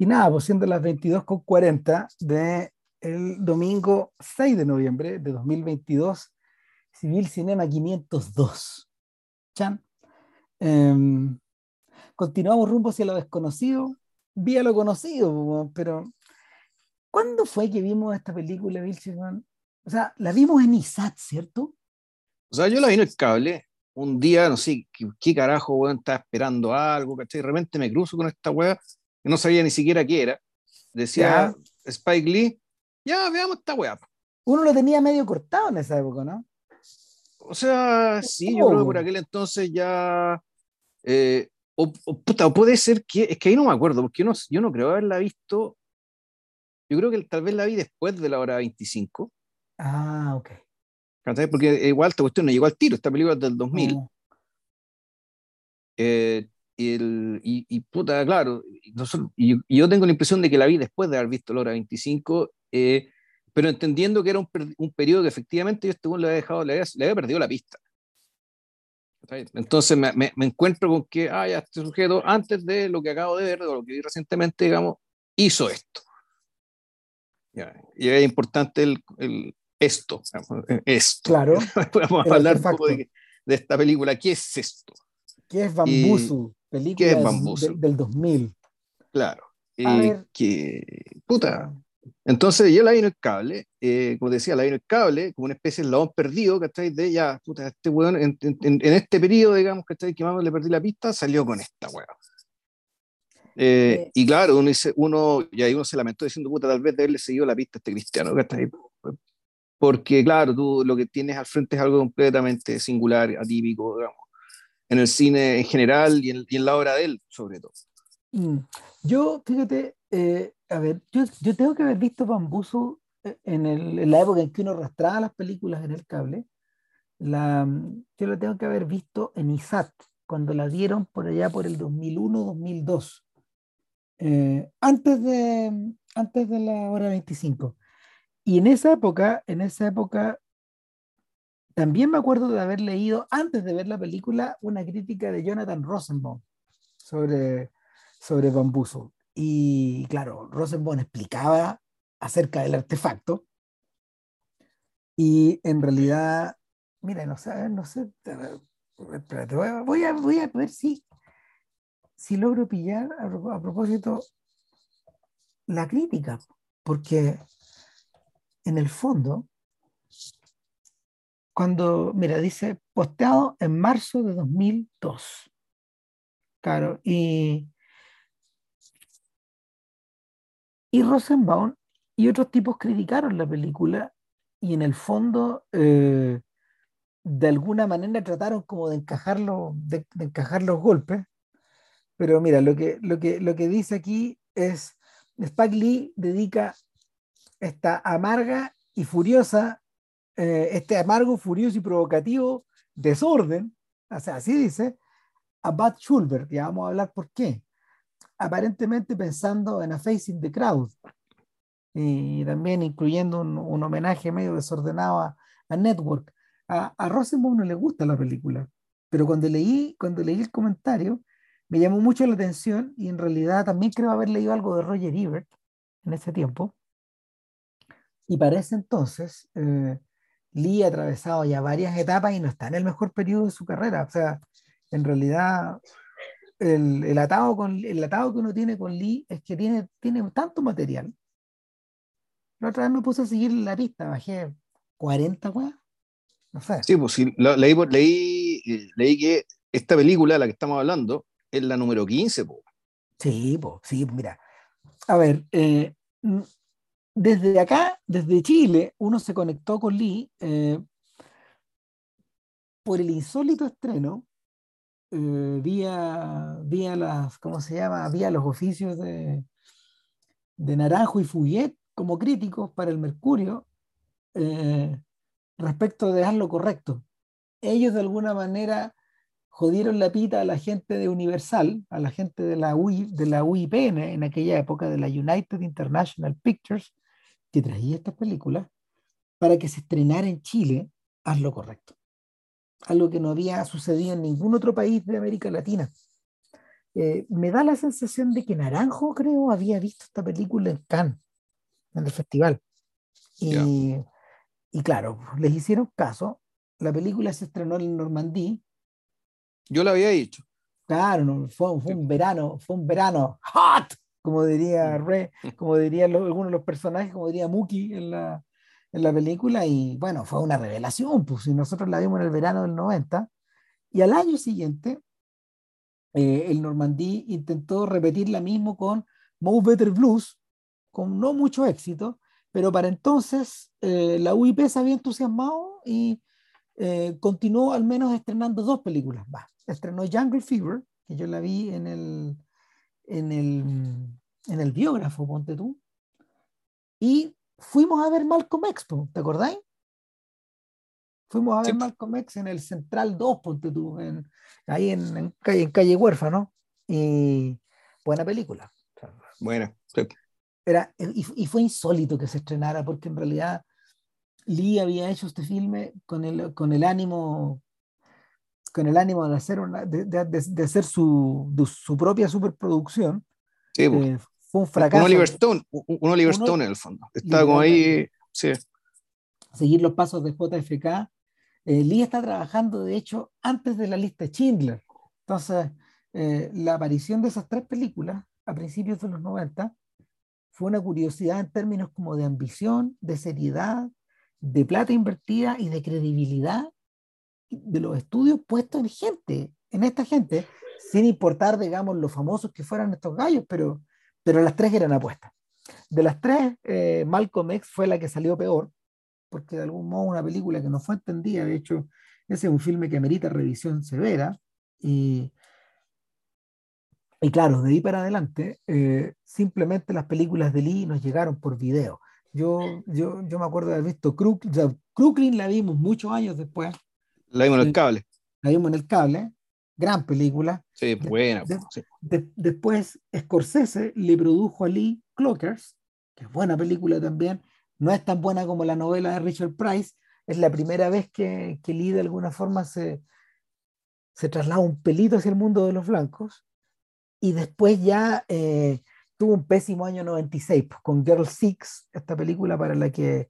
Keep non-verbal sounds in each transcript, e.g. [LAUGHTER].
Y nada, pues siendo las 22.40 de el domingo 6 de noviembre de 2022, Civil Cinema 502. Chan. Em, continuamos rumbo hacia lo desconocido, vía lo conocido, pero ¿cuándo fue que vimos esta película, Bill O sea, la vimos en ISAT, ¿cierto? O sea, yo la vi en el cable, un día, no sé, qué, carajo, weón, estaba esperando algo, ¿cachai? De repente me cruzo con esta weá, no sabía ni siquiera qué era. Decía Spike Lee, ya veamos esta weá. Uno lo tenía medio cortado en esa época, ¿no? O sea, sí, yo creo que por aquel entonces ya. Eh, o, puta, puede ser que. Es que ahí no me acuerdo, porque yo no, yo no creo haberla visto. Yo creo que tal vez la vi después de la hora 25. Ah, ok. Porque igual esta cuestión no llegó al tiro, esta película es del 2000. Eh, y, y, puta, claro, y, yo tengo la impresión de que la vi después de haber visto la hora 25, eh, pero entendiendo que era un, un, periodo que efectivamente yo este le había dejado, le había, perdido la pista. Entonces me, me, encuentro con que, ah, ya este sujeto, antes de lo que acabo de ver, o lo que vi recientemente, digamos, hizo esto. y es importante el, el, esto, esto. Claro. [LAUGHS] Vamos a hablar un poco de, de, esta película. ¿Qué es esto? ¿Qué es Bambusu? Película del 2000. Claro. Eh, que, puta. Entonces yo la vi en el cable, eh, como decía, la vi en el cable, como una especie de eslabón perdido, ¿cachai? De ya, puta, este weón, en, en, este periodo, digamos, ¿cachai? Que más le perdí la pista, salió con esta weón. Eh, y claro, uno, dice, uno, y ahí uno se lamentó diciendo, puta, tal vez de haberle seguido la pista a este cristiano, ¿cachai? porque claro, tú lo que tienes al frente es algo completamente singular, atípico, digamos, en el cine en general y en, la obra de él, sobre todo. Mm. Yo, fíjate, eh, a ver, yo, yo, tengo que haber visto Bambuzo eh, en, el, en, la época en que uno arrastraba las películas en el cable. La, yo lo tengo que haber visto en ISAT, cuando la dieron por allá por el 2001-2002, eh, antes, de, antes de la hora 25. Y en esa época, en esa época, también me acuerdo de haber leído, antes de ver la película, una crítica de Jonathan Rosenbaum sobre, sobre Bambuzo. Y claro, Rosenbaum explicaba acerca del artefacto. Y en realidad, mira, no sé, no sé, voy a, voy a ver si, si logro pillar a propósito la crítica, porque en el fondo, cuando, mira, dice posteado en marzo de 2002. Claro, y, y Rosenbaum y otros tipos criticaron la película y en el fondo, eh, de alguna manera trataron como de encajar, de, encajar los golpes. Pero mira, lo que, lo, que, lo que dice aquí es, Spike Lee dedica esta amarga y furiosa, eh, este amargo, furioso y provocativo desorden, o sea, así dice, a Bad Schulberg, ya vamos a hablar por qué. Aparentemente pensando en A Facing the Crowd, y también incluyendo un, homenaje medio desordenado a, Network. A, a Rosenbaum no le gusta la película, pero cuando leí, cuando leí el comentario, me llamó mucho la atención y en realidad también creo haber leído algo de Roger Ebert en ese tiempo. Y para ese entonces, eh, Lee ha atravesado ya varias etapas y no está en el mejor periodo de su carrera. O sea, en realidad, el, el, atado, con, el atado que uno tiene con Lee es que tiene, tiene tanto material. La otra vez me puse a seguir la pista, bajé 40 weas. No sé. Sí, pues sí, leí, leí, leí que esta película, la que estamos hablando, es la número 15. Po. Sí, pues, sí, mira. A ver, eh, desde acá, desde Chile, uno se conectó con Lee eh, por el insólito estreno, eh, vía, vía las, ¿cómo se llama? Vía los oficios de, de Naranjo y Fouillet como críticos para el Mercurio eh, respecto de lo correcto. Ellos de alguna manera jodieron la pita a la gente de Universal, a la gente de la, de la UIPN en aquella época, de la United International Pictures, que traía estas películas para que se estrenara en Chile, haz lo correcto. Algo que no había sucedido en ningún otro país de América Latina. Eh, me da la sensación de que Naranjo, creo, había visto esta película en Cannes, en el festival. Y, y claro, les hicieron caso. La película se estrenó en Normandía. Yo lo había dicho. Claro, fue, fue, un verano, fue un verano hot, como diría Mm. Re, [LAUGHS] como dirían algunos de los personajes, como diría Muki en la, en la película, y bueno, fue una revelación, pues, y nosotros la vimos en el verano del 90, y al año siguiente, eh, el Normandí intentó repetir la mismo con Mo Better Blues, con no mucho éxito, pero para entonces eh, la UIP se había entusiasmado y eh, continuó al menos estrenando dos películas más. Estrenó Jungle Fever, que yo la vi en el, en el, en el biógrafo, ponte tú, y fuimos a ver Malcolm X, ¿te acordáis? Fuimos a ver Sí. Malcolm X en el Central 2, ponte tú, en, ahí en, en calle, en calle Huérfano, y buena película. Sí. era, y, y fue insólito que se estrenara, porque en realidad Lee había hecho este filme con el, con el ánimo con el ánimo de hacer, una, de, de- de- hacer su, su propia superproducción. sí, pues. Eh, fue un un fracaso. Oliver Stone, un, un Oliver Uno- Stone en el fondo. Estaba como ahí, sí, seguir los pasos de JFK. Eh, Lee está trabajando, de hecho, antes de la lista Schindler. Entonces, eh, la aparición de esas tres películas a principios de los 90 fue una curiosidad en términos como de ambición, de seriedad, de plata invertida y de credibilidad de los estudios puestos en gente, en esta gente, sin importar, digamos, lo famosos que fueran estos gallos, pero, pero las tres eran apuestas. De las tres, eh, Malcolm X fue la que salió peor, porque de algún modo una película que no fue entendida, de hecho, ese es un filme que amerita revisión severa, y, y claro, de ahí para adelante, eh, simplemente las películas de Lee nos llegaron por video. Yo, yo, yo me acuerdo de haber visto Crooklyn la vimos muchos años después, la vimos en el cable. la vimos en el cable, gran película. Sí, buena. de- sí. De- después Scorsese le produjo a Lee Clockers, que es buena película también, no es tan buena como la novela de Richard Price, es la primera vez que, que Lee de alguna forma se, se traslada un pelito hacia el mundo de los blancos, y después ya eh, tuvo un pésimo año 96 pues, con Girl Six, esta película para la que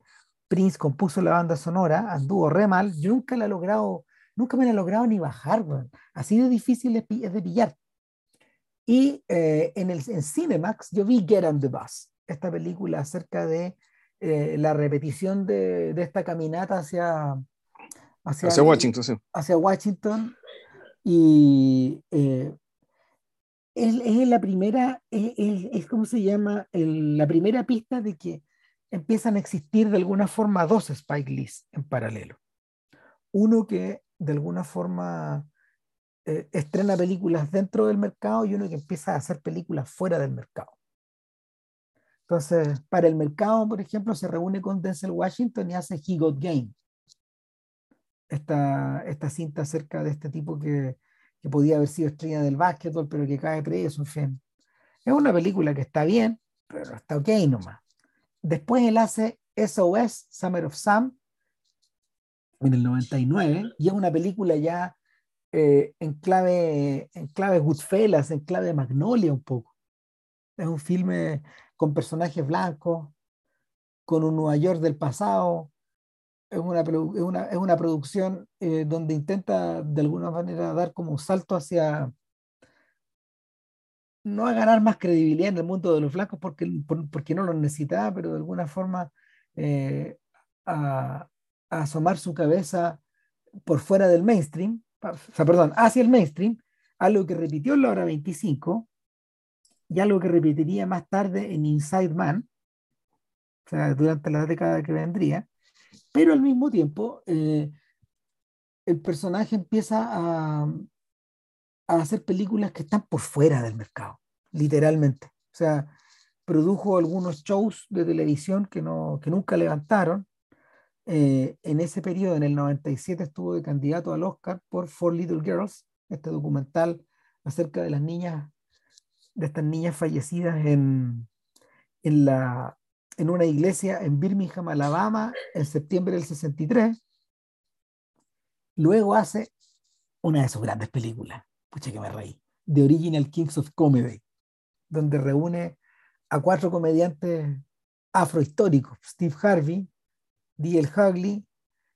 Prince compuso la banda sonora, anduvo re mal, yo nunca la he logrado, nunca me la he logrado ni bajar, weón. así de difícil es de pillar. Y eh, en, el, en Cinemax yo vi Get on the Bus, esta película acerca de eh, la repetición de, de esta caminata hacia, hacia, Hacia Washington, sí. hacia Washington y eh, es, es la primera, es, es- es como se llama, El- la primera pista de que empiezan a existir de alguna forma dos Spike Lees en paralelo. Uno que de alguna forma eh, estrena películas dentro del mercado y uno que empieza a hacer películas fuera del mercado. Entonces, para el mercado, por ejemplo, se reúne con Denzel Washington y hace He Got Game. Esta, esta cinta acerca de este tipo que, que podía haber sido estrella del básquetbol, pero que cae preso, en fin. Es una película que está bien, pero está ok nomás. Después él hace SOS, Summer of Sam, en el 99, y es una película ya eh, en, clave, en clave Goodfellas, en clave Magnolia un poco. Es un filme con personajes blancos, con un Nueva York del pasado. Es una, es una, es una producción eh, donde intenta de alguna manera dar como un salto hacia, no a ganar más credibilidad en el mundo de los blancos porque, por- porque no lo necesitaba, pero de alguna forma eh, a, asomar su cabeza por fuera del mainstream, o sea, perdón, hacia el mainstream, algo que repitió en la hora 25 y algo que repetiría más tarde en Inside Man, o sea, durante la década que vendría, pero al mismo tiempo eh, el personaje empieza a, a hacer películas que están por fuera del mercado, literalmente. O sea, produjo algunos shows de televisión que, no, que nunca levantaron. Eh, en ese periodo, en el 97, estuvo de candidato al Oscar por Four Little Girls, este documental acerca de las niñas, de estas niñas fallecidas en, en, la, en una iglesia en Birmingham, Alabama, en septiembre del 63. Luego hace una de sus grandes películas, pucha que me reí, The Original Kings of Comedy, donde reúne a cuatro comediantes afrohistóricos, Steve Harvey, D.L. Hughley,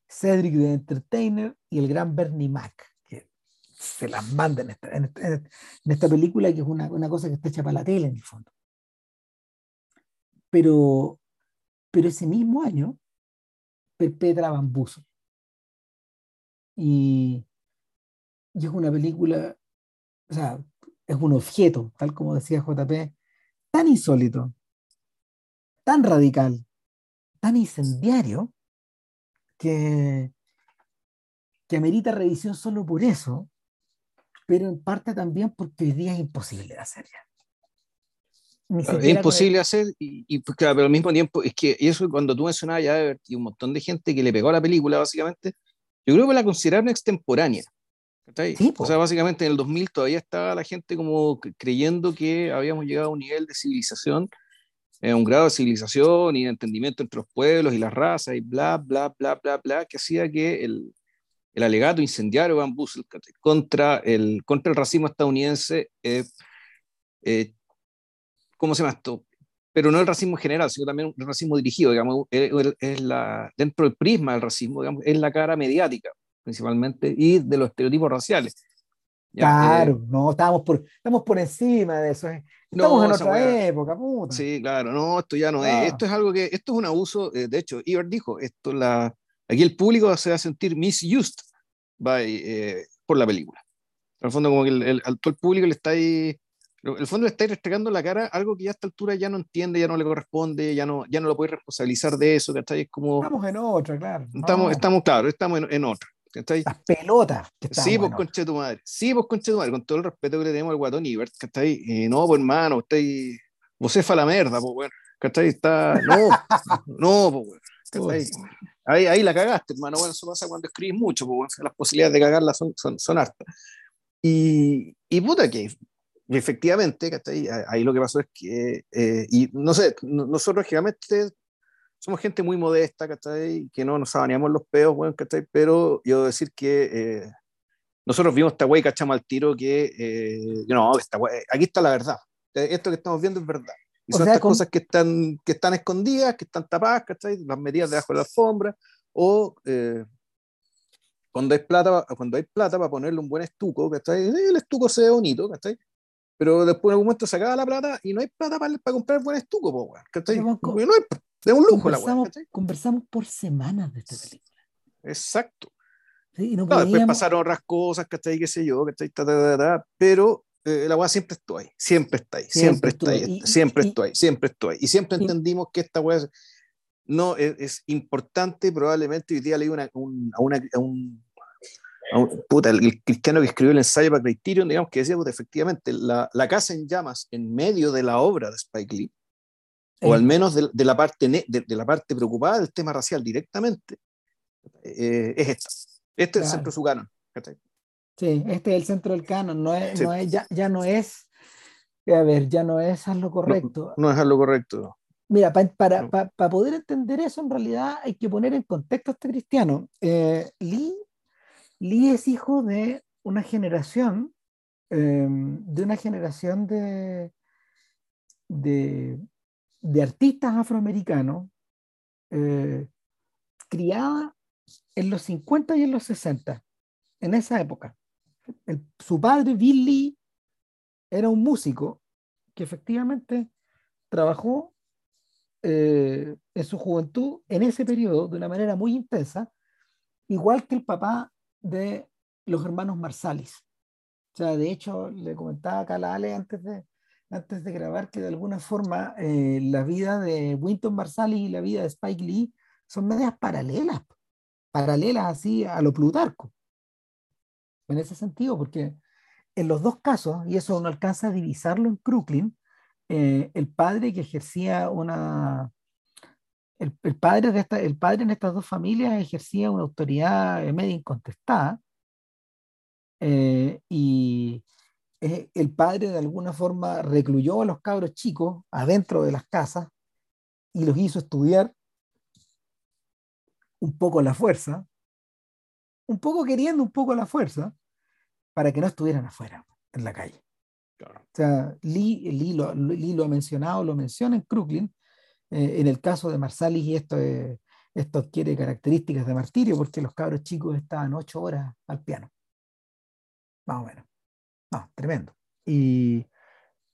Cedric the Entertainer y el gran Bernie Mac, que se las manda en esta, película, que es una, cosa que está hecha para la tele en el fondo. Pero, pero ese mismo año perpetra Bambuzo. Y, y es una película, o sea, es un objeto, tal como decía JP, tan insólito, tan radical, tan incendiario, que, que amerita revisión solo por eso, pero en parte también porque hoy día es imposible de hacer ya. es imposible hacer, y, y pues, claro, pero al mismo tiempo, es que eso cuando tú mencionabas ya y un montón de gente que le pegó a la película, básicamente, yo creo que la consideraron extemporánea. Sí, o sea, básicamente en el 2000 todavía estaba la gente como creyendo que habíamos llegado a un nivel de civilización, eh, un grado de civilización y de entendimiento entre los pueblos y las razas y bla, bla, bla, bla, bla, que hacía que el, el alegato incendiario Van Bussel contra el, contra el racismo estadounidense, eh, eh, ¿cómo se llama esto? Pero no el racismo general, sino también el racismo dirigido, digamos, es la, dentro del prisma del racismo, digamos, es la cara mediática principalmente, y de los estereotipos raciales. Ya, claro, eh, no, estamos por, estamos por encima de eso. Eh. Estamos no, en otra época, puta. Sí, claro, no, esto ya no es. Esto es algo que, esto es un abuso, eh, de hecho, Iber dijo, esto la, aquí el público se va a sentir misused by, eh, por la película. En el fondo, como que el, el, todo el público le está ahí, el fondo le está restregando la cara algo que ya a esta altura ya no entiende, ya no le corresponde, ya no, ya no lo puede responsabilizar de eso, ¿cachai? Es como... Estamos en otra, claro. Estamos, estamos claro, estamos en, en otra. Las pelotas. sí, pues conche tu madre. Sí, pues conche tu madre, con todo el respeto que le tenemos al guatón Ibert, ¿cachai? Eh, no, pues hermano, usted, vos es fa la merda, pues bueno, ¿cachai? Está, no, [LAUGHS] no, pues bueno, Ahí, ahí la cagaste, hermano. Bueno, eso pasa cuando escribís mucho, pues bueno, las posibilidades de cagarla son, son, son hartas. Y, y puta que efectivamente, ¿cachai? Ahí lo que pasó es que, eh, y no sé, nosotros generalmente somos gente muy modesta, ¿cachai? Que no nos sabaneamos los peos, bueno, ¿cachai? Pero yo decir que eh, nosotros vimos esta wey, cachamos al tiro que, eh, no, esta wey, aquí está la verdad. Esto que estamos viendo es verdad. Y son o sea, estas con... cosas que están, que están escondidas, que están tapadas, ¿cachai? Las medidas debajo de la alfombra, o eh, cuando hay plata, cuando hay plata para ponerle un buen estuco, ¿cachai? El estuco se ve bonito, ¿cachai? Pero después en algún momento se acaba la plata y no hay plata para, para comprar buen estuco, po, ¿cachai? No hay, de un lujo conversamos, la wea, Conversamos por semanas de esta película. Exacto. Sí, no no, después pasaron otras cosas, ¿cachai? Qué sé yo, ¿cachai? Ta, ta, ta, pero eh, la weá siempre estuvo ahí, siempre está ahí, siempre, siempre está ahí, y, siempre y, estoy ahí, siempre estoy ahí. Y siempre entendimos que esta weá no es, es, importante, probablemente hoy día leí una, un, a, una, a un puta, el, el, cristiano que escribió el ensayo para Criterion, digamos que decía, pues, efectivamente, la, la, casa en llamas en medio de la obra de Spike Lee o al menos de, de la parte de, de, la parte preocupada del tema racial directamente, eh, es esta. Este claro. es el centro de su canon. Sí, este es el centro del canon, no es, sí. no es, ya, ya, no es, a ver, ya no es lo correcto. No, no es lo correcto. Mira, pa, para, no. para, para poder entender eso, en realidad hay que poner en contexto a este cristiano. Eh, Lee, Lee es hijo de una generación, eh, de una generación de, de, de artistas afroamericanos eh, criada en los 50 y en los 60, en esa época. Su padre, Billy, era un músico que efectivamente trabajó eh, en su juventud en ese periodo de una manera muy intensa, igual que el papá de los hermanos Marsalis. O sea, de hecho, le comentaba a la Ale antes de, antes de grabar que de alguna forma eh, la vida de Winton Marsalis y la vida de Spike Lee son medias paralelas, paralelas así a lo Plutarco. En ese sentido, porque en los dos casos, y eso no alcanza a divisarlo en Crooklyn, eh, el padre que ejercía una... El, el, padre de esta, el padre en estas dos familias ejercía una autoridad media incontestada eh, y, el padre de alguna forma recluyó a los cabros chicos adentro de las casas y los hizo estudiar un poco la fuerza, un poco queriendo un poco la fuerza, para que no estuvieran afuera, en la calle. O sea, Lee, Lee, lo, Lee, lo, ha mencionado, lo menciona en Crooklyn. Eh, en el caso de Marsalis, y esto, esto adquiere características de martirio porque los cabros chicos estaban ocho horas al piano. Más o menos. No, tremendo. Y,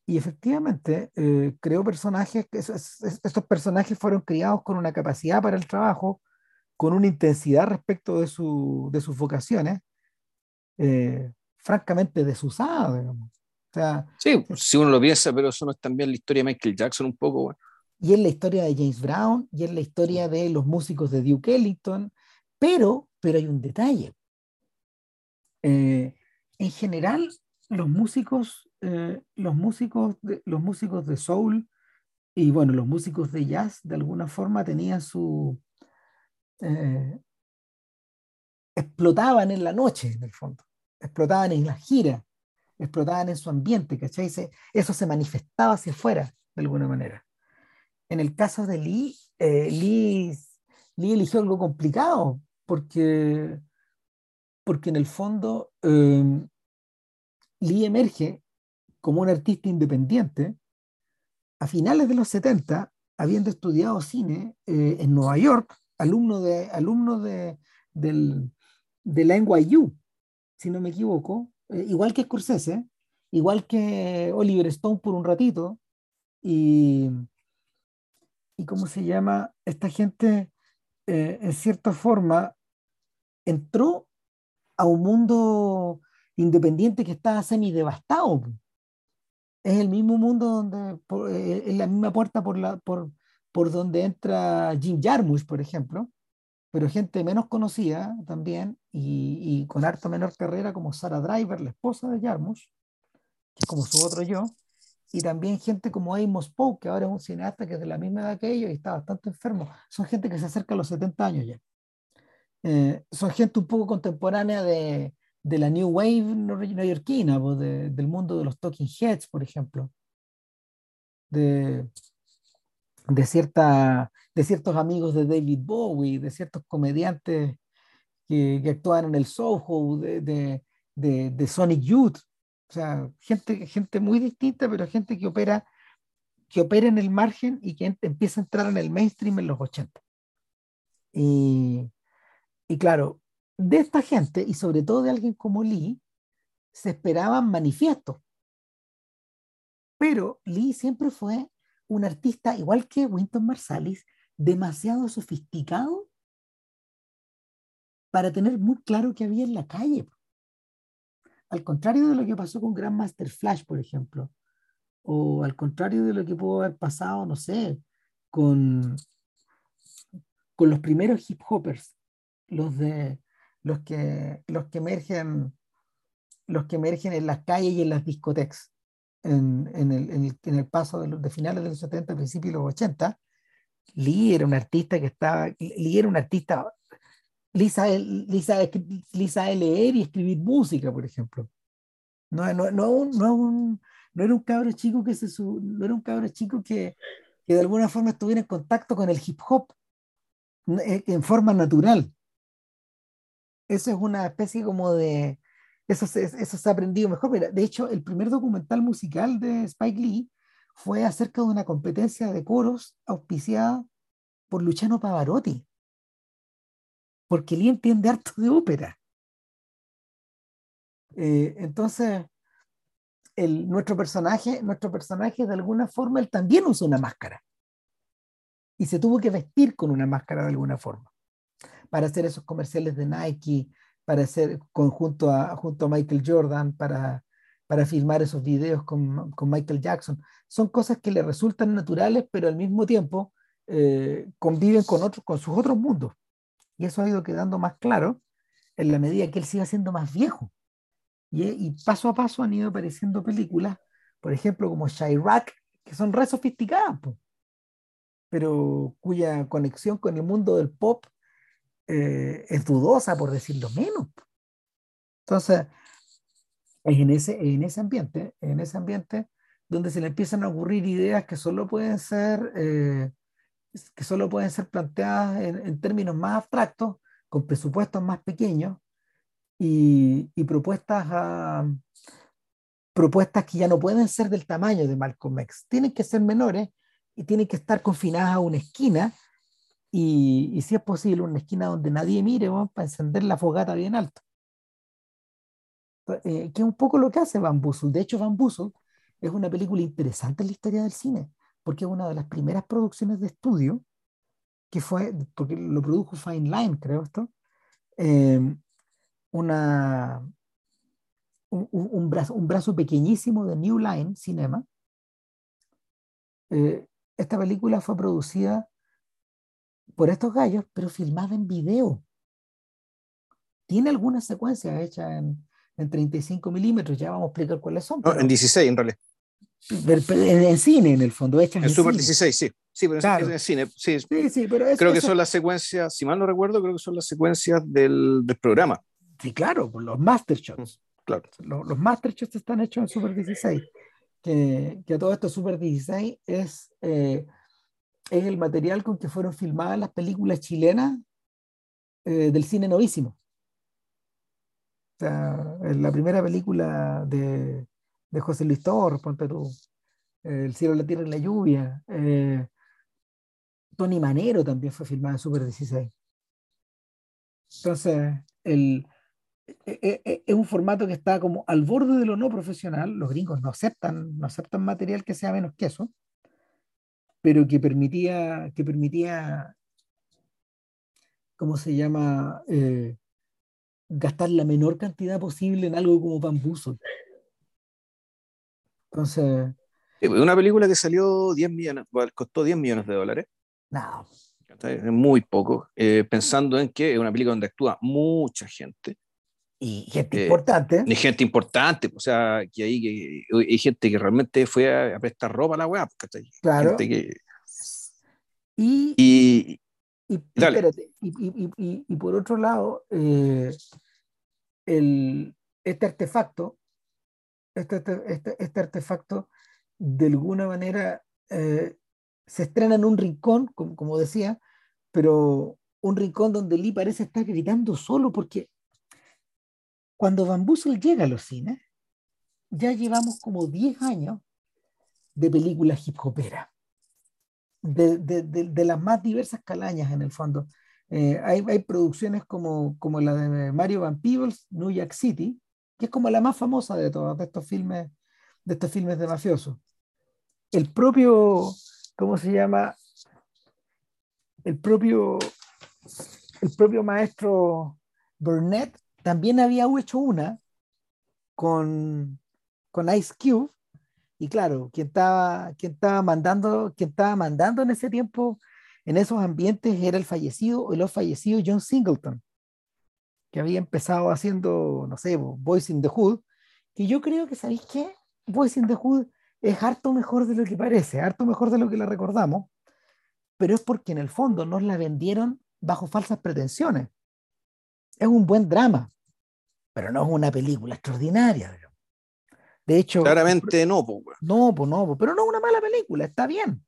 y efectivamente eh, creó personajes, estos personajes fueron criados con una capacidad para el trabajo, con una intensidad respecto de, su, de sus vocaciones, eh, francamente desusada, digamos. O sea, sí, si uno lo piensa, pero eso no es también la historia de Michael Jackson un poco. Y es la historia de James Brown, y es la historia de los músicos de Duke Ellington, pero, pero hay un detalle. Eh, en general, los músicos, eh, los, músicos de, los músicos de soul y bueno, los músicos de jazz de alguna forma tenían su... Eh, explotaban en la noche, en el fondo, explotaban en la gira, explotaban en su ambiente, ¿cachai? eso se manifestaba hacia afuera, de alguna manera. En el caso de Lee, eh, Lee, Lee, eligió algo complicado, porque, porque en el fondo Lee emerge como un artista independiente. A finales de los 70, habiendo estudiado cine eh, en Nueva York, alumno de, alumno de, del, de la NYU, si no me equivoco, eh, igual que Scorsese, igual que Oliver Stone por un ratito, y, y cómo se llama, esta gente eh, en cierta forma entró a un mundo independiente que está semi devastado. Es el mismo mundo donde, eh, es la misma puerta por, la, por, por donde entra Jim Jarmusch, por ejemplo, pero gente menos conocida también y, y, con harto menor carrera como Sarah Driver, la esposa de Jarmusch, que es como su otro yo, y también gente como Amos Poe, que ahora es un cineasta que es de la misma edad que ellos y está bastante enfermo. Son gente que se acerca a los 70 años ya. Eh, son gente un poco contemporánea de, de la New Wave neoyorquina, del mundo de los Talking Heads, por ejemplo, de, de, cierta, de ciertos amigos de David Bowie, de ciertos comediantes que, que actúan en el Soho, de, de, de, Sonic Youth, o sea, gente, gente muy distinta, pero gente que opera, que opera en el margen y que empieza a entrar en el mainstream en los 80. Y, y claro, de esta gente, y sobre todo de alguien como Lee, se esperaban manifiestos. Pero Lee siempre fue un artista, igual que Winton Marsalis, demasiado sofisticado para tener muy claro qué había en la calle. Al contrario de lo que pasó con Grandmaster Flash, por ejemplo, o al contrario de lo que pudo haber pasado, no sé, con, con los primeros hip hoppers, los de los que, los que emergen los que emergen en las calles y en las discotecas en, en, el, en, el, en el, paso de, los, de, finales de los 70, principios de los 80, Lee era un artista que estaba, Lee era un artista, Lisa Lisa Lisa leer y escribir música, por ejemplo. No, no, no, un, no, un, no era un cabro chico que se no era un cabro chico que, que de alguna forma estuviera en contacto con el hip hop en forma natural eso es una especie como de, eso se, eso se ha aprendido mejor. De hecho, el primer documental musical de Spike Lee fue acerca de una competencia de coros auspiciada por Luciano Pavarotti. Porque Lee entiende harto de ópera. Eh, entonces, nuestro, personaje, nuestro personaje, de alguna forma, él también usa una máscara. Y se tuvo que vestir con una máscara de alguna forma para hacer esos comerciales de Nike, para hacer conjunto a, junto a Michael Jordan, para, para filmar esos videos con, con, Michael Jackson. Son cosas que le resultan naturales, pero al mismo tiempo eh, conviven con, otros, con sus otros mundos. Y eso ha ido quedando más claro en la medida que él sigue siendo más viejo. Y, paso a paso han ido apareciendo películas, por ejemplo, como Chirac, que son re sofisticadas, pero cuya conexión con el mundo del pop eh, es dudosa, por decirlo menos. Entonces, es en ese, en ese ambiente, en ese ambiente donde se le empiezan a ocurrir ideas que solo pueden ser, eh, que solo pueden ser planteadas en, términos más abstractos, con presupuestos más pequeños y, y propuestas a, propuestas que ya no pueden ser del tamaño de Malcolm X, tienen que ser menores y tienen que estar confinadas a una esquina y, y si es posible una esquina donde nadie mire vamos, para encender la fogata bien alto. Eh, que es un poco lo que hace Van. De hecho, Van es una película interesante en la historia del cine, porque es una de las primeras producciones de estudio que fue, porque lo produjo Fine Line, creo esto, eh, una, un, un, brazo, un brazo pequeñísimo de New Line Cinema. Eh, esta película fue producida por estos gallos, pero filmada en video. Tiene algunas secuencias hechas en, en 35 milímetros, ya vamos a explicar cuáles son. No, en 16 en realidad. En, en, cine, en el fondo, hechas en, en Super cine. 16, sí. Sí, pero claro. es en cine. Sí, sí, sí pero es, creo que eso, son las secuencias, si mal no recuerdo, creo que son las secuencias del, del programa. Sí, claro, los master shots. Claro. Los, los master shots están hechos en Super 16. Que, que todo esto Super 16 es, eh, es el material con que fueron filmadas las películas chilenas eh, del cine novísimo. O sea, la primera película de, de José Luis Torres, ponte tú, eh, El cielo, la tierra y la lluvia. Eh, Tony Manero también fue filmada en Super 16. Entonces, el, es un formato que está como al borde de lo no profesional. Los gringos no aceptan, no aceptan material que sea menos que eso, pero que permitía, que permitía ¿cómo se llama? Eh, gastar la menor cantidad posible en algo como bambuzo. Entonces. Una película que salió 10 millones, costó 10 millones de dólares. No. Muy poco, eh, pensando en que es una película donde actúa mucha gente. Y gente eh, importante. Y gente importante, o sea, que ahí que, hay gente que realmente fue a, a prestar ropa a la weá. Claro. Que, y, y, y, espérate, y, y, y, por otro lado, eh, el, este artefacto, este, este, este, este, artefacto, de alguna manera eh, se estrena en un rincón, como, como, decía, pero un rincón donde Lee parece estar gritando solo, porque cuando Van Bussel llega a los cines, ya llevamos como 10 años de películas hip hoperas de, de, de, de, las más diversas calañas en el fondo. Eh, hay, hay, producciones como, como la de Mario Van Peebles, New York City, que es como la más famosa de todos de estos filmes de estos filmes de mafiosos. El propio, ¿cómo se llama? El propio, el propio maestro Burnett también había hecho una con, con Ice Cube y claro, quien estaba, quien estaba mandando, quien estaba mandando en ese tiempo, en esos ambientes, era el fallecido o el fallecido John Singleton, que había empezado haciendo, no sé, Boys in the Hood, que yo creo que, ¿sabéis qué? Boys in the Hood es harto mejor de lo que parece, harto mejor de lo que la recordamos, pero es porque en el fondo nos la vendieron bajo falsas pretensiones. Es un buen drama, pero no es una película extraordinaria. De hecho. Claramente no, pues. No, pues no, pero no es una mala película, está bien.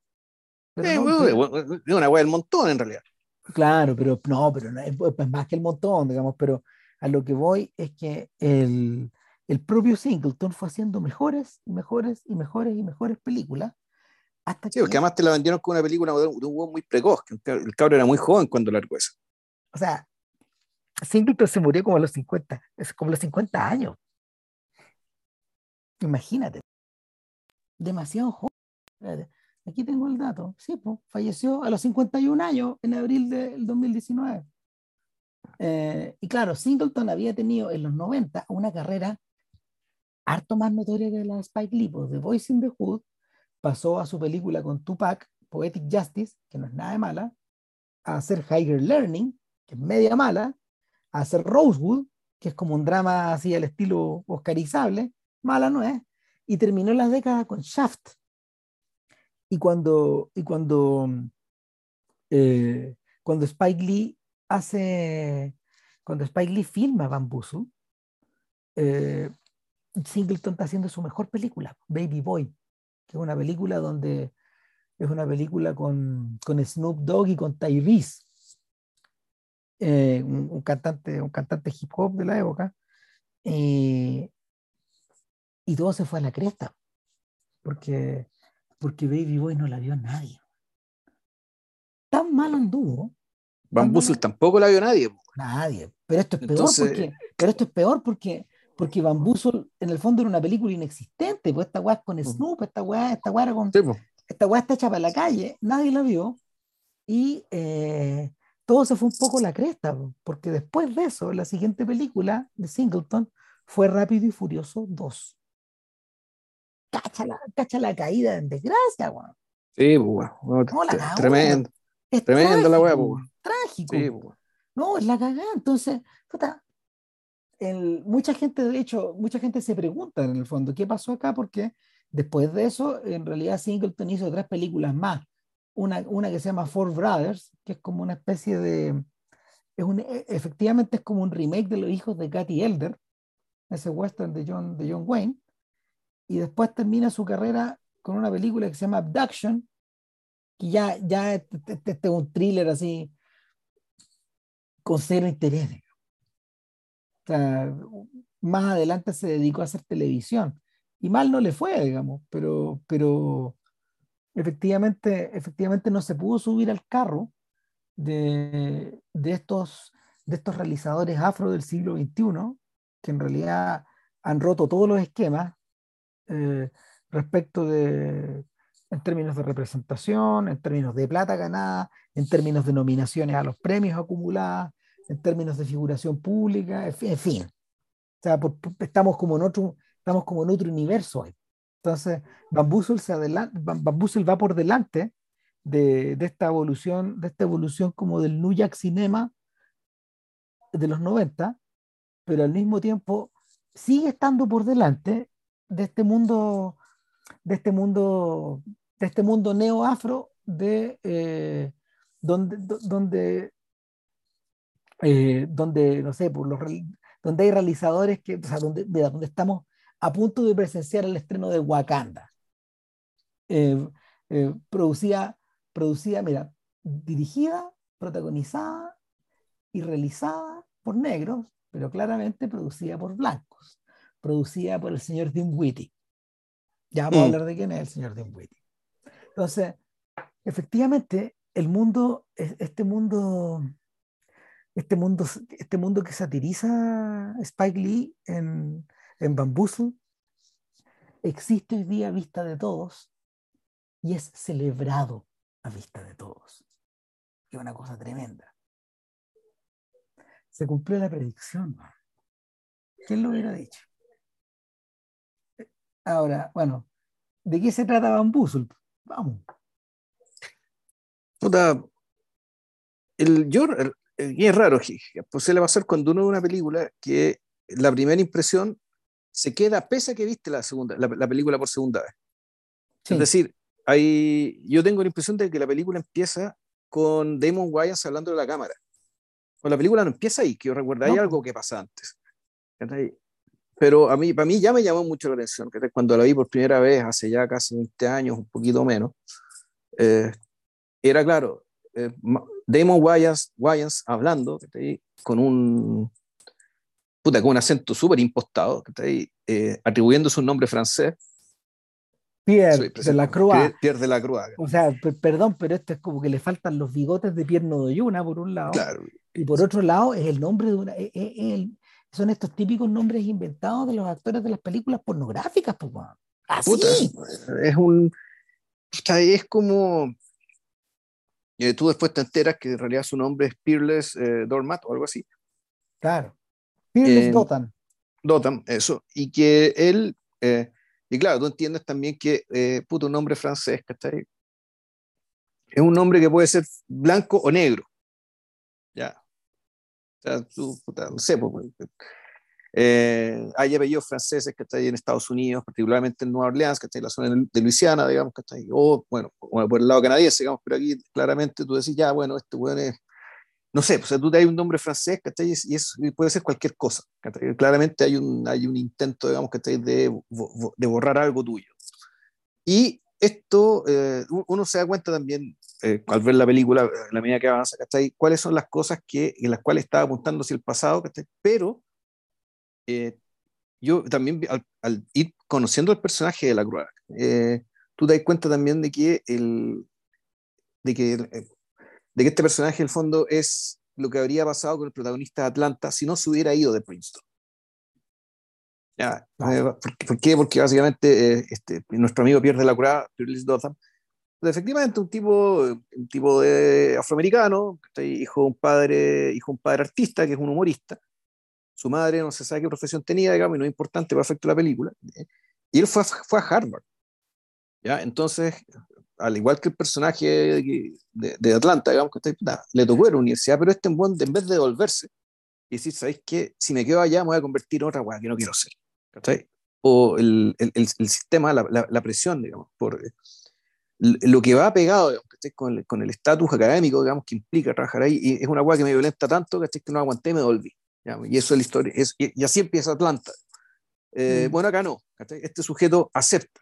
Eh, no, es una wea del montón en realidad. Claro, pero no, pero no, es, es, más que el montón, digamos, pero a lo que voy es que el, el propio Singleton fue haciendo mejores y mejores y mejores y mejores películas. Hasta sí, que... porque además te la vendieron con una película de un, de un muy precoz, que el cabro era muy joven cuando largó esa. O sea, Singleton se murió como a los 50, es como a los 50 años. Imagínate. Demasiado joven. Aquí tengo el dato. Sí, pues, falleció a los 51 años en abril del 2019. Eh, y claro, Singleton había tenido en los 90 una carrera harto más notoria que la de Spike Lee. Pues, The Voice in the Hood pasó a su película con Tupac, Poetic Justice, que no es nada de mala, a hacer Higher Learning, que es media mala, a hacer Rosewood, que es como un drama así al estilo oscarizable, mala no es, y terminó la década con Shaft. Y cuando, y cuando, eh, cuando Spike Lee hace, cuando Spike Lee filma Bambusu, eh, Singleton está haciendo su mejor película, Baby Boy, que es una película donde es una película con, con Snoop Dogg y con Tyrese, eh, un, un, cantante, un cantante hip hop de la época. Eh, y todo se fue a la cresta, porque, porque Baby Boy no la vio nadie. Tan mal anduvo. Van Bussel tampoco la vio nadie. Nadie. Pero esto es peor porque, pero esto es peor porque, porque Van Bussel en el fondo era una película inexistente, pues esta weá es con Snoop, esta weá, esta weá con. esta weá está hecha para la calle, nadie la vio. Y eh, todo se fue un poco la cresta, porque después de eso, la siguiente película de Singleton fue Rápido y Furioso 2. Cacha la, cacha la caída en desgracia, weón. Sí, weón. tremendo. tremendo la weón. Trágico. Sí, No, es la cagada. Entonces, puta, el, mucha gente, de hecho, mucha gente se pregunta en el fondo, ¿qué pasó acá? Porque después de eso, en realidad Singleton hizo tres películas más una, una que se llama Four Brothers, que es como una especie de, es un, e, efectivamente es como un remake de Los hijos de Katy Elder, ese western de John, de John Wayne, y después termina su carrera con una película que se llama Abduction, que ya, ya este, este, este es un thriller así, con cero interés. O sea, más adelante se dedicó a hacer televisión. Y mal no le fue, digamos, pero, pero, efectivamente, efectivamente no se pudo subir al carro de, estos, de estos realizadores afro del siglo XXI, que en realidad han roto todos los esquemas eh, respecto de, en términos de representación, en términos de plata ganada, en términos de nominaciones a los premios acumuladas, en términos de figuración pública, en fin. O sea, estamos, como en otro, estamos como en otro universo hoy. Entonces, Bambuzel, se va por delante de, esta evolución, de esta evolución como del New Jack Cinema de los 90, pero al mismo tiempo sigue estando por delante de este mundo, de este mundo, de este mundo neo-afro de eh, donde, donde, eh, donde, no sé, por los, donde hay realizadores que, o sea, donde, donde estamos a punto de presenciar el estreno de Wakanda. Eh, eh, producida, producida, mira, dirigida, protagonizada y realizada por negros, pero claramente producida por blancos, producida por el señor Dinwiddie. Ya vamos a mm. hablar de quién es el señor Dinwiddie. Entonces, efectivamente, el mundo, este mundo, este mundo, este mundo que satiriza Spike Lee en, en Bambuzo existe hoy día a vista de todos y es celebrado a vista de todos. Es una cosa tremenda. Se cumplió la predicción. ¿Quién lo hubiera dicho? Ahora, bueno, ¿de qué se trata Bambuzo? Vamos. Puta, el, yo, es raro, pues se le va a hacer cuando uno ve una película que la primera impresión se queda pese a que viste la, segunda, la, película por segunda vez. Es decir, hay, yo tengo la impresión de que la película empieza con Damon Wayans hablando de la cámara. O la película no empieza ahí, que yo recuerdo, hay algo que pasa antes. Pero a mí, para mí ya me llamó mucho la atención, que cuando la vi por primera vez, hace ya casi 20 años, un poquito menos, eh, era claro, eh, Damon Wayans, Wayans hablando con un, puta, con un acento súper impostado, eh, atribuyendo su nombre francés. Pierre de la Croix. Pierre de la Croix. O sea, perdón, pero esto es como que le faltan los bigotes de Pierre Nodoyuna, por un lado. Claro. Y por otro lado, es el nombre de una. son estos típicos nombres inventados de los actores de las películas pornográficas, pues, Así. es un. es como. Eh, tú después te enteras que en realidad su nombre es Peerless eh, Dormat o algo así. Claro. Peerless Dotan. Dotan, eso. Y que él, eh, y claro, tú entiendes también que, eh, puto, un nombre francés, ¿cachai? Es un nombre que puede ser blanco o negro. Ya. O sea, tú, puta, no sé, pues, pues eh, hay apellidos franceses que están en Estados Unidos, particularmente en Nueva Orleans, que está en la zona de Luisiana, digamos, que está ahí, o bueno, por el lado canadiense, digamos, pero aquí claramente tú decís, ya, bueno, este weón es no sé, pues, tú te hay un nombre francés, ¿cachai? Y, eso puede ser cualquier cosa. Claramente hay un, hay un intento, digamos, ¿cachai? De, de borrar algo tuyo. Y esto, eh, uno se da cuenta también, eh, al ver la película, la medida que avanza, ¿cachai? Cuáles son las cosas que, en las cuales estaba apuntando hacia el pasado, ¿cachai? Pero, eh, yo también al, ir conociendo el personaje de la Croix, eh, tú te das cuenta también de que, el, de, que, eh, de que este personaje, en el fondo, es lo que habría pasado con el protagonista de Atlanta si no se hubiera ido de Princeton. Ya, eh, ¿por, qué? Porque básicamente este, nuestro amigo pierde la curada, Dotham, pues efectivamente un tipo, un tipo de afroamericano, hijo de un padre, hijo de un padre artista, que es un humorista, su madre no se sabe qué profesión tenía, digamos, y no es importante para efecto de la película. Y él fue a, fue a Harvard. ¿ya? Entonces, al igual que el personaje de, de, Atlanta, digamos, que le tocó ir a la universidad, pero este en, en vez de devolverse y decir, ¿sabéis qué? Si me quedo allá, me voy a convertir en otra weá que no quiero ser. O el, el, el, sistema, la, la, presión, digamos, por lo que va pegado digamos, con el estatus académico digamos, que implica trabajar ahí, y es una weá que me violenta tanto que no aguanté y me devolví. Y eso es la historia. Es, y, así empieza Atlanta. Eh, mm. Bueno, acá no. Este sujeto acepta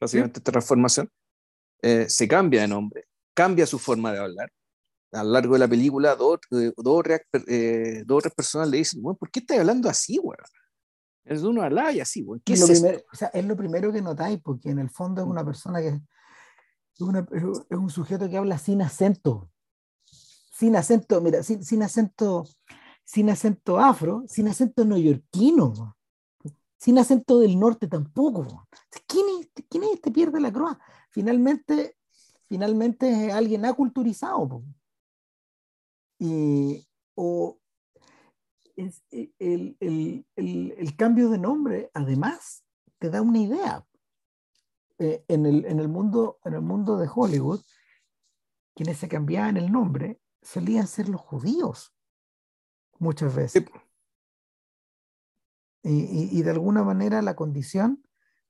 básicamente esta transformación. Eh, se cambia de nombre, cambia su forma de hablar. A lo largo de la película, dos, eh, eh, dos otras personas le dicen, bueno, ¿por qué estás hablando así, güey? Es uno habla y así, güey. ¿Qué es, lo o sea, es lo primero que notáis, porque en el fondo es una persona que es, una, es un sujeto que habla sin acento. Sin acento, mira, sin, sin acento sin acento afro, sin acento neoyorquino, sin acento del norte tampoco. ¿Quién es, quién es este pierde la croa? Finalmente, finalmente es alguien aculturizado. Y, o es, e, el, el, el, el, cambio de nombre, además, te da una idea. Eh, en, el, en, el mundo, en el mundo de Hollywood, quienes se cambiaban el nombre solían ser los judíos muchas veces. Y, y, de alguna manera la condición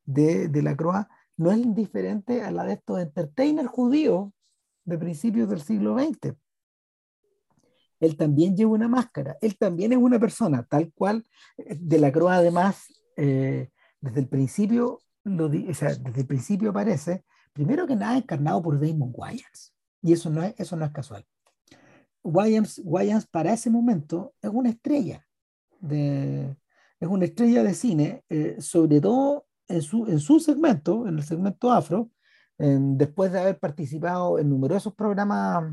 de, de la Croa no es indiferente a la de estos entertainers judíos de principios del siglo XX. Él también lleva una máscara, él también es una persona, tal cual eh, de la Croa además, eh, desde el principio, lo o sea, desde el principio aparece, primero que nada, encarnado por Damon Wayans. Y eso no es, eso no es casual. Williams, para ese momento es una estrella, de, es una estrella de cine, eh, sobre todo en su, en su segmento, en el segmento afro, después de haber participado en numerosos programas,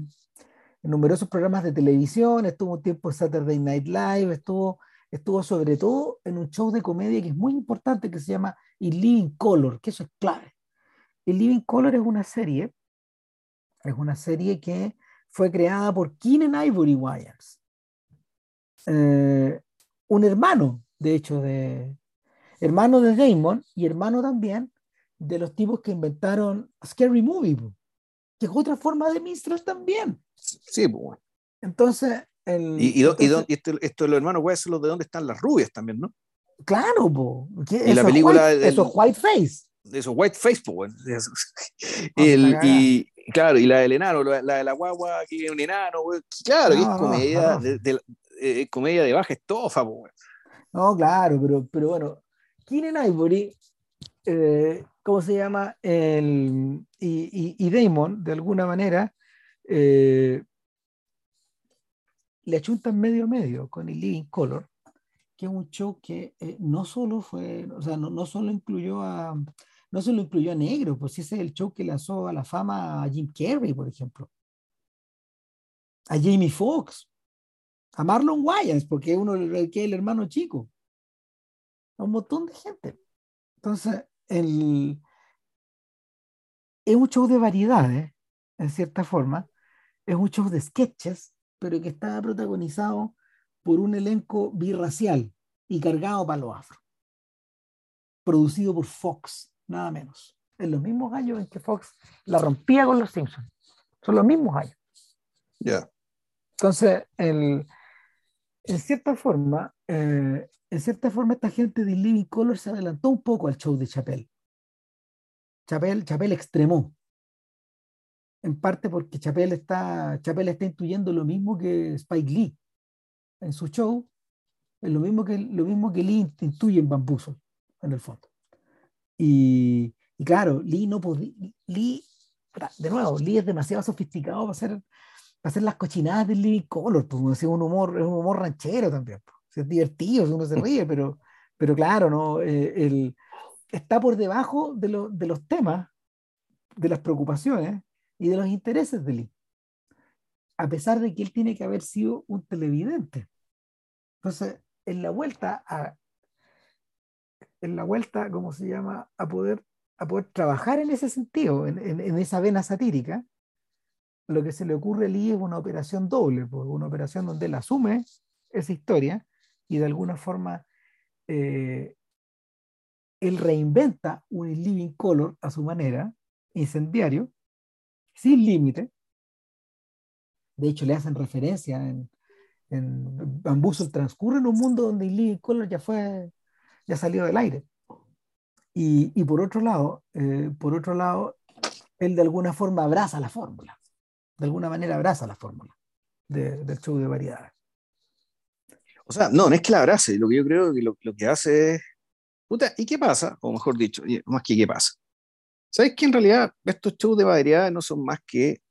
numerosos programas de televisión, estuvo un tiempo en Saturday Night Live, estuvo, estuvo sobre todo en un show de comedia que es muy importante que se llama In Living Color, que eso es clave. In Living Color es una serie, es una serie que fue creada por Keenan Ivory Wires, eh, un hermano, de hecho, de hermano de Damon y hermano también de los tipos que inventaron Scary Movie, que es otra forma de Mistral también. Sí, pues Entonces, el, y, y, este, esto de los hermanos ser los de dónde están las rubias también, ¿no? Claro, po. Y la película. White, eso es Whiteface. Eso es Whiteface, pues. el, y, Claro, y la del enano, la, de la guagua que es un enano, claro, y es comedia, De, eh, comedia de baja estofa, güey. No, claro, pero, pero bueno, Keenan Ivory, eh, ¿cómo se llama? Y, Damon, de alguna manera, eh, le achuntan medio a medio con el Living Color, que es un show que no solo fue, o sea, no, solo incluyó a no se lo incluyó a negro, pues ese es el show que lanzó a la fama a Jim Carrey, por ejemplo, a Jamie Foxx, a Marlon Wayans, porque uno que es el hermano chico, a un montón de gente. Entonces, el, es un show de variedades, en cierta forma, es un show de sketches, pero que está protagonizado por un elenco birracial y cargado para los afro, producido por Fox nada menos. En los mismos años en que Fox la rompía con los Simpsons. Son los mismos años. Ya. Entonces, en cierta forma, eh, en cierta forma, esta gente de Living Color se adelantó un poco al show de Chappelle. Chappelle, Chappelle extremó. En parte porque Chappelle está, Chappelle está intuyendo lo mismo que Spike Lee en su show, es lo mismo que, lo mismo que Lee intuye en Bambuzo, en el fondo. Y, claro, Lee no podía, Lee, de nuevo, Lee es demasiado sofisticado para para hacer las cochinadas de Lee Color, pues es un humor, es un humor ranchero también, pues. es divertido, uno se [LAUGHS] ríe, pero, pero claro, ¿no? Eh, el, está por debajo de, lo, de los temas, de las preocupaciones y de los intereses de Lee, a pesar de que él tiene que haber sido un televidente. Entonces, en la vuelta a, en la vuelta, ¿cómo se llama?, a poder, a poder trabajar en ese sentido, en, en, esa vena satírica, lo que se le ocurre a Lee es una operación doble, pues, una operación donde él asume esa historia y de alguna forma eh, él reinventa un living color a su manera, incendiario, sin límite. De hecho, le hacen referencia en, en Bambuzo transcurre en un mundo donde el living color ya fue, ya salió del aire. Y, y por otro lado, eh, por otro lado, él de alguna forma abraza la fórmula, de alguna manera abraza la fórmula del show de variedades. O sea, no, no es que la abrace, lo que yo creo que lo, lo que hace es Puta, ¿y qué pasa? O mejor dicho, más que qué pasa. ¿Sabes que en realidad estos shows de variedades no son más que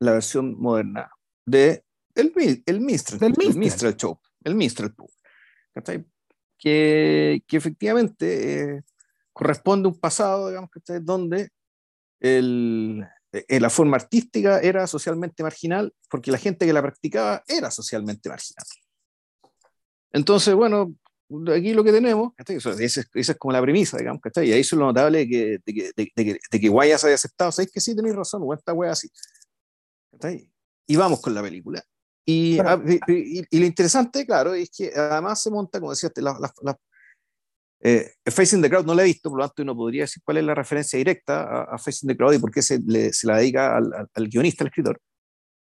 la versión moderna de el, el Mistral, el Mistral Show, el Mistral Que, que efectivamente eh, corresponde a un pasado, digamos, donde el, eh, la forma artística era socialmente marginal porque la gente que la practicaba era socialmente marginal. Entonces, bueno, aquí lo que tenemos, esa es, es, como la premisa, digamos, ¿cachai? Y ahí es lo notable de que, de que, de, que, de que Guayas haya aceptado, sabéis que sí tenéis razón, o esta wea así. ¿cachai? Y vamos con la película. Y, ah, y, lo interesante, claro, es que además se monta, como decías, la, la, eh, Facing the Crowd no la he visto, por lo tanto no podría decir cuál es la referencia directa a, Facing the Crowd y por qué se, le, se la dedica al, al, al, guionista, al escritor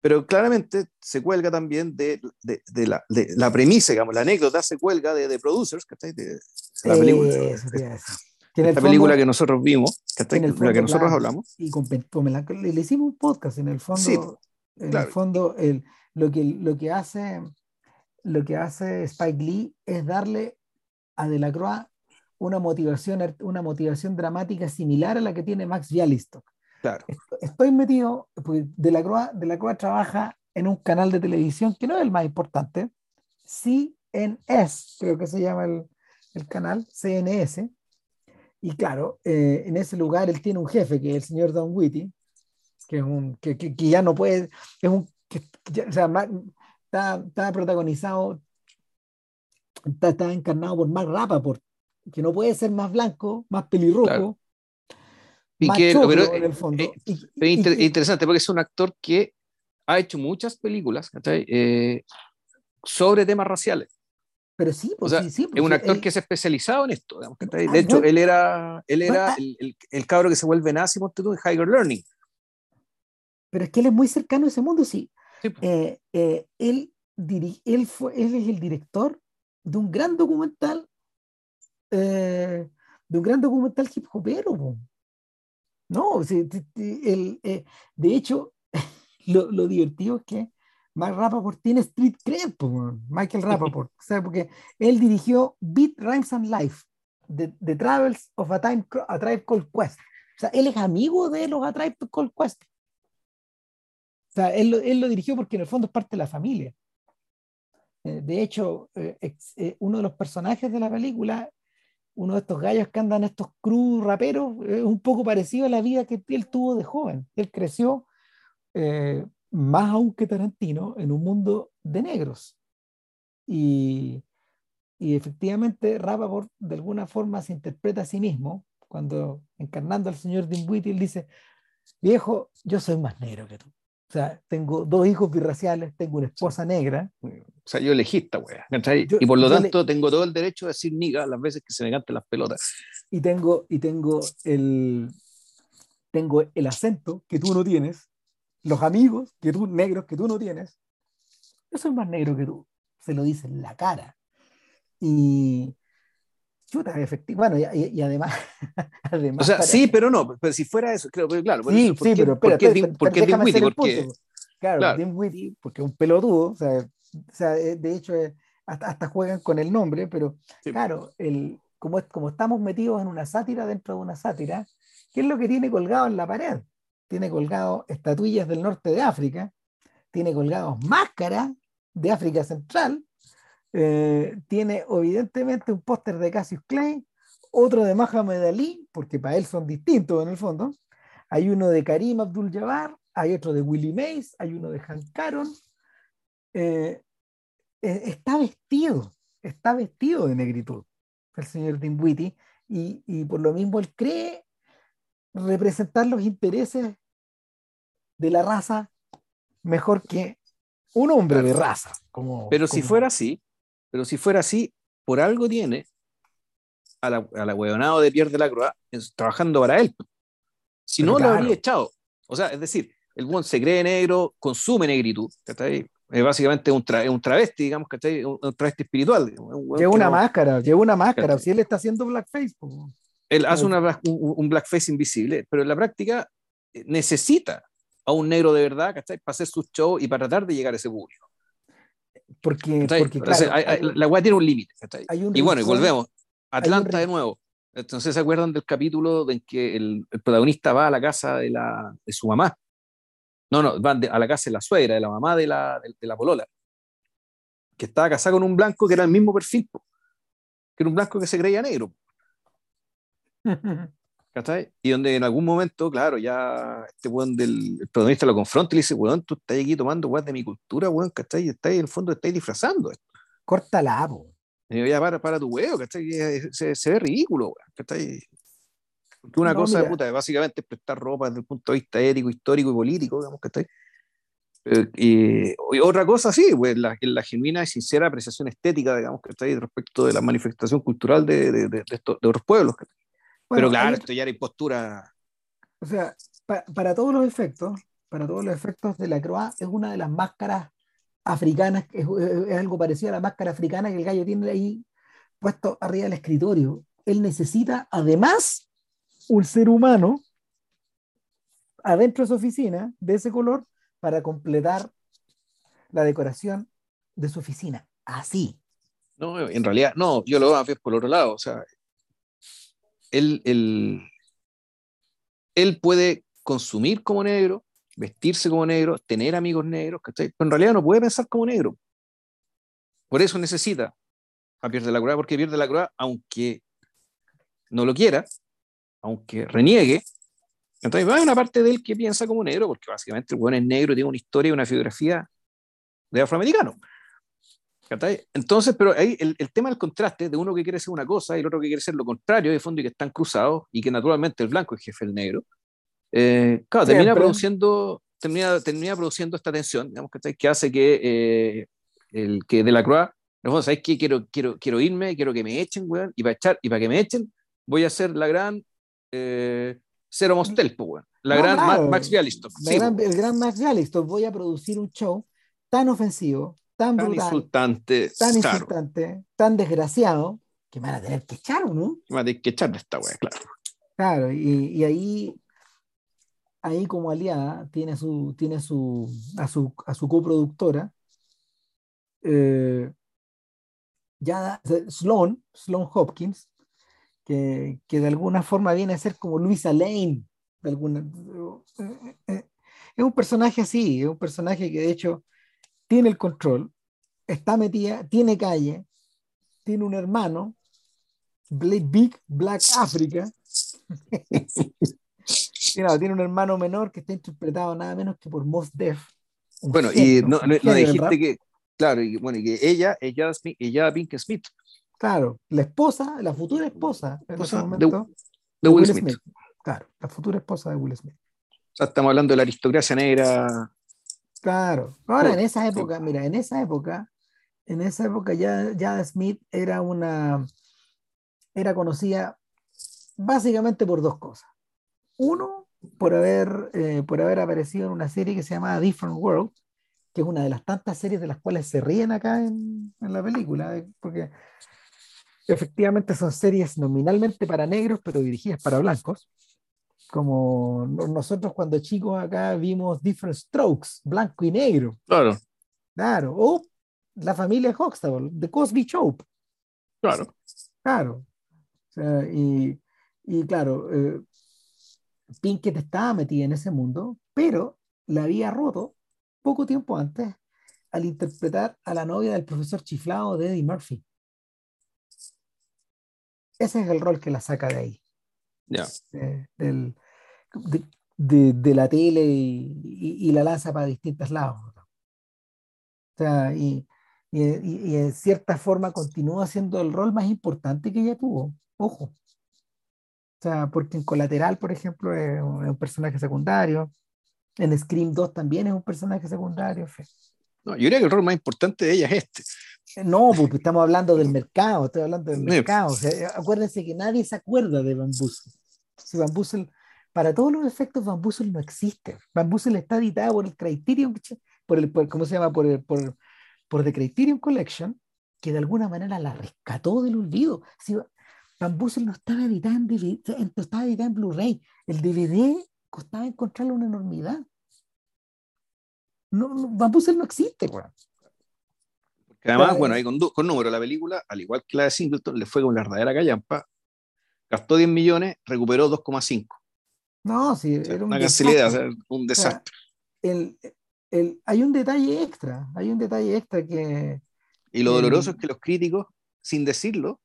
pero claramente se cuelga también de, de, de, la, de, la, premisa, digamos, la anécdota se cuelga de, de Producers, ¿cachai? De, la película, esta película que nosotros vimos, ¿cachai? la que nosotros hablamos. Y con, con la, le, le, hicimos un podcast, en el fondo, sí, en claro. el fondo el, lo, que, lo, que hace, lo que hace Spike Lee es darle a Delacroix una motivación, una motivación dramática similar a la que tiene Max Bialystock Claro. Estoy metido, porque de la, Croa, de la Croa trabaja en un canal de televisión que no es el más importante, CNS, creo que se llama el, el canal, CNS. Y claro, eh, en ese lugar él tiene un jefe, que es el señor Don Whitty, que, es un, que, que, que ya no puede, es un, que, ya, o sea, está, está, protagonizado, está, está, encarnado por Mark Rappaport, que no puede ser más blanco, más pelirrojo, claro y que, pero, en el fondo. Eh, y, inter, y, interesante porque es un actor que ha hecho muchas películas eh, sobre temas raciales. Pero sí, pues, o sea, sí, sí pues, es un actor él, que es especializado en esto. Digamos, de ah, hecho, bueno, él era, él era bueno, el, el, el, cabro que se vuelve nazi en Higher Learning. Pero es que él es muy cercano a ese mundo, sí. sí pues. eh, eh, él, diri él, fue, él es el director de un gran documental, eh, de un gran documental hip hopero. No, sí, el, eh, de hecho, [LAUGHS] lo, lo, divertido es que Mark Rappaport tiene street cred, Michael [LAUGHS] Rappaport, o sea, porque él dirigió Beat, Rhymes and Life, The, the Travels of a, time, a Tribe Called Quest. O sea, él es amigo de los A Tribe Called Quest. O sea, él, él lo dirigió porque en el fondo es parte de la familia. Eh, de hecho, eh, ex, uno de los personajes de la película uno de estos gallos que andan estos cruz raperos, es un poco parecido a la vida que él tuvo de joven. Él creció eh, más aún que Tarantino en un mundo de negros. Y, y efectivamente Rappaport de alguna forma se interpreta a sí mismo cuando encarnando al señor Dinwiddie, él dice, viejo, yo soy más negro que tú. O sea, tengo dos hijos birraciales, tengo una esposa negra. O sea, yo elegí esta wea. Y por lo tanto, le... tengo todo el derecho de decir niga las veces que se me canten las pelotas. Y tengo, y tengo el tengo el acento que tú no tienes, los amigos que tú, negros que tú no tienes. Yo soy más negro que tú. Se lo dice en la cara. Y, chuta, efectivo. Bueno, y, y, además, [LAUGHS] además. O sea, para... sí, pero no, pero si fuera eso, creo, pero claro. Sí, eso, sí, pero espera, ¿por qué, ¿por qué Dinwiddie? Porque, claro, claro. Dinwiddie, porque es un pelotudo, o sea, o sea de hecho, hasta, hasta, juegan con el nombre, pero sí. claro, el, como, como estamos metidos en una sátira dentro de una sátira, ¿qué es lo que tiene colgado en la pared? Tiene colgado estatuillas del norte de África, tiene colgados máscaras de África Central, Eh, tiene evidentemente un póster de Cassius Clay, otro de Muhammad Ali, porque para él son distintos en el fondo. Hay uno de Karim Abdul-Jabbar, hay otro de Willie Mays, hay uno de Hank Caron. Eh, eh, está vestido, está vestido de negritud el señor Dinwiddie y, y por lo mismo él cree representar los intereses de la raza mejor que un hombre de raza. Como, pero si fuera así, pero si fuera así, por algo tiene a la, de Pierre de la Croix trabajando para él. Si no, lo habría echado. O sea, es decir, el buen se cree negro, consume negritud. Es básicamente un, un travesti, digamos, ¿cachai? Un, un travesti espiritual. Lleva una máscara, lleva una máscara. Si él está haciendo blackface. Él hace una, un, blackface invisible, pero en la práctica eh, necesita a un negro de verdad, ¿cachai? Para hacer su show y para tratar de llegar a ese público. Porque, porque claro, la weá tiene un límite. Y bueno, y volvemos. Atlanta de nuevo. Entonces se acuerdan del capítulo en que el, protagonista va a la casa de, la, de su mamá. No, no, va a la casa de la suegra, de la mamá de la, de, la polola. Que estaba casada con un blanco que era el mismo perfil. Que era un blanco que se creía negro. [LAUGHS] Y donde en algún momento, claro, ya este weón del protagonista lo confronta y le dice, weón, tú estás aquí tomando weón de mi cultura, weón, ¿cachai? Y estás en el fondo, estás disfrazando esto. Córtala, po. Y yo, ya para, para tu huevo, ¿cachai? Se, se ve ridículo, weón, ¿cachai? Porque una cosa, de puta, básicamente es prestar ropa desde el punto de vista ético, histórico y político, digamos, ¿cachai? Eh, y, otra cosa, sí, pues, la, la, genuina y sincera apreciación estética, digamos, que está ahí respecto de la manifestación cultural de, de, de, estos, de otros pueblos. Pero claro, esto ya era impostura. O sea, para todos los efectos, para todos los efectos de la Croa, es una de las máscaras africanas, es, es, algo parecido a la máscara africana que el gallo tiene ahí puesto arriba del escritorio. Él necesita, además, un ser humano adentro de su oficina de ese color para completar la decoración de su oficina. Así. No, en realidad, no, yo lo veo por el otro lado. O sea, él, él, puede consumir como negro, vestirse como negro, tener amigos negros, pero en realidad no puede pensar como negro. Por eso necesita a Pierre de la Croix, porque Pierre de la Croix, aunque no lo quiera, aunque reniegue, entonces hay una parte de él que piensa como negro, porque básicamente el bueno es negro, tiene una historia y una biografía de afroamericano. Entonces, pero ahí el, el, tema del contraste de uno que quiere ser una cosa y el otro que quiere ser lo contrario, de fondo, y que están cruzados, y que naturalmente el blanco es jefe del negro, eh, claro, termina produciendo, termina, termina produciendo esta tensión, digamos, que hace que eh, el que de la Croix, no, ¿sabes qué? Quiero, quiero, quiero irme, quiero que me echen, weón, y para echar, y para que me echen, voy a ser la gran eh, Cero Mostel, weón. La gran Max Bialystok. el gran Max Bialystok, voy a producir un show tan ofensivo, tan, brutal, insultante, tan insultante, tan desgraciado, que me van a tener que echar, ¿no? Me van a tener que echar de esta wea, claro. Claro, y, y, ahí, ahí como aliada tiene, su, tiene su, a, su, a su coproductora, eh, ya Sloan, Sloan Hopkins, que, que, de alguna forma viene a ser como Luisa Lane, de alguna, eh, eh, es un personaje así, es un personaje que de hecho tiene el control, está metida, tiene calle, tiene un hermano, Big Black Africa. [LAUGHS] tiene un hermano menor que está interpretado nada menos que por Mos Def. Bueno, y no, no, dijiste que, claro, y bueno, y que ella, ella, ella Pink Smith. Claro, la esposa, la futura esposa, en ese momento, de, Will, Smith. Claro, la futura esposa de Will Smith. O sea, estamos hablando de la aristocracia negra Claro. Ahora, en esa época, mira, en esa época, en esa época ya, ya Smith era una, era conocida básicamente por dos cosas. Uno, por haber, eh, por haber aparecido en una serie que se llama Different World, que es una de las tantas series de las cuales se ríen acá en, en la película, eh, porque efectivamente son series nominalmente para negros, pero dirigidas para blancos como nosotros cuando chicos acá vimos Different Strokes, blanco y negro. Claro. Claro. O la familia Huxtable, The Cosby Show. Claro. Claro. y, y, claro, eh, Pinkett estaba metida en ese mundo, pero la había roto poco tiempo antes al interpretar a la novia del profesor chiflado de Eddie Murphy. Ese es el rol que la saca de ahí. Ya. de, de- la tele y, y- la lanza para distintos lados. O sea, y, y, en cierta forma continúa siendo el rol más importante que ella tuvo. Ojo. O sea, porque en Colateral, por ejemplo, es un, es personaje secundario. En Scream 2 también es un personaje secundario. No, yo diría que el rol más importante de ella es este. No, pues estamos hablando del mercado, estoy hablando del mercado. O sea, acuérdense que nadie se acuerda de Van Bussel. Si Van Bussel, para todos los efectos, Van Bussel no existe. Van Bussel está editada por el Criterion, por el, por- ¿cómo se llama? Por, el- por, por The Criterion Collection, que de alguna manera la rescató del olvido. Si Van Bussel no estaba editada en DVD, estaba editada en Blu-ray. El DVD costaba encontrarlo una enormidad. No, no, Van no existe, weón. Además, Claro, bueno, ahí con, con número, la película, al igual que la de Singleton, le fue con la verdadera callampa. Gastó 10 millones, recuperó 2,5. No, sí, O sea, era un una o sea, un O sea, desastre. el, el- hay un detalle extra, hay un detalle extra que, Y lo el- doloroso es que los críticos, sin decirlo,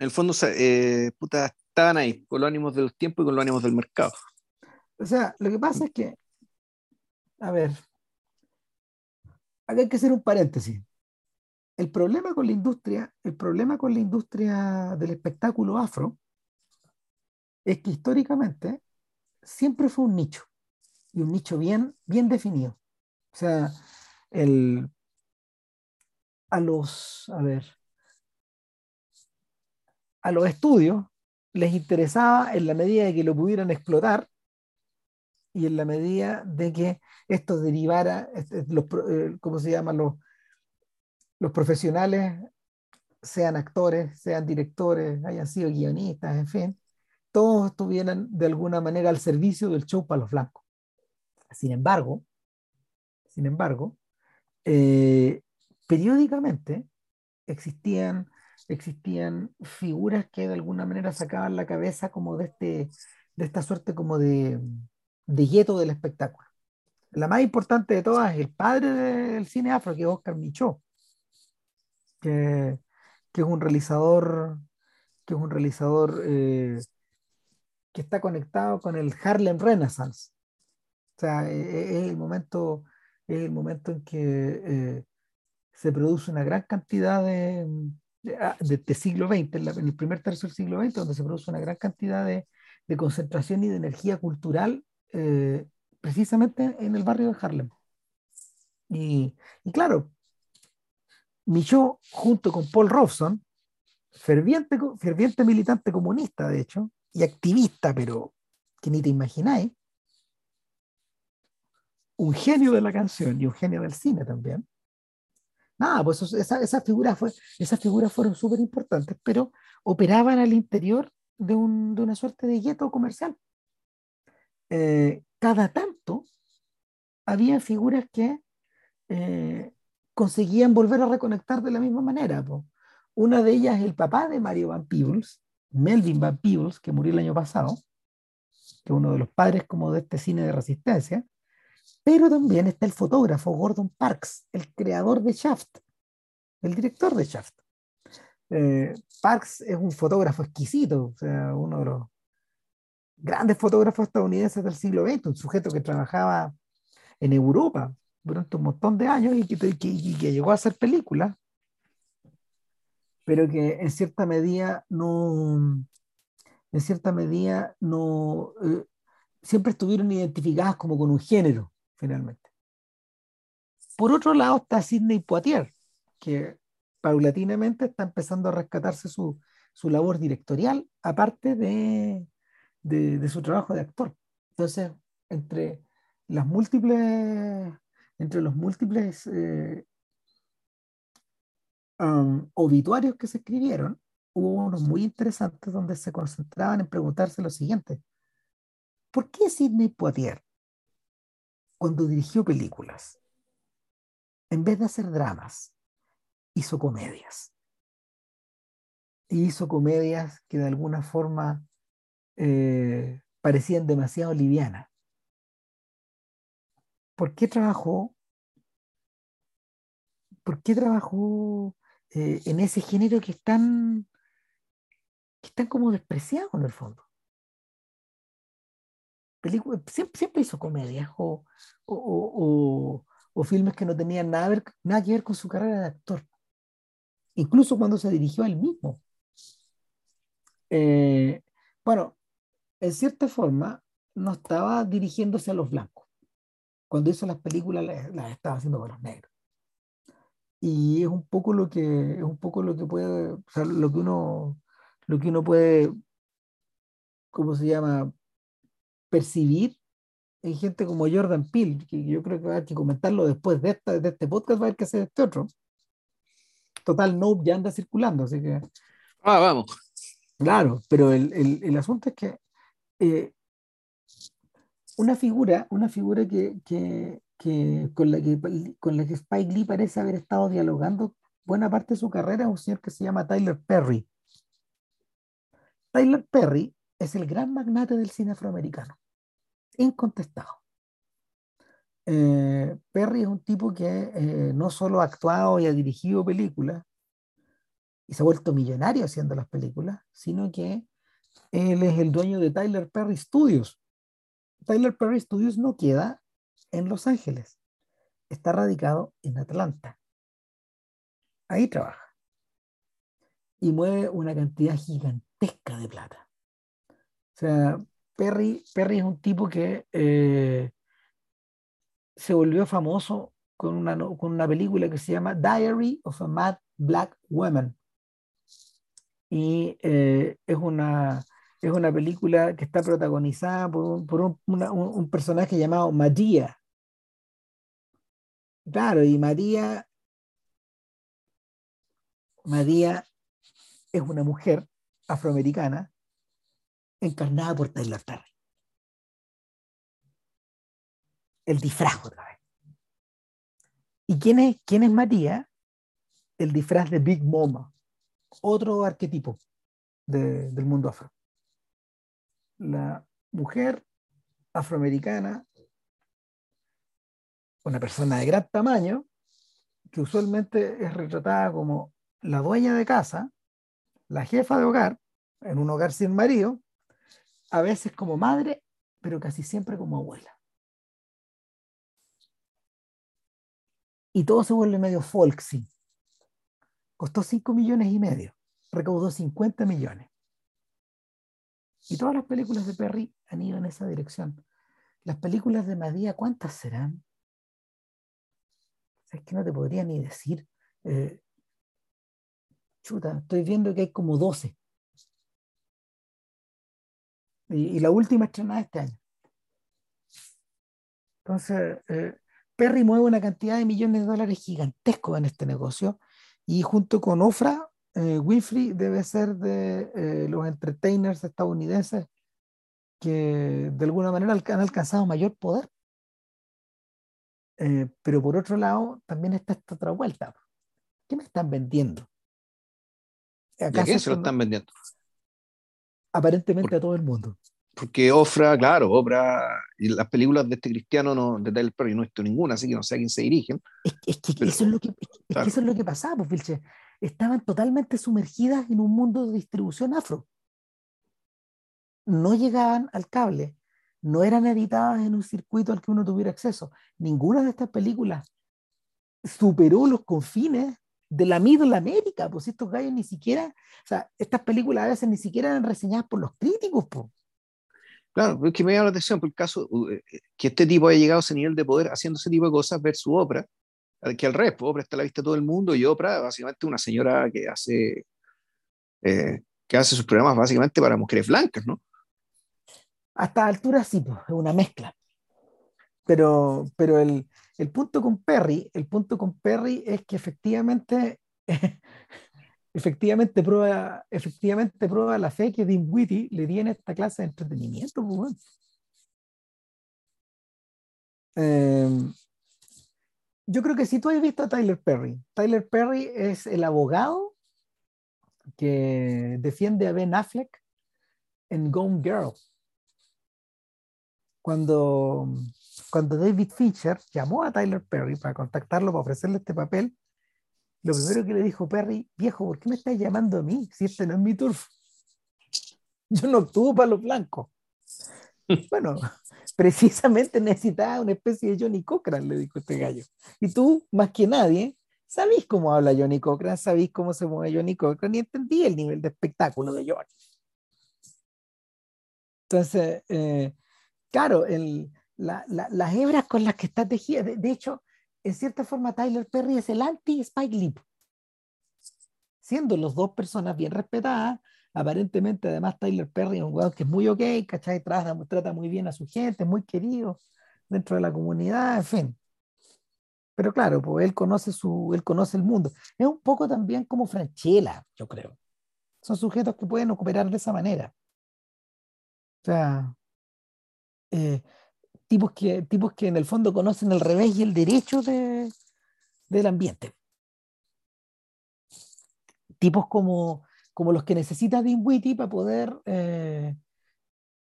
en el fondo, eh, puta, estaban ahí, con los ánimos de los tiempos y con los ánimos del mercado. o sea, lo que pasa es que, a ver, acá hay que hacer un paréntesis. El problema con la industria, el problema con la industria del espectáculo afro es que históricamente siempre fue un nicho y un nicho bien, bien definido. O sea, el, a los, a ver, a los estudios les interesaba en la medida de que lo pudieran explotar y en la medida de que esto derivara, los, eh, ¿cómo se llaman? Los, los profesionales, sean actores, sean directores, hayan sido guionistas, en fin, todos estuvieran de alguna manera al servicio del show para los blancos. Sin embargo, sin embargo, eh, periódicamente existían, existían figuras que de alguna manera sacaban la cabeza como de, este, de esta suerte como de, de gueto del espectáculo. La más importante de todas es el padre del cine afro, que es Oscar Michaud, que, que es un realizador, que es un realizador eh, que está conectado con el Harlem Renaissance. O sea, e- e- es el momento, es el momento en que eh, se produce una gran cantidad de, de, ah, de- siglo XX, en el primer tercio del siglo XX, donde se produce una gran cantidad de, de concentración y de energía cultural, eh, precisamente en el barrio de Harlem. Y, y claro, Michaud, junto con Paul Robson, ferviente, ferviente militante comunista, de hecho, y activista, pero que ni te imagináis, un genio de la canción y un genio del cine también. Nada, pues eso- esa- esas figuras, fue, esas figuras fueron súper importantes, pero operaban al interior de, un- de una suerte de gueto comercial. Eh, cada tanto había figuras que eh, conseguían volver a reconectar de la misma manera. Una de ellas es el papá de Mario Van Peebles, Melvin Van Peebles, que murió el año pasado, que es uno de los padres como de este cine de resistencia, pero también está el fotógrafo Gordon Parks, el creador de Shaft, el director de Shaft. Eh, Parks es un fotógrafo exquisito, o sea, uno de los grandes fotógrafos estadounidenses del siglo XX, un sujeto que trabajaba en Europa durante un montón de años y que, que- que llegó a hacer películas, pero que en cierta medida no, en cierta medida no, eh, siempre estuvieron identificadas como con un género, finalmente. Por otro lado está Sidney Poitier, que paulatinamente está empezando a rescatarse su, su labor directorial, aparte de, de, su trabajo de actor. Entonces, entre las múltiples, entre los múltiples eh, um, obituarios que se escribieron, hubo unos muy interesantes donde se concentraban en preguntarse lo siguiente. ¿Por qué Sidney Poitier, cuando dirigió películas, en vez de hacer dramas, hizo comedias? Y hizo comedias que de alguna forma eh, parecían demasiado livianas. ¿Por qué trabajó por qué trabajó eh, en ese género que es tan, que están como despreciado en el fondo. siempre, siempre, hizo comedias o, o, o, filmes que no tenían nada, nada que ver con su carrera de actor. Incluso cuando se dirigió a él mismo. Eh, bueno, en cierta forma, no estaba dirigiéndose a los blancos. Cuando hizo las películas, las, estaba haciendo para los negros. Y es un poco lo que, es un poco lo que puede, o sea, lo que uno, lo que uno puede, ¿cómo se llama? Percibir en gente como Jordan Peele, que yo creo que va a haber que comentarlo después de, esta, de este podcast, va a haber que hacer este otro. Total, no ya anda circulando, así que. Ah, vamos. Claro, pero el, el, el asunto es que eh, una figura, una figura que, que, que, con, la que, con la que Spike Lee parece haber estado dialogando buena parte de su carrera es un señor que se llama Tyler Perry. Tyler Perry es el gran magnate del cine afroamericano, incontestado. Eh, Perry es un tipo que eh, no solo ha actuado y ha dirigido películas y se ha vuelto millonario haciendo las películas, sino que él es el dueño de Tyler Perry Studios. Tyler Perry Studios no queda en Los Ángeles, está radicado en Atlanta. Ahí trabaja. Y mueve una cantidad gigantesca de plata. O sea, Perry, Perry es un tipo que eh, se volvió famoso con una, con una película que se llama Diary of a Mad Black Woman. Y eh, es, una, es una película que está protagonizada por un, por un, un personaje llamado María. Claro, y María, María es una mujer afroamericana encarnada por Tyler Perry. El disfraz otra vez. ¿Y quién es, quién es María? El disfraz de Big Mama, otro arquetipo del mundo afro. La mujer afroamericana, una persona de gran tamaño, que usualmente es retratada como la dueña de casa, la jefa de hogar, en un hogar sin marido, a veces como madre, pero casi siempre como abuela. Y todo se vuelve medio folksy. Costó 5 millones y medio, recaudó 50 millones. Y todas las películas de Perry han ido en esa dirección. Las películas de Madía, ¿cuántas serán? Es que no te podría ni decir. Eh, chuta, estoy viendo que hay como 12. Y, la última estrenada este año. Entonces, eh, Perry mueve una cantidad de millones de dólares gigantescos en este negocio y junto con Ofra, eh, Winfrey debe ser de eh, los entertainers estadounidenses que de alguna manera han alcanzado mayor poder. pero por otro lado, también está esta otra vuelta. ¿Qué me están vendiendo? ¿A quién se lo están vendiendo? aparentemente a todo el mundo. Porque Ofra, claro, Ofra y las películas de este cristiano no, de Tyler Perry no he visto ninguna, así que no sé a quién se dirigen. Es, que, eso, es lo que, eso es lo que pasaba, pues, Vilche. Estaban totalmente sumergidas en un mundo de distribución afro. No llegaban al cable, no eran editadas en un circuito al que uno tuviera acceso. Ninguna de estas películas superó los confines de la Middle América, pues estos gallos ni siquiera, o sea, estas películas a veces ni siquiera eran reseñadas por los críticos, pues. Claro, es que me llama la atención por el caso eh, que este tipo haya llegado a ese nivel de poder haciendo ese tipo de cosas ver su obra, que al revés, pues, Oprah está a la vista de todo el mundo y Oprah básicamente una señora que hace eh, que hace sus programas básicamente para mujeres blancas, ¿no? Hasta altura sí, pues, es una mezcla. Pero, pero el, el punto con Perry, el punto con Perry es que efectivamente, [LAUGHS] efectivamente prueba, efectivamente prueba la fe que Witty le tiene esta clase de entretenimiento. Pues, em, yo creo que si tú has visto a Tyler Perry, Tyler Perry es el abogado que defiende a Ben Affleck en Gone Girl. Cuando cuando David Fincher llamó a Tyler Perry para contactarlo, para ofrecerle este papel, lo primero que le dijo Perry, viejo, ¿por qué me estás llamando a mí si este no es mi turf? [LAUGHS] Yo no actúo para los blancos. [LAUGHS] bueno, precisamente necesitaba una especie de Johnny Cochran, le dijo este gallo. Y tú, más que nadie, sabéis cómo habla Johnny Cochran, sabéis cómo se mueve Johnny Cochran y entendí el nivel de espectáculo de Johnny. Entonces, eh, claro, el, las hebras con las que está tejida, de, hecho, en cierta forma Tyler Perry es el anti-Spike Lee. Siendo los dos personas bien respetadas, aparentemente además Tyler Perry es un weón que es muy ok, ¿cachai? Trata, trata muy bien a su gente, muy querido dentro de la comunidad, en fin. Pero claro, pues él conoce, su, él conoce el mundo. Es un poco también como Franchella, yo creo. Son sujetos que pueden operar de esa manera. O sea, eh, tipos, que, tipos que en el fondo conocen el revés y el derecho de, del ambiente. Tipos como, como los que necesita Dinwiddie para poder eh,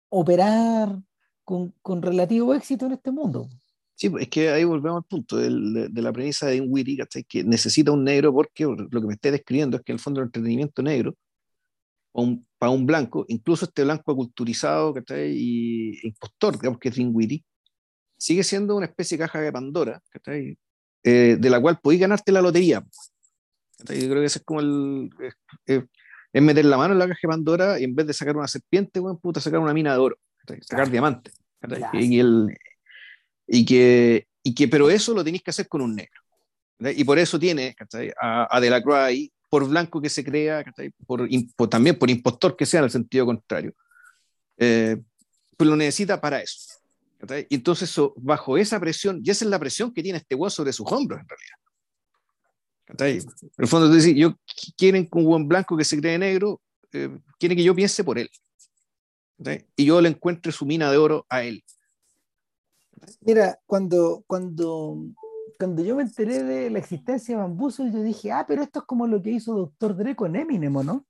operar con, con, relativo éxito en este mundo. Sí, pues, es que ahí volvemos al punto de, de la premisa de Dinwiddie, que necesita un negro porque lo que me esté describiendo es que en el fondo el entretenimiento negro un, para un blanco, incluso este blanco aculturizado y impostor, digamos que es Dinwiddie, sigue siendo una especie de caja de Pandora, eh, de la cual podéis ganarte la lotería. Yo creo que ese es como el. Es, meter la mano en la caja de Pandora y en vez de sacar una serpiente, bueno, puta, sacar una mina de oro, sacar diamante. Y, el, y, que, y que, pero eso lo tenéis que hacer con un negro. Y por eso tiene a, a De la Croix ahí, por blanco que se crea, por, también por impostor que sea en el sentido contrario, eh, pues lo necesita para eso. Y entonces, bajo esa presión, y esa es la presión que tiene este huevo sobre sus hombros en realidad. En el fondo, tú yo quieren un buen blanco que se cree negro, eh, quiere que yo piense por él. Y yo le encuentre su mina de oro a él. Mira, cuando, cuando cuando yo me enteré de la existencia de Bambuzo, yo dije, ah, pero esto es como lo que hizo Doctor Dre con Eminem, no?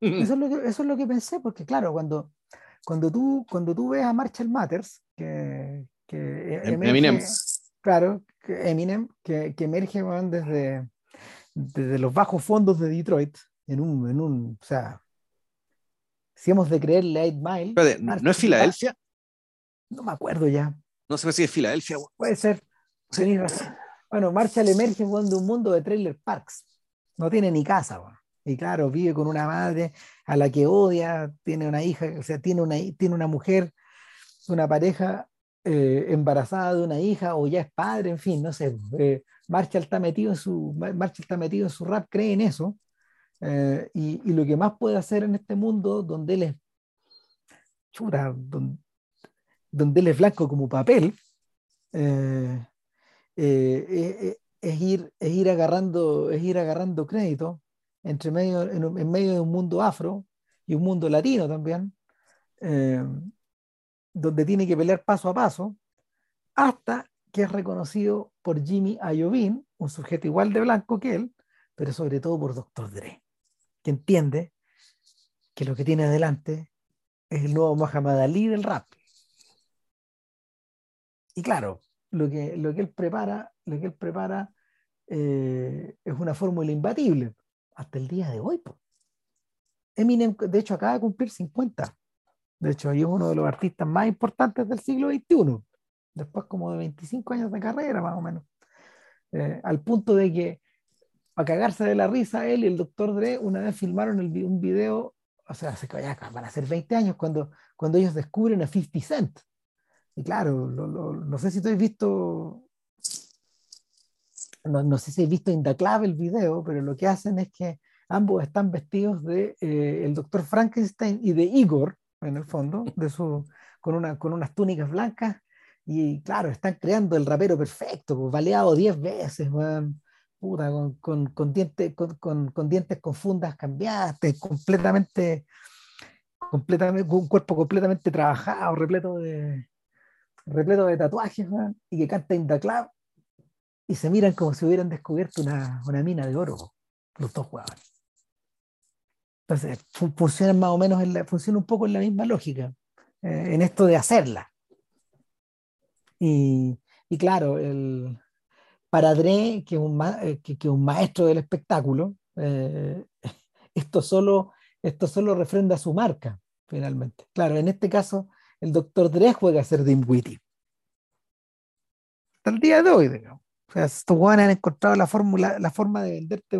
Eso es, lo que, eso es lo que pensé, porque claro, cuando, cuando, tú, cuando tú ves a Marshall Matters, que, que em, Eminem. Claro, que Eminem, que, que emerge desde, desde los bajos fondos de Detroit, en un, en un o sea, si hemos de creerle a 8 Mile. ¿No es Filadelfia? No me acuerdo ya. No sé si es Filadelfia. Puede ser. Bueno, Marshall emerge de un mundo de trailer parks. No tiene ni casa. Y claro, vive con una madre a la que odia, tiene una hija, o sea, tiene una, tiene una mujer, una pareja eh, embarazada de una hija o ya es padre, en fin, no sé. Eh, Marshall está metido en su, Marshall está metido en su rap, cree en eso. Eh, y, y, lo que más puede hacer en este mundo donde él es chuta, donde, donde él es blanco como papel, eh, eh, eh, es, ir, es, ir agarrando, es ir agarrando crédito entre medio, en, medio de un mundo afro y un mundo latino también, donde tiene que pelear paso a paso, hasta que es reconocido por Jimmy Iovine, un sujeto igual de blanco que él, pero sobre todo por Dr. Dre, que entiende que lo que tiene adelante es el nuevo Muhammad Ali del rap. Y claro, lo que, lo que él prepara, lo que él prepara eh, es una fórmula imbatible hasta el día de hoy. Eminem, de hecho, acaba de cumplir 50. De hecho, es uno de los artistas más importantes del siglo XXI. Después como de 25 años de carrera, más o menos. Eh, al punto de que, para cagarse de la risa, él y el doctor Dre una vez filmaron un video, o sea, hace, van a ser 20 años, cuando, cuando ellos descubren a 50 Cent. Y claro, no sé si tú has visto, no, sé si has visto In el video, pero lo que hacen es que ambos están vestidos de eh, el doctor Frankenstein y de Igor, en el fondo, de su, con, una, con unas túnicas blancas. Y claro, están creando el rapero perfecto, pues, baleado 10 veces, puta, con, con, con, dientes, con, con, dientes con fundas cambiadas, completamente, completamente, un cuerpo completamente trabajado, repleto de, repleto de tatuajes, y que canta In Club, y se miran como si hubieran descubierto una, una mina de oro, los dos jugadores. Entonces, funciona más o menos, en la, un poco en la misma lógica, eh, en esto de hacerla. Y, y claro, el, para Dre, que es un, eh, que, un maestro del espectáculo, eh, [LAUGHS] esto, solo, esto solo refrenda su marca, finalmente. Claro, en este caso, el doctor Dre juega a ser Witty. Hasta el día de hoy, digamos. O sea, estos han encontrado la, fórmula, la forma de venderte,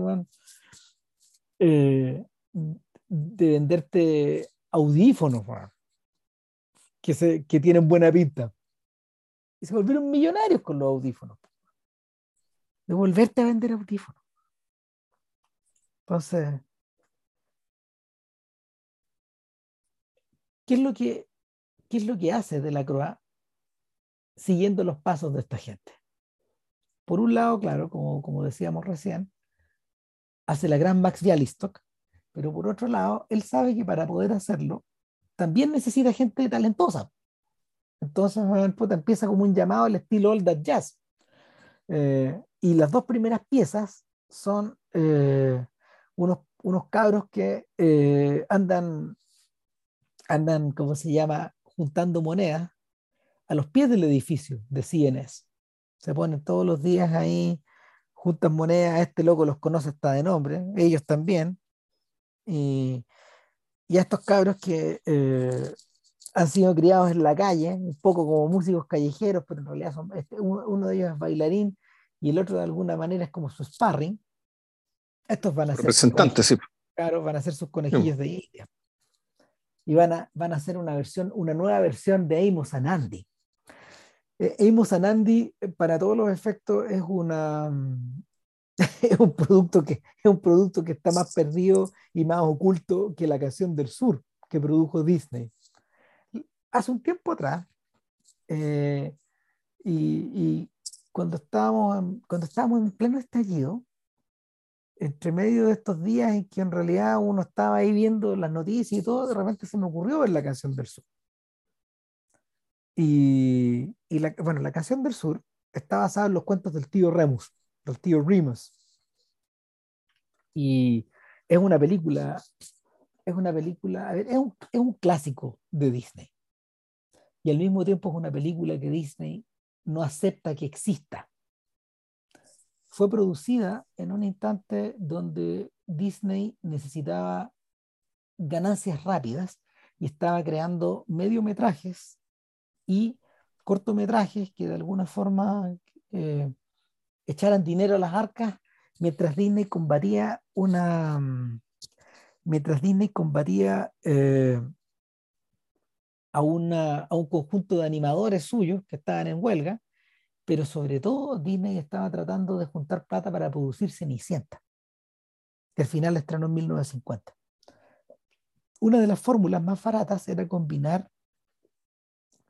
eh, de venderte audífonos, que, se, que tienen buena pinta. Y se volvieron millonarios con los audífonos. De volverte a vender audífonos. Entonces, ¿qué es lo que, qué es lo que hace de la Croix siguiendo los pasos de esta gente? Por un lado, claro, como, como decíamos recién, hace la gran Max Bialystock, pero por otro lado, él sabe que para poder hacerlo, también necesita gente talentosa. Entonces, empieza como un llamado al estilo old jazz. Eh, y las dos primeras piezas son eh, unos, unos cabros que eh, andan, andan, ¿cómo se llama?, juntando monedas a los pies del edificio de CNS. Se ponen todos los días ahí, juntan monedas, este loco los conoce hasta de nombre, ellos también. Y, y a estos cabros que eh, han sido criados en la calle, un poco como músicos callejeros, pero en realidad son, este, uno, de ellos es bailarín y el otro de alguna manera es como su sparring. Estos van a ser... Representantes, sí. Claro, van a ser sus conejillos de India. Y van a, van a hacer una versión, una nueva versión de Amos Anandi. Eh, Amos Anandi, eh, para todos los efectos, es una, [LAUGHS] es un producto que es un producto que está más perdido y más oculto que la canción del sur que produjo Disney hace un tiempo atrás eh, y, cuando estábamos cuando estábamos en pleno estallido entre medio de estos días en que en realidad uno estaba ahí viendo las noticias y todo de repente se me ocurrió ver la canción del sur y, y la, bueno la canción del sur está basada en los cuentos del tío Remus el tío Remus. Y es una película, es una película, es un, es un clásico de Disney. Y al mismo tiempo es una película que Disney no acepta que exista. Fue producida en un instante donde Disney necesitaba ganancias rápidas y estaba creando mediometrajes y cortometrajes que de alguna forma eh, echaran dinero a las arcas mientras Disney combatía una mientras Disney combatía eh, a, una, a un conjunto de animadores suyos que estaban en huelga, pero sobre todo Disney estaba tratando de juntar plata para producir Cenicienta, que al final estrenó en 1950. Una de las fórmulas más baratas era combinar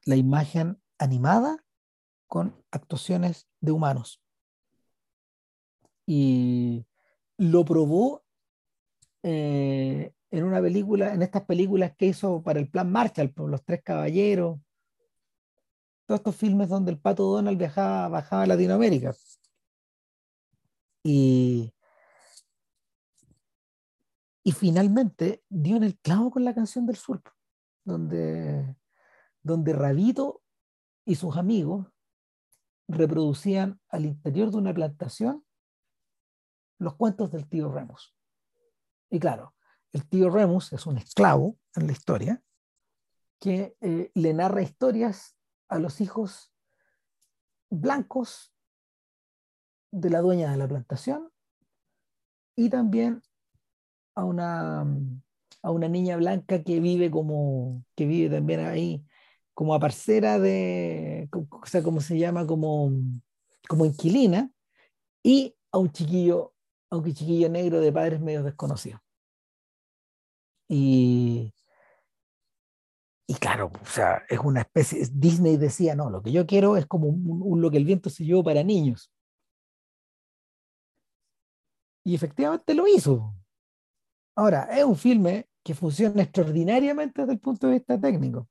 la imagen animada con actuaciones de humanos y lo probó eh, en una película, en estas películas que hizo para el Plan Marshall, por Los Tres Caballeros, todos estos filmes donde el pato Donald viajaba, bajaba a Latinoamérica. Y, y finalmente dio en el clavo con la canción del sur, donde, donde Rabito y sus amigos reproducían al interior de una plantación los cuentos del tío Remus. Y claro, el tío Remus es un esclavo en la historia que eh, le narra historias a los hijos blancos de la dueña de la plantación y también a una, a una niña blanca que vive como que vive también ahí como a parcera de o sea como se llama como como inquilina y a un chiquillo aunque chiquillo negro de padres medio desconocidos. Y, y claro, o sea, es una especie, Disney decía, no, lo que yo quiero es como un, lo que el viento se llevó para niños. Y efectivamente lo hizo. Ahora, es un filme que funciona extraordinariamente desde el punto de vista técnico,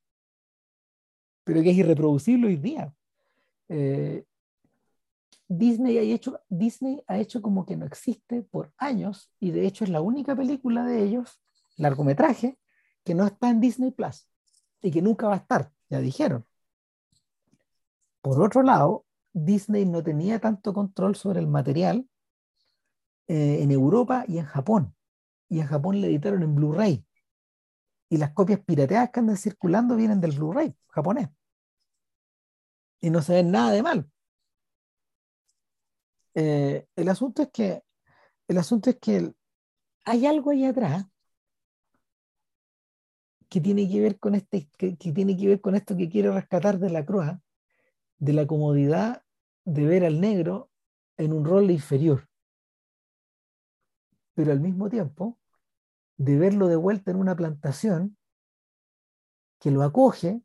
pero que es irreproducible hoy día. Eh, Disney ha, hecho, Disney ha hecho como que no existe por años y de hecho es la única película de ellos, largometraje, que no está en Disney Plus y que nunca va a estar, ya dijeron. Por otro lado, Disney no tenía tanto control sobre el material eh, en Europa y en Japón. Y en Japón le editaron en Blu-ray. Y las copias pirateadas que andan circulando vienen del Blu-ray japonés. Y no se ven nada de mal. Eh, el asunto es que el asunto es que hay algo ahí atrás que tiene que ver con este que, tiene que ver con esto que quiero rescatar de la cruz de la comodidad de ver al negro en un rol inferior pero al mismo tiempo de verlo de vuelta en una plantación que lo acoge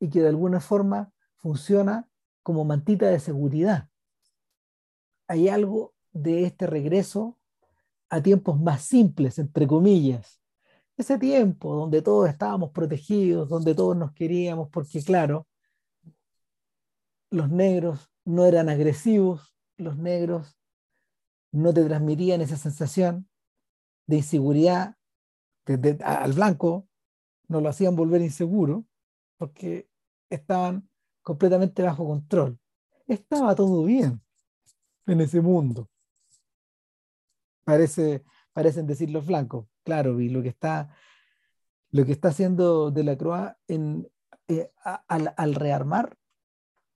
y que de alguna forma funciona como mantita de seguridad. Hay algo de este regreso a tiempos más simples, entre comillas. Ese tiempo donde todos estábamos protegidos, donde todos nos queríamos, porque claro, los negros no eran agresivos, los negros no te transmitían esa sensación de inseguridad al blanco, no lo hacían volver inseguro porque estaban completamente bajo control. Estaba todo bien en ese mundo. Parece, parecen decir los blancos. Claro, y lo que está, lo que está haciendo De la Croix eh, al, al, rearmar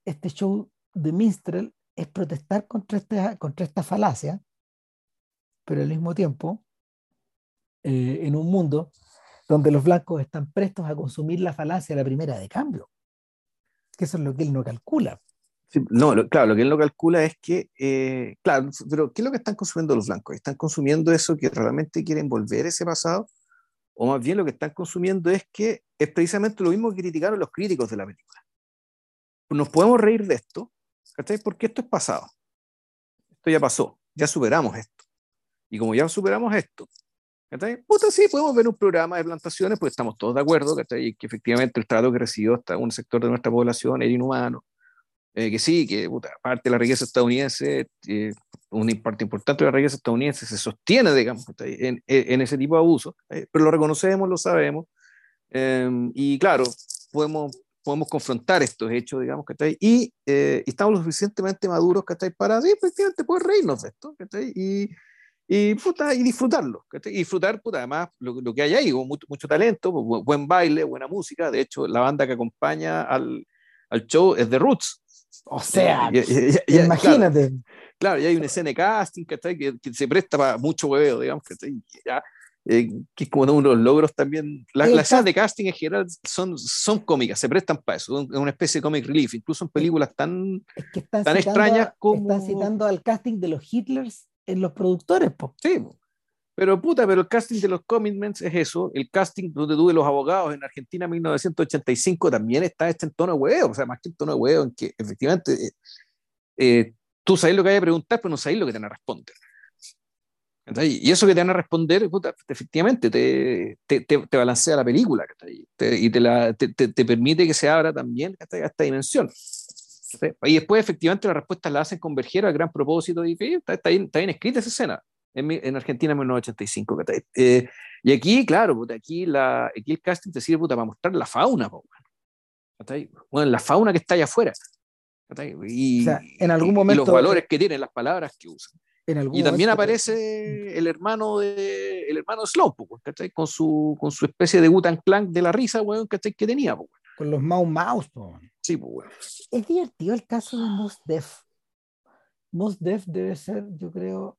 este show de Minstrel es protestar contra esta, contra esta falacia, pero al mismo tiempo, eh, en un mundo donde los blancos están prestos a consumir la falacia a la primera de cambio. Que eso es lo que él no calcula. No, claro, lo que él no calcula es que, eh, claro, pero ¿qué es lo que están consumiendo los blancos? ¿Están consumiendo eso que realmente quieren volver ese pasado? O más bien lo que están consumiendo es que es precisamente lo mismo que criticaron los críticos de la película. Nos podemos reír de esto, ¿cachai? Porque esto es pasado. Esto ya pasó, ya superamos esto. Y como ya superamos esto, Puta, sí, podemos ver un programa de plantaciones, pues estamos todos de acuerdo, que efectivamente el trato que recibió hasta un sector de nuestra población era inhumano, eh, que sí, que puta, parte de la riqueza estadounidense, eh, una parte importante de la riqueza estadounidense se sostiene, digamos, en, en, ese tipo de abuso, pero lo reconocemos, lo sabemos, em, y claro, podemos, podemos confrontar estos hechos, digamos, que y, eh, y estamos lo suficientemente maduros, que para, sí, efectivamente, poder reírnos de esto, y y, puta, y disfrutarlo. Y disfrutar, puta, además, lo, lo, que hay ahí, mucho, mucho talento, buen baile, buena música. De hecho, la banda que acompaña al, al show es The Roots. O sea, imagínate. Claro, y hay una escena de casting que, que se presta para mucho hueveo, digamos, que, ya, eh, que es como uno de los logros también. Las, escenas de casting en general son, son cómicas, se prestan para eso, es una especie de comic relief, incluso en películas tan, tan extrañas como. Están citando al casting de los Hitlers en los productores. Po. Sí, pero puta, pero el casting de los commitments es eso. El casting donde tuve los abogados en Argentina en 1985 también está este en tono de huevo, o sea, más que en tono de huevo, en que efectivamente eh, eh, tú sabes lo que hay que preguntar, pero no sabes lo que te van a responder. Y eso que te van a responder, puta, efectivamente, te, te, te, balancea la película y te, la, te, permite que se abra también esta, esta dimensión. Y después, efectivamente, las respuestas la hacen converger al gran propósito. Y está, está, bien, está bien escrita esa escena en, en Argentina en 1985. Eh, y aquí, claro, aquí, la, aquí el casting te sirve puta, para mostrar la fauna. bueno, la fauna que está allá afuera. Y, en algún momento, los valores que tienen, las palabras que usan. y también aparece el hermano de el hermano de Slowpoke, con su, con su especie de Gutan Clank de la risa, weón, que tenía. Con los Mau Maus, Sí, pues, Es divertido el caso de Mos Def. Mos Def debe ser, yo creo,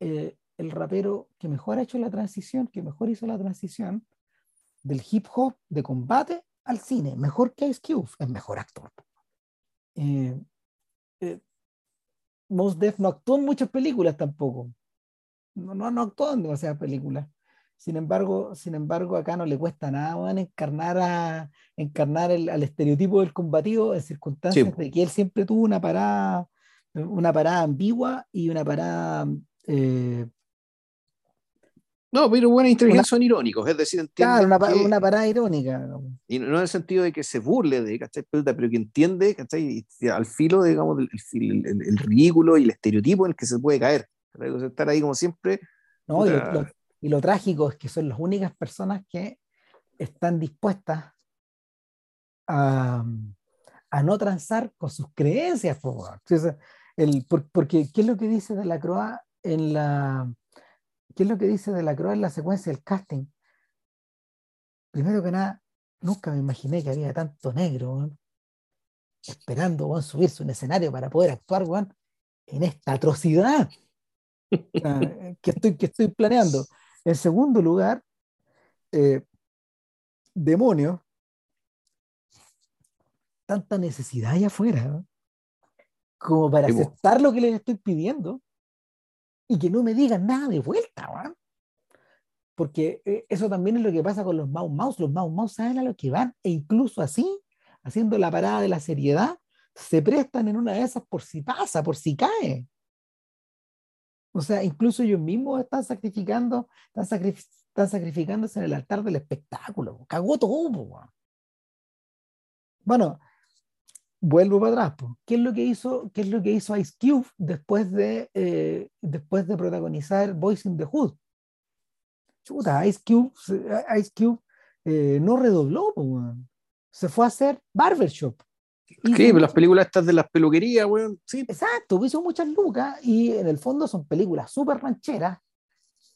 eh, el rapero que mejor ha hecho la transición, que mejor hizo la transición del hip hop de combate al cine. Mejor que Ice Cube, es mejor actor. Eh, eh, Mos Def no actuó en muchas películas tampoco. No, no, no actuó en demasiadas películas. Sin embargo, sin embargo, acá no le cuesta nada encarnar, a, encarnar el, al estereotipo del combativo en circunstancias de que él siempre tuvo una parada, una parada ambigua y una parada eh, no, pero buenas inteligencias son irónicos, es decir, claro, una, una, parada irónica. Y no en el sentido de que se burle de, ¿cachai? Pero, que entiende, ¿cachai? Al filo, digamos, del el, el, ridículo y el estereotipo en el que se puede caer. estar ahí como siempre. No, y y lo trágico es que son las únicas personas que están dispuestas a, a no transar con sus creencias. el, porque, ¿qué es lo que dice de la Croa en la... ¿Qué es lo que dice de la Croa en la secuencia del casting? Primero que nada, nunca me imaginé que había tanto negro, esperando a subirse un escenario para poder actuar en esta atrocidad [LAUGHS] que, estoy, que estoy planeando. En segundo lugar, eh, demonios, tanta necesidad allá afuera, como para aceptar lo que les estoy pidiendo y que no me digan nada de vuelta, porque eh, eso también es lo que pasa con los mouse mouse. Los mouse mouse saben a lo que van e incluso así, haciendo la parada de la seriedad, se prestan en una de esas por si pasa, por si cae. O sea, incluso ellos mismos están sacrificando, están, sacrificándose en el altar del espectáculo. Cagó todo. Bueno, vuelvo para atrás. ¿Qué es lo que hizo, qué es lo que hizo Ice Cube después de, eh, después de protagonizar Voice in the Hood? Chuta, Ice Cube, Ice Cube eh, no redobló, se fue a hacer barbershop. Sí, las películas estas de las peluquerías, weón. Sí. Exacto, hizo muchas lucas y en el fondo son películas súper rancheras,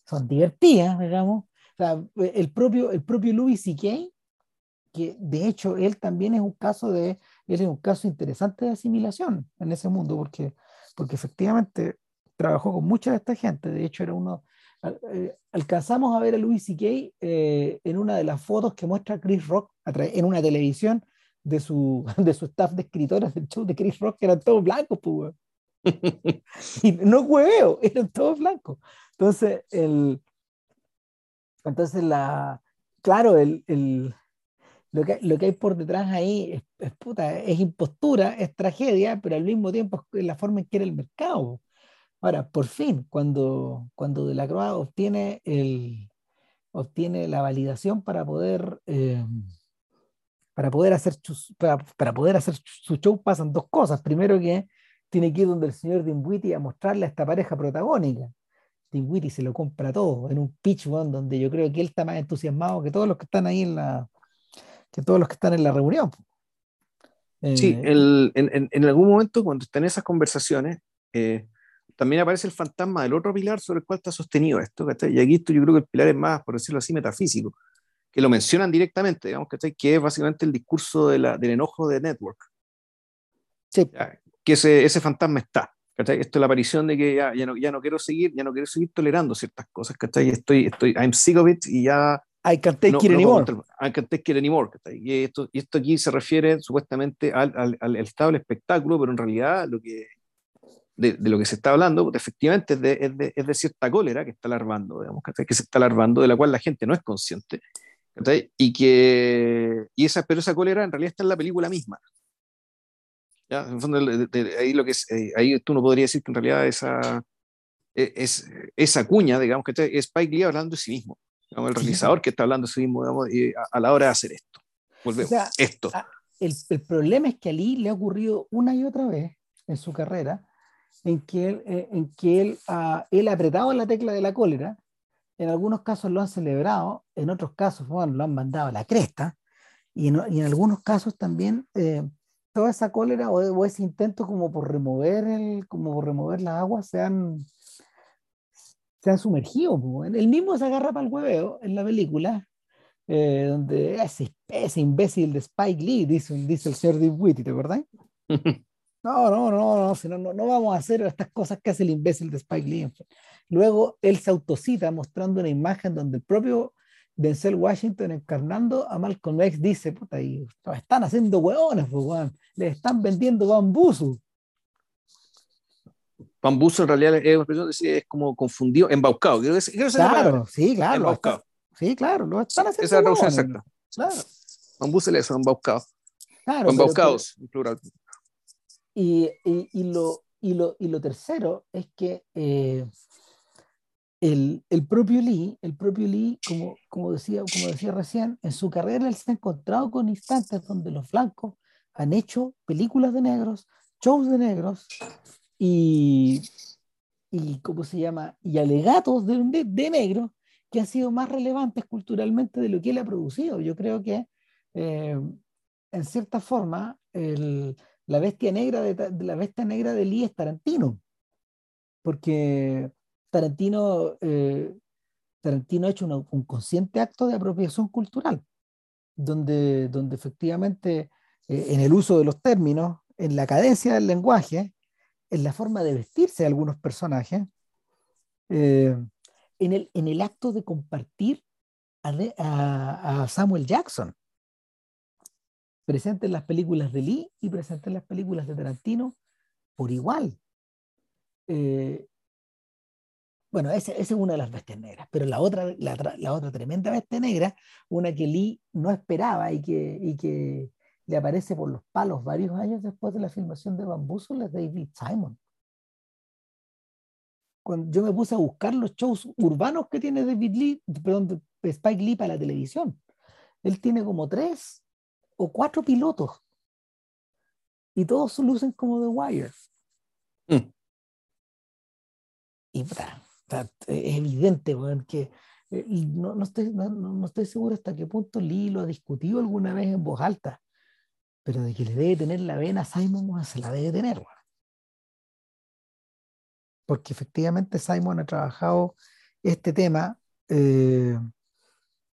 son divertidas, digamos. O sea, el propio, el propio Louis C.K., que de hecho él también es un caso de, él es un caso interesante de asimilación en ese mundo, porque, porque efectivamente trabajó con mucha de esta gente. De hecho, era uno. Eh, alcanzamos a ver a Louis C.K. Eh, en una de las fotos que muestra Chris Rock en una televisión de su, [LAUGHS] de su staff de escritores del show de Chris Rock, que eran todos blancos, pues, [LAUGHS] y no hueveo, eran todos blancos. Entonces, el, entonces la, claro, el, el lo, que, lo que hay por detrás ahí es, es, puta, es impostura, es tragedia, pero al mismo tiempo es la forma en que era el mercado. Ahora, por fin, cuando, cuando De la Croix obtiene, el, obtiene la validación para poder... Eh, para poder hacer, para, para, poder hacer su show pasan dos cosas. Primero que tiene que ir donde el señor Dinwiddie a mostrarle a esta pareja protagónica. Dinwiddie se lo compra todo en un pitch one donde yo creo que él está más entusiasmado que todos los que están ahí en la que todos los que están en la reunión. Sí, eh, el, en, en, algún momento cuando están esas conversaciones, eh, también aparece el fantasma del otro pilar sobre el cual está sostenido esto. Y aquí esto yo creo que el pilar es más, por decirlo así, metafísico que lo mencionan directamente, digamos, que es básicamente el discurso de la, del enojo de Network. Sí. Que ese, ese fantasma está. ¿cachai? Esto es la aparición de que ya, ya, no, ya no quiero seguir, ya no quiero seguir tolerando ciertas cosas, ¿cachai? Estoy, estoy, I'm sick of it y ya... I can't take it anymore. I can't take it anymore. Y esto, y esto aquí se refiere supuestamente al, al, al, estado del espectáculo, pero en realidad lo que, de, de, lo que se está hablando, efectivamente es de, es de, es de cierta cólera que está alarmando, digamos, que se está alarmando, de la cual la gente no es consciente y que, y esa, pero esa cólera en realidad está en la película misma. ¿Ya? En fondo, ahí, lo que es, eh, ahí tú no podrías decir que en realidad esa, e, es, esa cuña, digamos, que es Spike Lee hablando de sí mismo, el realizador que está hablando sí mismo digamos, a, la hora de hacer esto. Volvemos, esto. El, el, problema es que a Lee le ha ocurrido una y otra vez en su carrera en que él, eh, en que él, uh, él ha apretado la tecla de la cólera en algunos casos lo han celebrado, en otros casos bueno, lo han mandado a la cresta, y en, y en algunos casos también eh, toda esa cólera o, ese intento como por remover, el, como por remover la agua se han, se han sumergido. El mismo se agarra para el hueveo en la película, eh, donde ese, ese, imbécil de Spike Lee, dice, dice el señor Witty, ¿te acordás? [LAUGHS] No, no, no, no, no, no, vamos a hacer estas cosas que hace el imbécil de Spike Lee. Luego él se autocita mostrando una imagen donde el propio Denzel Washington encarnando a Malcolm X dice, puta, y están haciendo hueones, pues, le están vendiendo bambuzo. Bambuzo en realidad es, es como confundido, embaucado. claro, sí, claro. Embaucado. sí, claro, lo están haciendo. Esa es la traducción exacta. Claro. Bambuzo es eso, embaucado. Claro, embaucados, en plural. Y, y, y, lo, y, lo, y lo tercero es que eh, el, el, propio Lee, el propio Lee como, como, decía, como decía recién, en su carrera él se ha encontrado con instantes donde los blancos han hecho películas de negros, shows de negros y, y ¿cómo se llama? Y alegatos de, de, de negros que han sido más relevantes culturalmente de lo que él ha producido. Yo creo que, eh, en cierta forma, la bestia negra de, la bestia negra de Lee es Tarantino. Porque Tarantino, eh, Tarantino ha hecho un consciente acto de apropiación cultural, donde, donde efectivamente eh, en el uso de los términos, en la cadencia del lenguaje, en la forma de vestirse algunos personajes, eh, en, el, en el acto de compartir a, Samuel Jackson, presente en las películas de Lee y presente en las películas de Tarantino por igual. Eh, bueno, esa, es una de las bestias negras, pero la otra, la, otra tremenda bestia negra, una que Lee no esperaba y que, y que le aparece por los palos varios años después de la filmación de Bambuzo, es David Simon. Cuando yo me puse a buscar los shows urbanos que tiene David Lee, perdón, Spike Lee para la televisión. Él tiene como tres o cuatro pilotos y todos lucen como The Wire. Mm. Y es evidente que eh, no, no, estoy, no, no, estoy seguro hasta qué punto Lee lo ha discutido alguna vez en voz alta, pero de que le debe tener la vena a Simon, se la debe tener. Porque efectivamente Simon ha trabajado este tema eh,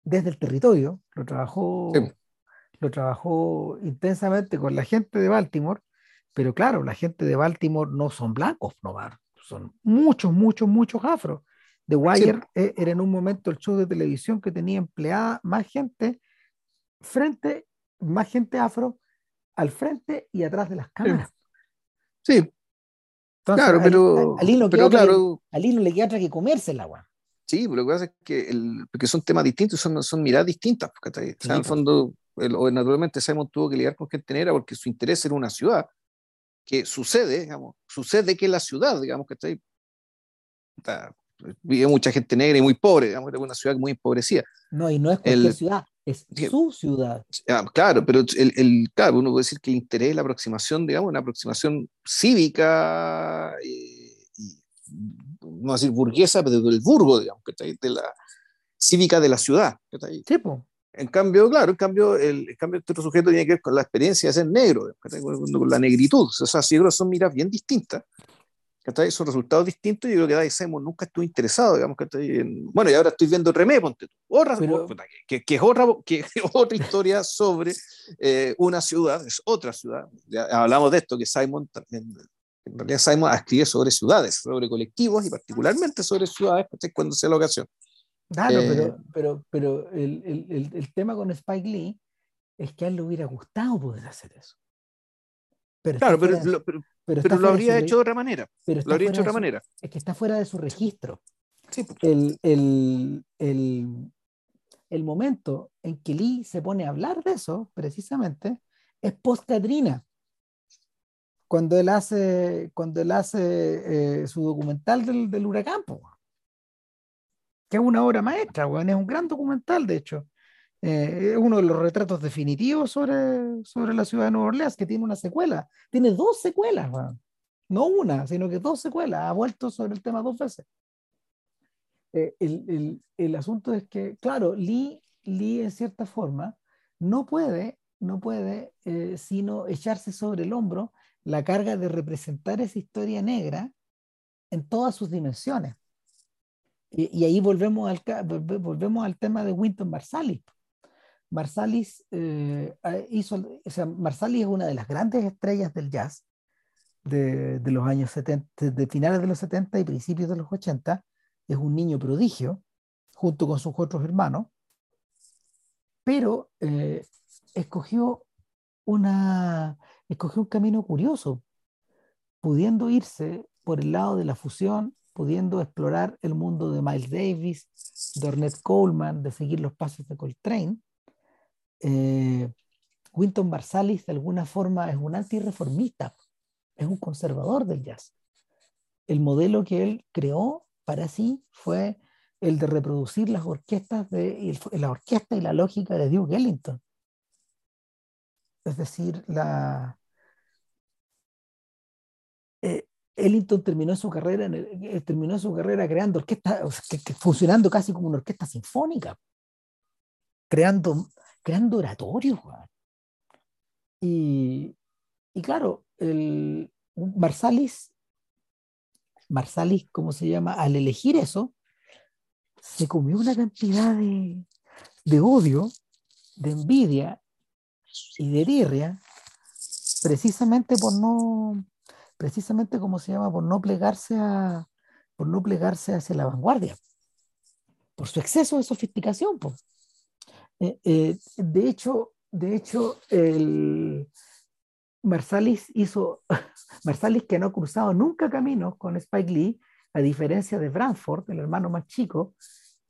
desde el territorio, lo trabajó, lo trabajó intensamente con la gente de Baltimore, pero claro, la gente de Baltimore no son blancos, no son muchos, muchos, muchos afros. The Wire e, era en un momento el show de televisión que tenía empleada más gente frente, más gente afro al frente y atrás de las cámaras. Sí. claro, pero, al, hilo claro. le queda otra que comerse el agua. Sí, pero lo que pasa es que el, porque son temas distintos, son, son miradas distintas. Porque, en el fondo, o naturalmente Simon tuvo que lidiar con gente negra porque su interés era una ciudad que sucede, digamos, sucede que la ciudad, digamos, que está, vive mucha gente negra y muy pobre, digamos, es una ciudad muy empobrecida. No, y no es cualquier ciudad, es su ciudad. Ah, claro, pero el, el, claro, uno puede decir que el interés, la aproximación, digamos, una aproximación cívica eh, no decir burguesa, pero del burgo, digamos, de la cívica de la ciudad. Sí, En cambio, claro, en cambio, el, en cambio, este otro sujeto tiene que ver con la experiencia de ser negro, con, la negritud. O sea, si son miradas bien distintas. Son resultados distintos y yo creo que Dai Simon nunca estuvo interesado, digamos, en, bueno, y ahora estoy viendo Remé, ponte otra, que, que, es otra, que [LAUGHS] otra historia sobre eh, una ciudad, es otra ciudad. Ya hablamos de esto, que Simon también en realidad sabemos escribir sobre ciudades, sobre colectivos y particularmente sobre ciudades cuando sea la ocasión. Claro, pero, eh, pero, pero el, el, el, tema con Spike Lee es que a él le hubiera gustado poder hacer eso. Pero claro, pero, lo, pero, lo habría hecho de otra manera. Pero lo habría hecho de otra manera. Es que está fuera de su registro. Sí. El, el, el, el, momento en que Lee se pone a hablar de eso, precisamente, es post-Katrina cuando él hace, cuando él hace eh, su documental del, del huracán, que es una obra maestra, es un gran documental, de hecho. Eh, uno de los retratos definitivos sobre, sobre la ciudad de Nueva Orleans, que tiene una secuela. Tiene dos secuelas, no una, sino que dos secuelas. Ha vuelto sobre el tema dos veces. Eh, el, el, el, asunto es que, claro, Lee, Lee en cierta forma no puede, no puede sino echarse sobre el hombro la carga de representar esa historia negra en todas sus dimensiones. Y, ahí volvemos al, volvemos al tema de Winton Marsalis. Marsalis, eh, hizo, o sea, Marsalis es una de las grandes estrellas del jazz de, de, los años 70, de finales de los 70 y principios de los 80. Es un niño prodigio, junto con sus otros hermanos, pero eh, escogió una, escogió un camino curioso, pudiendo irse por el lado de la fusión, pudiendo explorar el mundo de Miles Davis, de Ornette Coleman, de seguir los pasos de Coltrane. Eh, Winton Marsalis de alguna forma es un antirreformista, es un conservador del jazz. El modelo que él creó para sí fue el de reproducir las orquestas de la orquesta y la lógica de Duke Ellington. Es decir, la, eh, Ellington terminó su carrera, eh, terminó su carrera creando orquestas, funcionando casi como una orquesta sinfónica, creando, creando oratorios. Y, y claro, el Marsalis, Marsalis, ¿cómo se llama? Al elegir eso, se comió una cantidad de, de odio, de envidia y de tirria, precisamente por no, precisamente como se llama, por no plegarse a, por no plegarse hacia la vanguardia, por su exceso de sofisticación. Eh, eh, de hecho, de hecho, el Marsalis hizo, [LAUGHS] Marsalis que no ha cruzado nunca caminos con Spike Lee, a diferencia de Branford, el hermano más chico,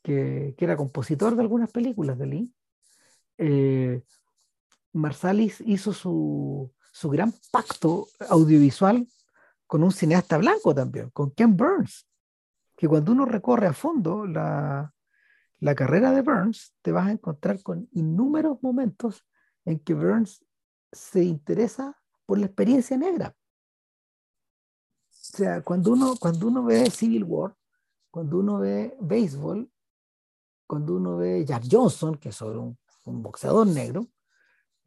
que, era compositor de algunas películas de Lee, eh, Marsalis hizo su, su gran pacto audiovisual con un cineasta blanco también, con Ken Burns, que cuando uno recorre a fondo la, la carrera de Burns, te vas a encontrar con innumerables momentos en que Burns se interesa por la experiencia negra. O sea, cuando uno, cuando uno ve Civil War, cuando uno ve béisbol, cuando uno ve Jack Johnson, que es un, un boxeador negro,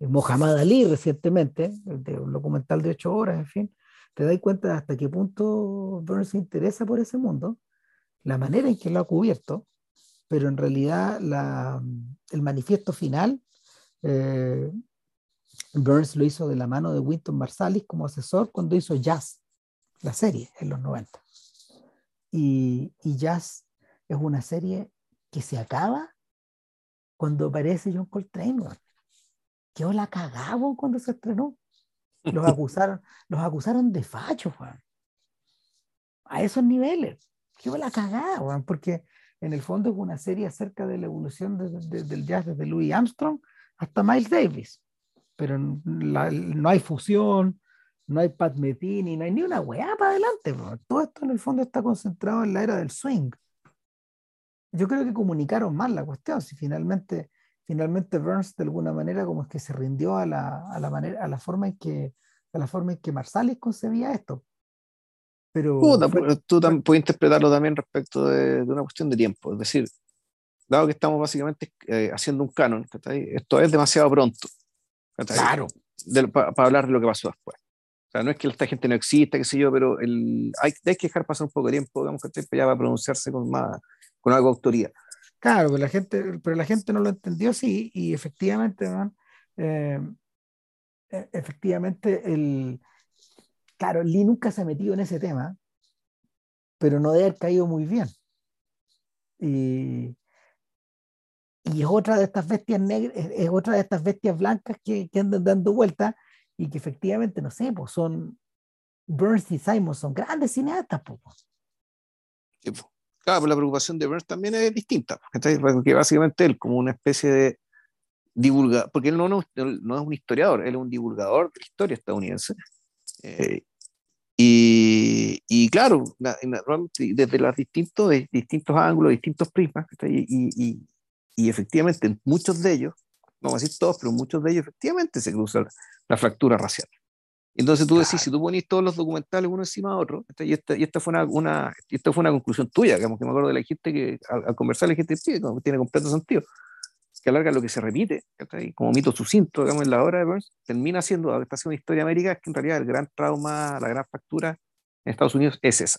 Mohamed Ali recientemente, de un documental de ocho horas, en fin, te das cuenta de hasta qué punto Burns se interesa por ese mundo, la manera en que lo ha cubierto, pero en realidad la, el manifiesto final, eh, Burns lo hizo de la mano de Winton Marsalis como asesor cuando hizo Jazz, la serie, en los 90. Y, y Jazz es una serie que se acaba cuando aparece John Coltrane. ¿Qué la cagaba cuando se estrenó. Los [LAUGHS] acusaron, los acusaron de facho, Juan. A esos niveles. ¿Qué la cagaba, Juan? Porque en el fondo es una serie acerca de la evolución del jazz desde Louis Armstrong hasta Miles Davis. Pero no hay fusión, no hay Pat Metheny, no hay ni una weá para adelante. Todo esto en el fondo está concentrado en la era del swing. Yo creo que comunicaron mal la cuestión. Si finalmente, finalmente Burns de alguna manera como es que se rindió a la, a la manera, a la forma en que, a la forma en que Marsalis concebía esto. Pero, tú puedes interpretarlo también respecto de, una cuestión de tiempo. Es decir, dado que estamos básicamente eh, haciendo un canon, esto es demasiado pronto. Claro. Para hablar de lo que pasó después. O sea, no es que esta gente no exista, qué sé yo, pero el, hay, hay que dejar pasar un poco de tiempo, digamos, que ya va a pronunciarse con, más, con algo de autoridad. Claro, pero la gente, pero la gente no lo entendió así y efectivamente, eh, e, efectivamente, el, claro, Lee nunca se ha metido en ese tema, pero no debe haber caído muy bien. Y, y es otra de estas bestias negras, es otra de estas bestias blancas que, que andan dando vueltas y que efectivamente, no sé, pues son Burns y Simon son grandes cineastas. Pues. Claro, pues la preocupación de Burns también es distinta, porque básicamente él como una especie de divulgador, porque él no, no, no, es un historiador, él es un divulgador de la historia estadounidense. Eh, y, y, claro, desde los distintos, distintos ángulos, distintos prismas, y, y, y, efectivamente en muchos de ellos, no vamos a decir todos, pero muchos de ellos efectivamente se cruza la, fractura racial. Entonces tú decís, si tú pones todos los documentales uno encima de otro, y esta, y esta, fue, una, una, esta fue una conclusión tuya, digamos, que me acuerdo de la gente que al, conversar la gente sí, tiene completo sentido, que alarga lo que se repite, como mito sucinto, digamos, en la obra de Burns, termina siendo, haciendo una historia américa, que en realidad el gran trauma, la gran factura en Estados Unidos es esa.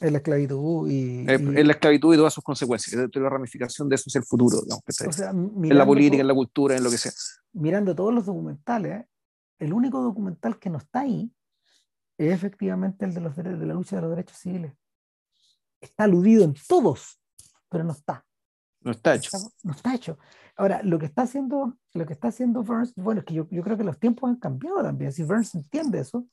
Es la esclavitud y, es, la esclavitud y todas sus consecuencias. La ramificación de eso es el futuro, digamos, o sea, en la política, en la cultura, en lo que sea. Mirando todos los documentales, el único documental que no está ahí es efectivamente el de, los, de la lucha de los derechos civiles. Está aludido en todos, pero no está. No está hecho. no está hecho. Ahora, lo que está haciendo, lo que está haciendo Burns, bueno, es que yo, yo creo que los tiempos han cambiado también. Si Burns entiende eso,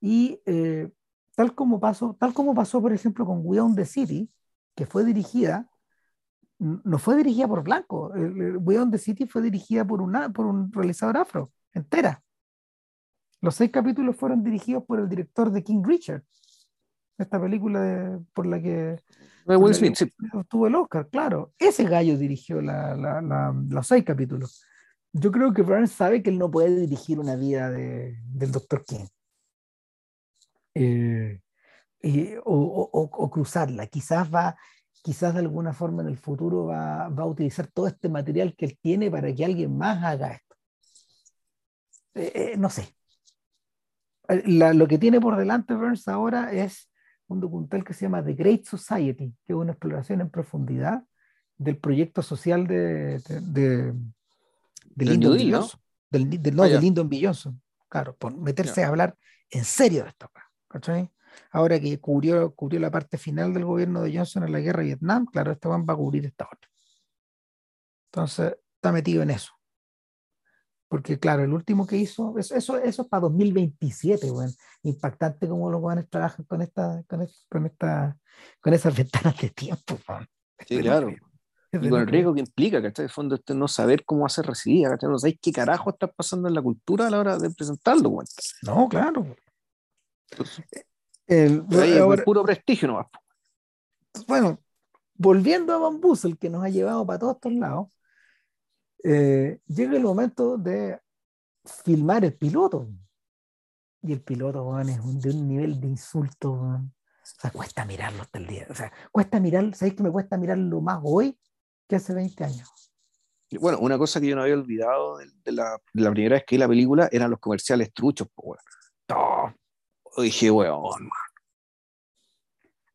y eh, tal, como pasó, tal como pasó, por ejemplo, con We Own the City, que fue dirigida, no fue dirigida por Blanco. We Own the City fue dirigida por, una, por un realizador afro, entera. Los seis capítulos fueron dirigidos por el director de King Richard, esta película por la que Will Smith, sí. obtuvo el Oscar, claro. Ese gallo dirigió la, la, los seis capítulos. Yo creo que Burns sabe que él no puede dirigir una vida de, del Dr. King. Eh, o, o, o, cruzarla. Quizás va, quizás de alguna forma en el futuro va, va, a utilizar todo este material que él tiene para que alguien más haga esto. Eh, eh, no sé, eh, lo que tiene por delante Burns ahora es un documental que se llama The Great Society, que es una exploración en profundidad del proyecto social de, de, de, Lyndon Johnson. Del, no, ah, de Lyndon Johnson. Claro, por meterse a hablar en serio de esto. ¿cachai? Ahora que cubrió, cubrió la parte final del gobierno de Johnson en la guerra de Vietnam, claro, este va a cubrir esta otra. Entonces, está metido en eso. Porque, claro, el último que hizo, eso, eso, es para 2027, bueno. Impactante cómo los jóvenes trabajan con esta, con, con esta, con esas [LAUGHS] ventanas de tiempo, Sí, claro. Y con el riesgo que implica, ¿cachai? De fondo, este no saber cómo hacer recibida, ¿cachai? No sabéis qué carajo está pasando en la cultura a la hora de presentarlo, güey. No, claro. el, el puro prestigio nomás. Bueno, volviendo a Bambus, el que nos ha llevado para todos estos lados, eh, llega el momento de filmar el piloto. Y el piloto, es de un nivel de insulto, O sea, cuesta mirarlo hasta el día. O sea, cuesta mirar, ¿sabéis que me cuesta mirarlo más hoy que hace 20 años? Bueno, una cosa que yo no había olvidado de, la, primera vez que vi la película eran los comerciales truchos, pues, Dije, weón,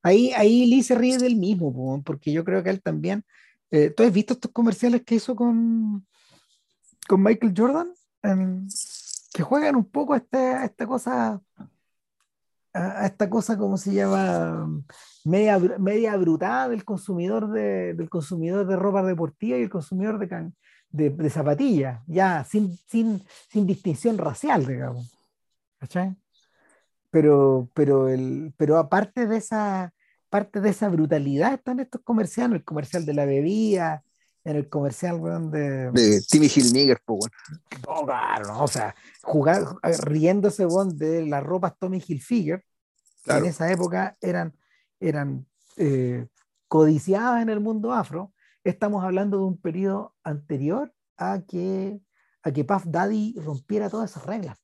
Ahí, ahí Lee se ríe del mismo, porque yo creo que él también eh, ¿Tú has visto estos comerciales que hizo con, con Michael Jordan? que juegan un poco a esta, esta cosa, a esta cosa, ¿cómo se llama? Media, media brutada del consumidor de, del consumidor de ropa deportiva y el consumidor de, de, de zapatillas, ya sin, sin, sin distinción racial, digamos. ¿Cachai? Pero, pero, el, pero aparte de esa, parte de esa brutalidad están estos comerciales, el comercial de la bebida, en el comercial de... De Timmy Hilniger, pues No, claro, no, o sea, jugar, riéndose bon, de las ropas Tommy Hilfiger, en esa época eran, eran eh, codiciadas en el mundo afro. Estamos hablando de un periodo anterior a que, a que Puff Daddy rompiera todas esas reglas.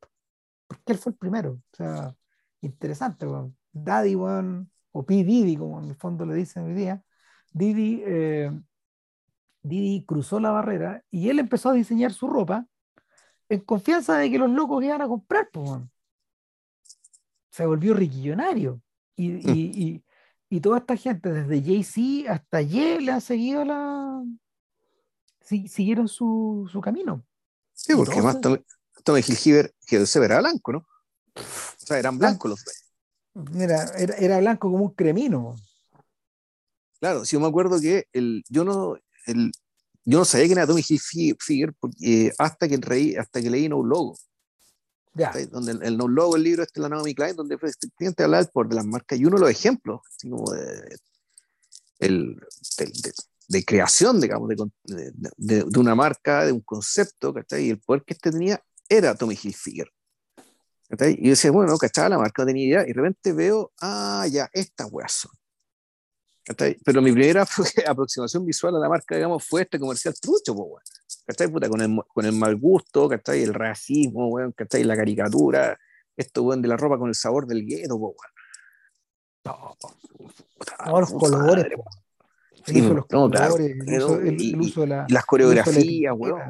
Porque él fue el primero. O sea, interesante. Daddy, bueno, o P. Didi, como en el fondo le dicen hoy día, Didi, eh, Didi cruzó la barrera y él empezó a diseñar su ropa en confianza de que los locos iban a comprar. Pues, se volvió riquillonario. Y, mm. y, y, toda esta gente, desde Jay-Z hasta Ye, le han seguido la. siguieron su, su camino. Sí, porque más Tommy, Tommy Hilfiger, que se verá blanco, ¿no? O sea, eran blancos los Era, era, blanco como un cremino. Claro, si yo me acuerdo que el, yo no el, yo no sabía que era Tommy Hilfiger porque, hasta que rey, hasta que leí No Logo. Ya. Donde el, No Logo, el libro este de la Naomi Klein, donde efectivamente hablar por de las marcas y uno de los ejemplos de, el, de, de, creación, digamos, de, de, una marca, de un concepto, ¿cachai? Y el poder que este tenía era Tommy Hilfiger. Y yo decía, bueno, cachaba la marca, no tenía idea, y de repente veo, ah, ya, estas weas son. Pero mi primera [LAUGHS] aproximación visual a la marca, digamos, fue este comercial trucho, po, Puta, con, el, con el mal gusto, ¿cachai? El racismo, weón, ¿cachai? La caricatura, esto, weón, de la ropa con el sabor del gueto, po, No, los colores, uso los colores, el, uso, de la, las coreografías, weón.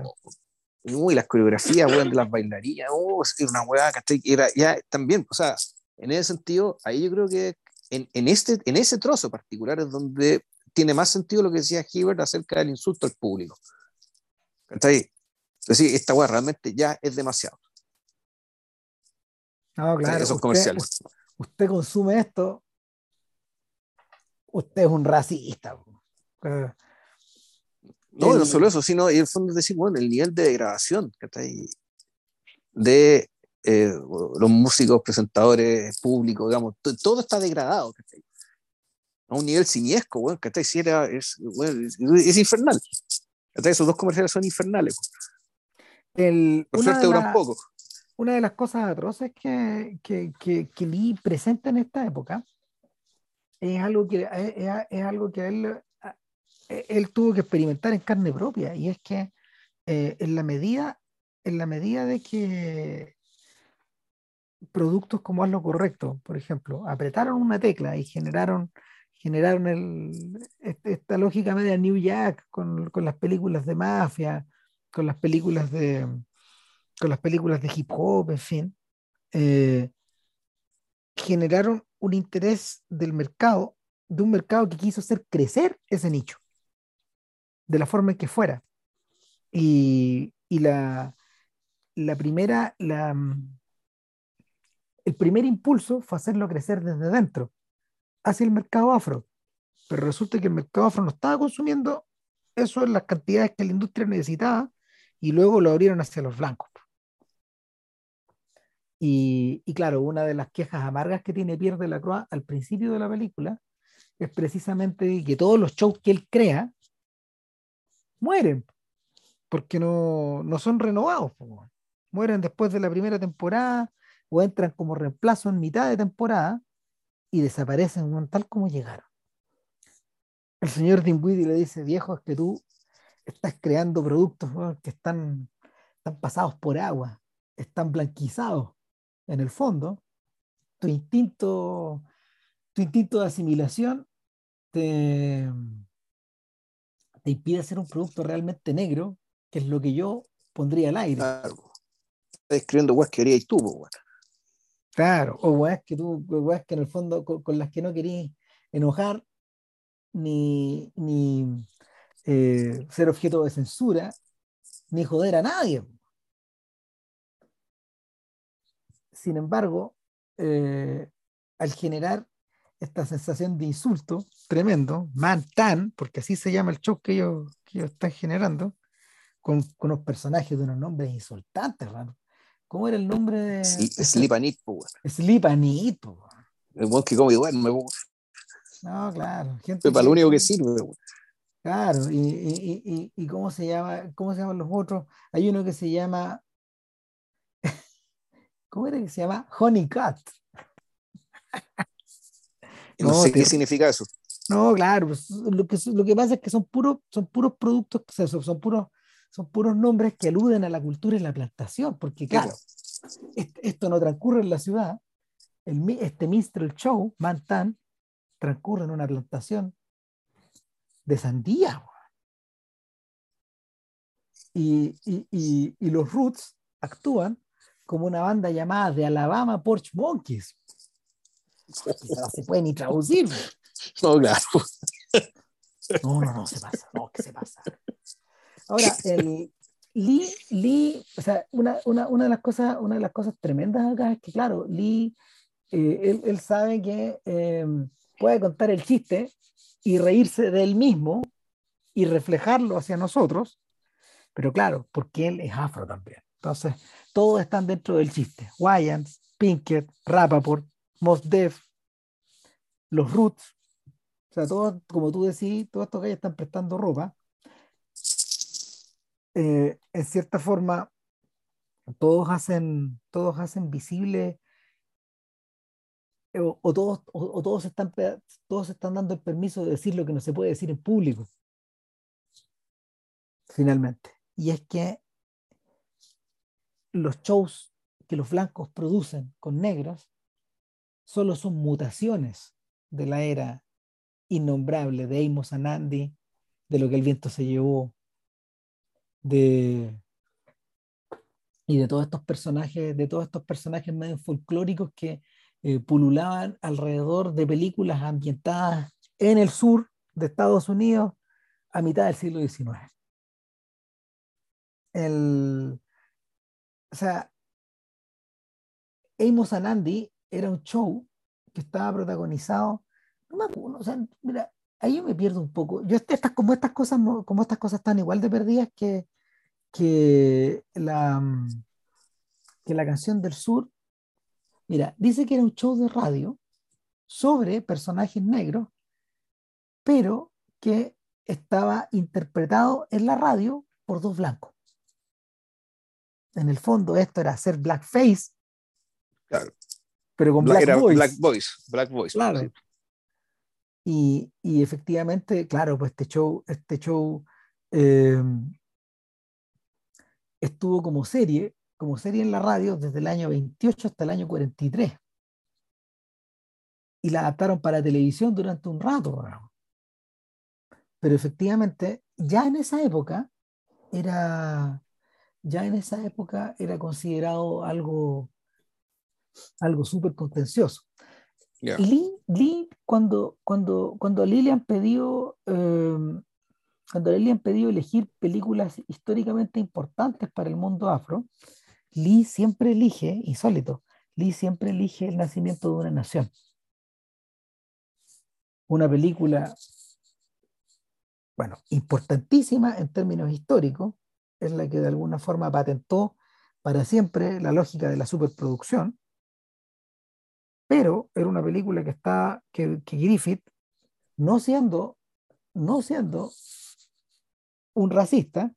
Uy, las coreografías, weón, de las bailarinas, oh, era una weá, ¿cachai? Era ya también, o sea, en ese sentido, ahí yo creo que en, en, este, en ese trozo particular es donde tiene más sentido lo que decía Hibbert acerca del insulto al público. ¿Cachai? Es decir, esta weá realmente ya es demasiado. No, claro. Esos comerciales. Usted consume esto, usted es un racista. No, no solo eso, sino en el fondo es decir, bueno, el nivel de degradación de eh, los músicos, presentadores públicos, digamos, todo está degradado a un nivel siniesco, bueno, Si era, es, es, infernal. Esos dos comerciales son infernales. El, Por suerte duran poco. Una de las cosas atroces que, que, que, que Lee presenta en esta época es algo que, es, es algo que él e, él tuvo que experimentar en carne propia y es que eh, en la medida en la medida de que productos como Haz lo Correcto, por ejemplo, apretaron una tecla y generaron, generaron el, esta lógica media New Jack con, con, las películas de mafia, con las películas de, con las películas de hip hop, en fin, eh, generaron un interés del mercado, de un mercado que quiso hacer crecer ese nicho, de la forma en que fuera. Y, y la, la primera, la, el primer impulso fue hacerlo crecer desde dentro, hacia el mercado afro. Pero resulta que el mercado afro no estaba consumiendo eso en las cantidades que la industria necesitaba y luego lo abrieron hacia los blancos. Y, y, claro, una de las quejas amargas que tiene Pierre de la Croix al principio de la película es precisamente que todos los shows que él crea mueren, porque no, no son renovados. Mueren después de la primera temporada o entran como reemplazo en mitad de temporada y desaparecen tal como llegaron. El señor Dinwiddie le dice, viejo, es que tú estás creando productos que están, están pasados por agua, están blanquizados en el fondo, tu instinto, tu instinto de asimilación te, te impide hacer un producto realmente negro, que es lo que yo pondría al aire. Claro. Estás escribiendo weas que harías tú, weas. Claro, o weas que tú, weas que en el fondo con, con las que no querías enojar ni, ni eh, ser objeto de censura, ni joder a nadie. Sin embargo, eh, al generar esta sensación de insulto tremendo, man tan, porque así se llama el show que ellos, que ellos están generando, con, con, unos personajes de unos nombres insultantes, hermano. ¿Cómo era el nombre de. Sleepanit, Sleepanit, El buen que come duerme, No, claro. Gente para lo único que sirve, Claro, y, y, y, y, cómo se llama, cómo se llaman los otros. Hay uno que se llama [LAUGHS] ¿Cómo era que se llama? Honeycat. No, no, sé qué significa eso. No, claro, pues, lo, que, lo que pasa es que son puros, son puros productos, son, son, puros, son puros nombres que aluden a la cultura y la plantación, porque claro, esto no transcurre en la ciudad, el, este Minstrel Show, Mantan, transcurre en una plantación de sandía. Y, y, y, y los Roots actúan como una banda llamada The Alabama Porch Monkeys. [LAUGHS] No se puede ni traducir. No, claro. No, no, no, se pasa. No, que se pasa. Ahora, el Lee, Lee, o sea, una, una, una, de las cosas, una de las cosas tremendas acá es que, claro, Lee, eh, él, él, sabe que eh, puede contar el chiste y reírse de él mismo y reflejarlo hacia nosotros, pero claro, porque él es afro también. Entonces, todos están dentro del chiste. Wyans, Pinkett, Rappaport, Mos Def, los Roots, o sea, todos, como tú decís, todos estos que están prestando ropa. Eh, en cierta forma, todos hacen, todos hacen visible o, o todos, o, o, todos, están, todos están dando el permiso de decir lo que no se puede decir en público. Finalmente. Y es que los shows que los blancos producen con negros solo son mutaciones de la era innombrable de Amos Anandi, de lo que el viento se llevó, de y de todos estos personajes, de todos estos personajes medio folclóricos que eh, pululaban alrededor de películas ambientadas en el sur de Estados Unidos a mitad del siglo XIX. El, o sea, Amos Anandi era un show que estaba protagonizado, no me acuerdo, o sea, mira, ahí yo me pierdo un poco. Yo estas, como estas cosas, como estas cosas están igual de perdidas que, que la que la canción del sur. Mira, dice que era un show de radio sobre personajes negros, pero que estaba interpretado en la radio por dos blancos en el fondo esto era hacer blackface, claro. Pero con black, era voice. black voice. Black voice. Claro. Y, y, efectivamente, claro, pues este show, este show eh, estuvo como serie, como serie en la radio desde el año 28 hasta el año 43. Y la adaptaron para televisión durante un rato. Pero efectivamente, ya en esa época era, ya en esa época era considerado algo, algo súper contencioso. Lee, Lee, cuando, cuando, cuando a Lee le han pedido, em, cuando a Lee le han pedido elegir películas históricamente importantes para el mundo afro, Lee siempre elige, insólito, Lee siempre elige el nacimiento de una nación. Una película, bueno, importantísima en términos históricos, es la que de alguna forma patentó para siempre la lógica de la superproducción, pero era una película que está, que, Griffith, no siendo, no siendo un racista,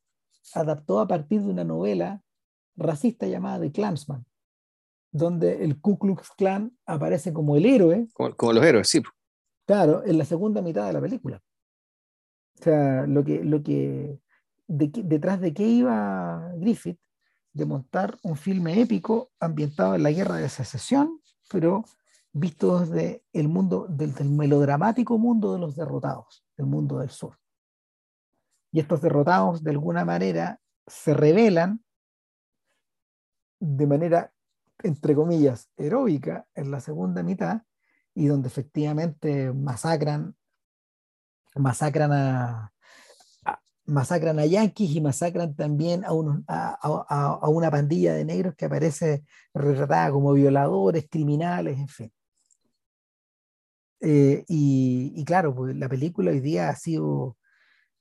adaptó a partir de una novela racista llamada The Clansman, donde el Ku Klux Klan aparece como el héroe. Como, los héroes, sí. Claro, en la segunda mitad de la película. O sea, lo que, lo que, detrás de qué iba Griffith, de montar un filme épico ambientado en la guerra de secesión, pero visto desde el mundo, del, melodramático mundo de los derrotados, del mundo del sur. Y estos derrotados, de alguna manera, se revelan de manera, entre comillas, heroica en la segunda mitad, y donde efectivamente masacran, masacran a, masacran a yanquis y masacran también a, unos, a, a, una pandilla de negros que aparece retratada como violadores, criminales, en fin. Eh, y, claro, pues la película hoy día ha sido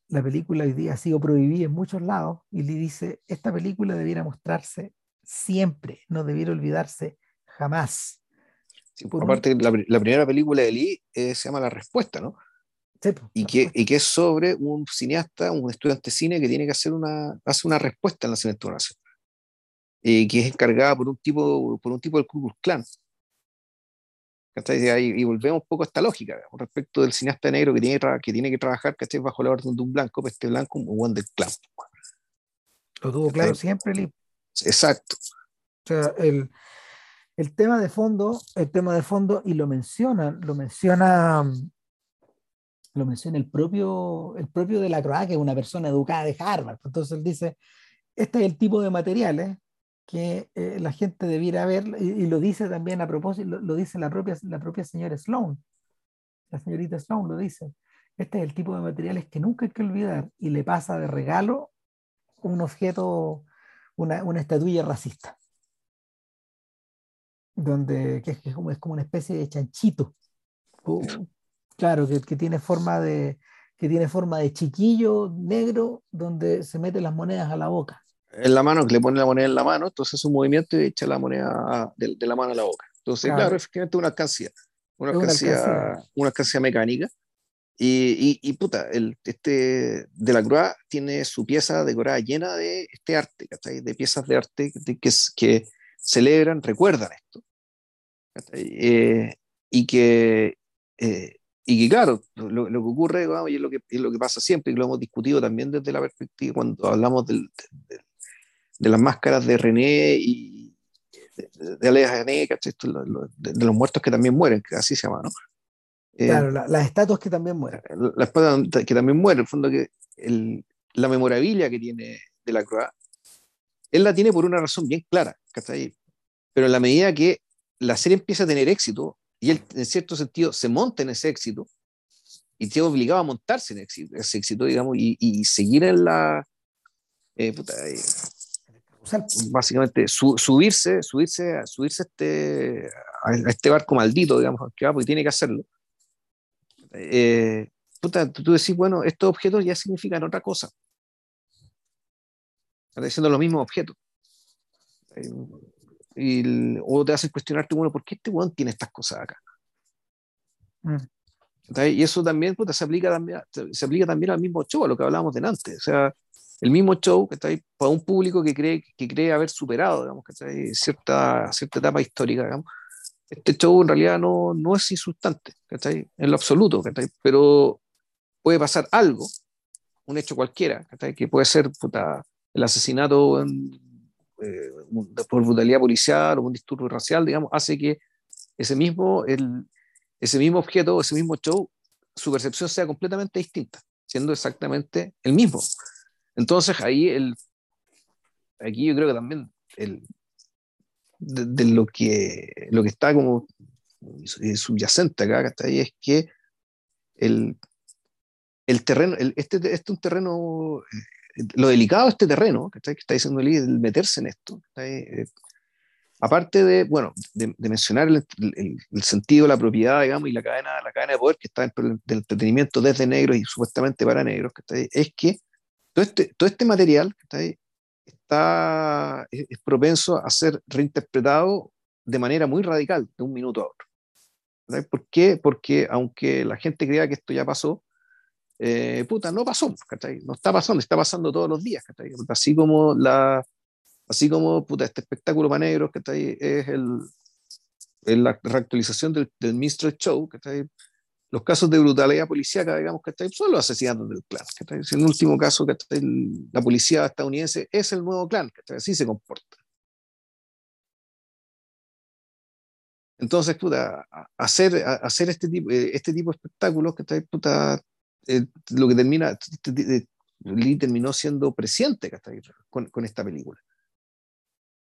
la película hoy día ha sido prohibida en muchos lados y le dice, esta película debiera mostrarse siempre, no debiera olvidarse jamás. aparte, la, primera película de Lee eh, se llama La Respuesta, ¿no? Sí, pues, y, que, y que es sobre un cineasta, un estudiante de cine que tiene que hacer una, hace una respuesta de una nación. Y que es encargada por un tipo, por un tipo del Ku Klux Klan. Y, volvemos un poco a esta lógica respecto del cineasta negro que tiene, que, tiene que trabajar bajo la orden de un blanco, pero este blanco un buen del clan. Lo tuvo claro siempre, Exacto. O sea, el, el, tema de fondo, el tema de fondo, y lo menciona, lo menciona, lo menciona el propio, el propio de la Croix, que es una persona educada de Harvard. Entonces él dice, este es el tipo de materiales que eh, la gente debiera ver, y, lo dice también a propósito, lo, dice la propia, la propia señora Sloan, la señorita Sloan lo dice, este es el tipo de materiales que nunca hay que olvidar, y le pasa de regalo un objeto, una, una estatuilla racista, donde que es, como, es como una especie de chanchito, claro, que, que tiene forma de que tiene forma de chiquillo negro donde se meten las monedas a la boca en la mano, que le pone la moneda en la mano, entonces es un movimiento y echa la moneda de, la mano a la boca. Entonces, claro, efectivamente una alcancía, una alcancía, una alcancía mecánica. Y, y, puta, el, este de la Croix tiene su pieza decorada llena de este arte, de piezas de arte que, que celebran, recuerdan esto. Eh, y que eh, y que claro, lo, lo que ocurre, y es lo que, es lo que pasa siempre, y lo hemos discutido también desde la perspectiva, cuando hablamos del, de las máscaras de René y de, de Alea René, de, los muertos que también mueren, que así se llama, ¿no? Eh, claro, las estatuas que también mueren. Las estatuas que también mueren, en el fondo que el, la memorabilia que tiene de la Croix, él la tiene por una razón bien clara, ¿cachai? Pero en la medida que la serie empieza a tener éxito, y él en cierto sentido se monta en ese éxito, y tiene obligado a montarse en ese éxito, digamos, y, y seguir en la... Eh, puta, eh, básicamente subirse, subirse, subirse este, a este barco maldito, digamos, que va porque tiene que hacerlo. Eh, tú decís, bueno, estos objetos ya significan otra cosa. Están diciendo los mismos objetos. Y, o te hacen cuestionarte, bueno, ¿por qué este weón tiene estas cosas acá? Mm. Y eso también se, aplica también, se aplica también al mismo show, a lo que hablábamos de antes. O sea, el mismo show que está ahí para un público que cree, que cree haber superado digamos, cierta, cierta etapa histórica. Digamos. Este show en realidad no, no es insultante ¿cachai? en lo absoluto, pero puede pasar algo, un hecho cualquiera, que puede ser el asesinato eh, por brutalidad policial o un disturbio racial, digamos, hace que ese mismo, el, ese mismo objeto, ese mismo show, su percepción sea completamente distinta, siendo exactamente el mismo. Entonces ahí el, aquí yo creo que también el, de, lo, que, lo que está como subyacente acá, ahí es que el, el terreno, este, este es un terreno, eh, lo delicado de este terreno, que está diciendo el meterse en esto, eh, aparte de, bueno, de, mencionar el, sentido de la propiedad, digamos, y la cadena, la cadena de poder que está dentro del, entretenimiento desde negros y supuestamente para negros, que es que todo este, todo este material que está, ahí, está es, propenso a ser reinterpretado de manera muy radical de un minuto a otro. ¿Por qué? Porque aunque la gente crea que esto ya pasó, eh, puta, no pasó, no está pasando, está pasando todos los días, así como la, así como puta, este espectáculo para negros, es el, la reactualización del, del Minstrel Show, los casos de brutalidad policíaca, digamos, que son los asesinatos del clan. Que en el último caso, que la policía estadounidense es el nuevo clan, que así se comporta. Entonces, puta, hacer, hacer este, tipo, eh, este tipo de espectáculos, que puta, eh, lo que termina, Lee terminó siendo presidente con, con esta película.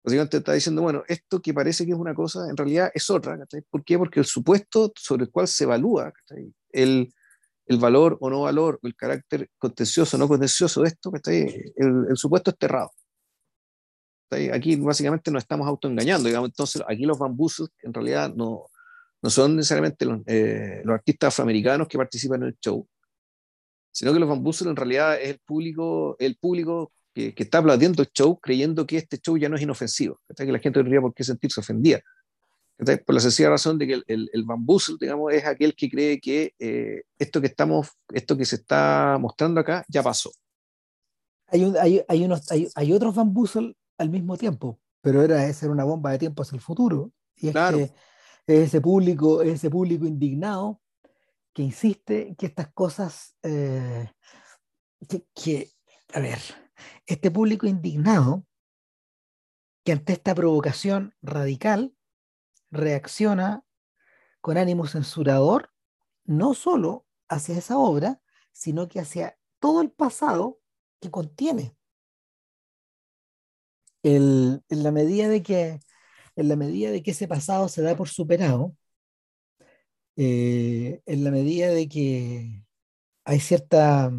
Básicamente está diciendo, bueno, esto que parece que es una cosa, en realidad es otra. ¿Por qué? Porque el supuesto sobre el cual se evalúa el, el, valor o no valor, el carácter contencioso o no contencioso de esto, el, el supuesto es cerrado. Aquí básicamente nos estamos autoengañando, digamos, entonces aquí los bambusos en realidad no, no son necesariamente los, eh, los, artistas afroamericanos que participan en el show, sino que los bambusos en realidad es el público, el público que, está aplaudiendo el show creyendo que este show ya no es inofensivo, que la gente no tendría por qué sentirse ofendida. Por la sencilla razón de que el, el, el digamos, es aquel que cree que eh, esto, que estamos, esto que se está mostrando acá ya pasó. Hay, un, hay, hay, unos, hay, hay otros bambuzel al mismo tiempo, pero era esa era una bomba de tiempo hacia el futuro. Y es claro. que ese público, ese público indignado que insiste que estas cosas, eh, que, que, a ver, este público indignado, que ante esta provocación radical reacciona con ánimo censurador, no solo hacia esa obra, sino que hacia todo el pasado que contiene. en, la medida de que, en la medida de que ese pasado se da por superado, eh, en la medida de que hay cierta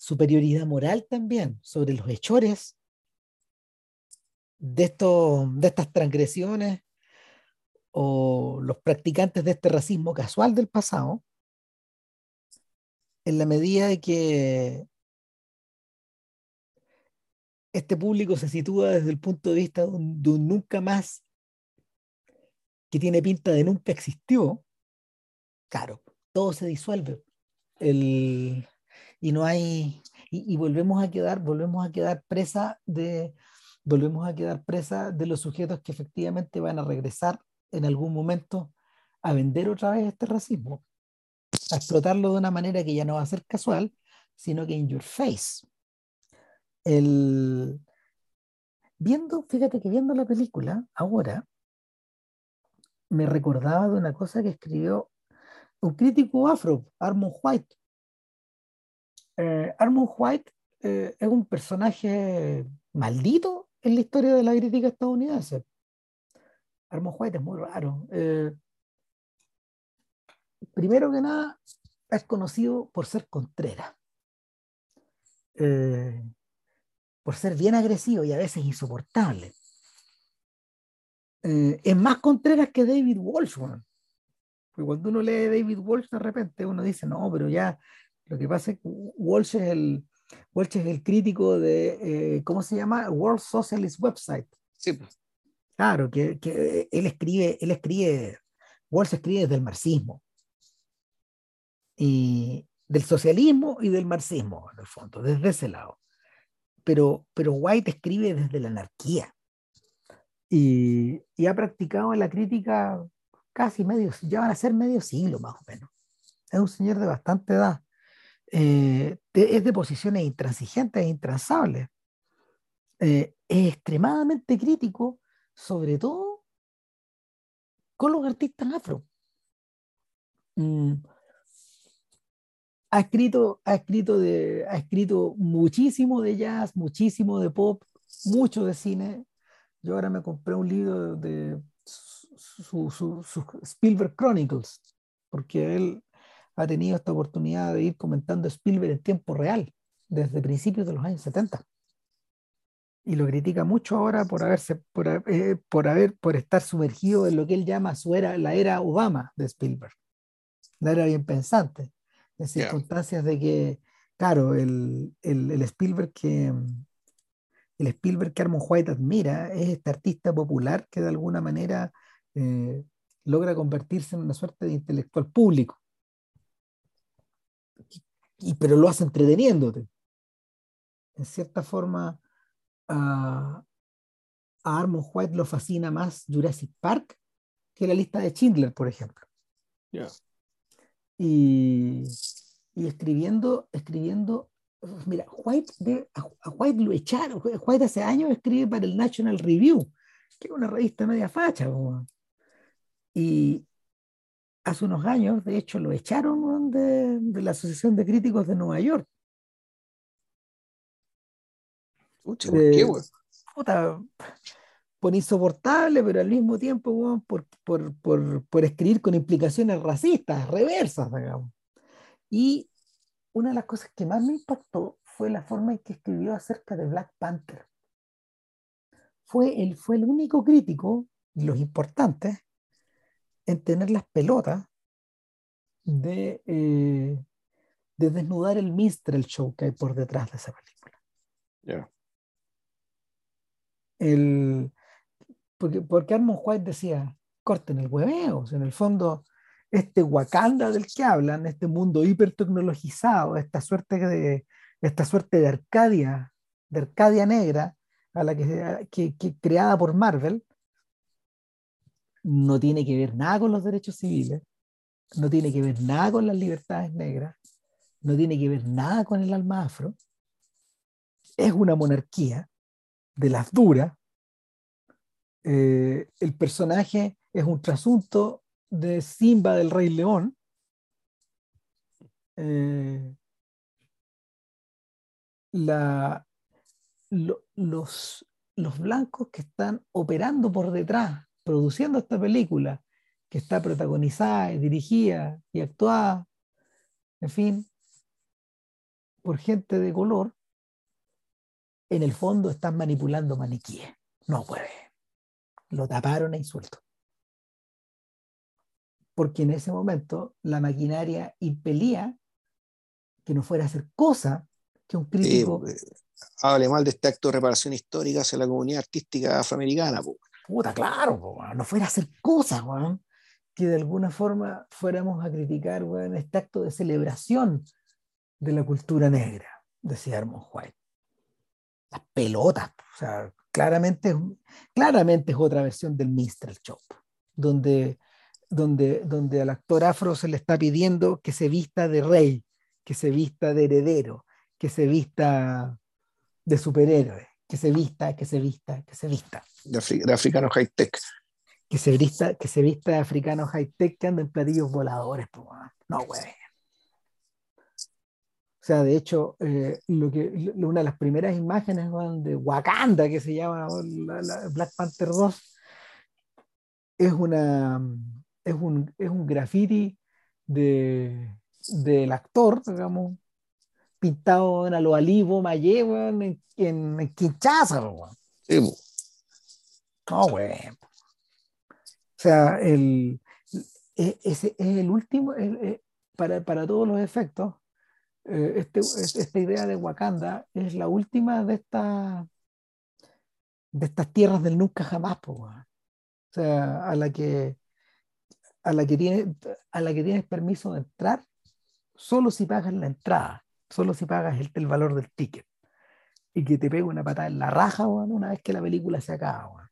superioridad moral también sobre los hechores de, de estas transgresiones o los practicantes de este racismo casual del pasado, en la medida de que este público se sitúa desde el punto de vista de un, de un nunca más que tiene pinta de nunca existió, claro, todo se disuelve. El, y no hay, y, volvemos a quedar, volvemos a quedar presa de, volvemos a quedar presa de los sujetos que efectivamente van a regresar en algún momento a vender otra vez este racismo, a explotarlo de una manera que ya no va a ser casual, sino que in your face. El, viendo, fíjate que viendo la película ahora, me recordaba de una cosa que escribió un crítico afro, Armond White, eh, Armond White eh, es un personaje maldito en la historia de la crítica estadounidense. Armond White es muy raro. Eh, primero que nada, es conocido por ser contrera, por ser bien agresivo y a veces insoportable. es más contreras que David Walsh. Porque cuando uno lee David Walsh, de repente uno dice, no, pero ya lo que pasa es que Walsh es el, Walsh es el crítico de, eh, ¿cómo se llama? World Socialist Website. Sí. Pues. Claro, que, que, él escribe, él escribe, Walsh escribe desde el marxismo. Y del socialismo y del marxismo, en el fondo, desde ese lado. Pero, pero White escribe desde la anarquía. Y, y ha practicado en la crítica casi medio, ya van a ser medio siglo más o menos. Es un señor de bastante edad. Eh, es de posiciones intransigentes e intransables. Eh, es extremadamente crítico, sobre todo con los artistas afro. Mm. Ha escrito, ha, escrito de, ha escrito muchísimo de jazz, muchísimo de pop, mucho de cine. Yo ahora me compré un libro de, Spielberg Chronicles, porque él ha tenido esta oportunidad de ir comentando Spielberg en tiempo real, desde principios de los años 70. Y lo critica mucho ahora por haberse, por, eh, por haber, por estar sumergido en lo que él llama su era, la era Obama de Spielberg, la era bien pensante, en circunstancias de que, claro, el, el, el Spielberg que el Spielberg que Armon White admira es este artista popular que de alguna manera eh, logra convertirse en una suerte de intelectual público. Y, pero lo hace entreteniéndote. En cierta forma, a, Armon White lo fascina más Jurassic Park que la lista de Schindler, por ejemplo. Y, y, escribiendo, escribiendo, mira, White de, a, White lo echaron. White hace años escribe para el National Review, que es una revista media facha. Y hace unos años, de hecho, lo echaron de, de la Asociación de Críticos de Nueva York. Uche, ¿por qué, Puta, por insoportable, pero al mismo tiempo, por, por, por, por, escribir con implicaciones racistas, reversas, digamos. Y una de las cosas que más me impactó fue la forma en que escribió acerca de Black Panther. Fue el, fue el único crítico, los importantes, en tener las pelotas de, eh, de desnudar el el show que hay por detrás de esa película. Yeah. El, porque, porque Armon White decía, corten el hueveo, en el fondo, este Wakanda del que hablan, este mundo hipertecnologizado, esta suerte de, esta suerte de Arcadia, de Arcadia negra, a la que, que, que creada por Marvel, no tiene que ver nada con los derechos civiles, no tiene que ver nada con las libertades negras, no tiene que ver nada con el alma afro. Es una monarquía de las duras. Eh, el personaje es un trasunto de Simba del Rey León. Eh, la, los, los blancos que están operando por detrás produciendo esta película, que está protagonizada y dirigida y actuada, en fin, por gente de color, en el fondo están manipulando maniquíes. No puede. Lo taparon a insulto. Porque en ese momento la maquinaria impelía que no fuera a hacer cosa que un crítico. Sí, hable mal de este acto de reparación histórica hacia la comunidad artística afroamericana. Puta, claro, no fuera a hacer cosas, que de alguna forma fuéramos a criticar, este acto de celebración de la cultura negra, decía Armon White. Las pelotas, o sea, claramente, claramente es otra versión del Minstrel Show, donde, donde, donde al actor afro se le está pidiendo que se vista de rey, que se vista de heredero, que se vista de superhéroe que se vista, que se vista, que se vista. De, africano high-tech. Que se vista, que se vista de africano high-tech que andan en platillos voladores. no, güey. O sea, de hecho, eh, lo que, una de las primeras imágenes de Wakanda, que se llama Black Panther 2, es, una, es, un, es un graffiti de, del actor, digamos, pintado en a lo alivo, Maye, weón, en, en, en Kinshasa, weón. Sí, No, weón. O sea, el, e, ese es el último, e, para, para, todos los efectos, eh, este, esta idea de Wakanda es la última de, esta, de estas tierras del nunca jamás, o sea, a la que a la que tienes, a la que tienes permiso de entrar solo si pagas la entrada solo si pagas el, valor del ticket. Y que te pegue una patada en la raja, una vez que la película se acaba,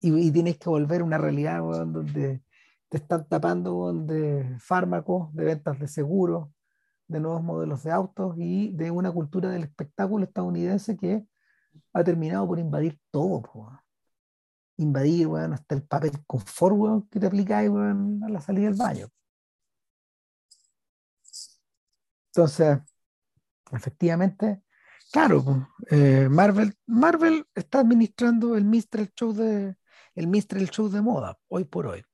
Y, tienes que volver a una realidad, donde te están tapando de fármacos, de ventas de seguros, de nuevos modelos de autos y de una cultura del espectáculo estadounidense que ha terminado por invadir todo. Invadir bueno, hasta el papel confort que te aplicáis a la salida del baño. Entonces, efectivamente, claro, eh, Marvel, Marvel está administrando el Mistral Show de el minstrel show de moda, hoy por hoy.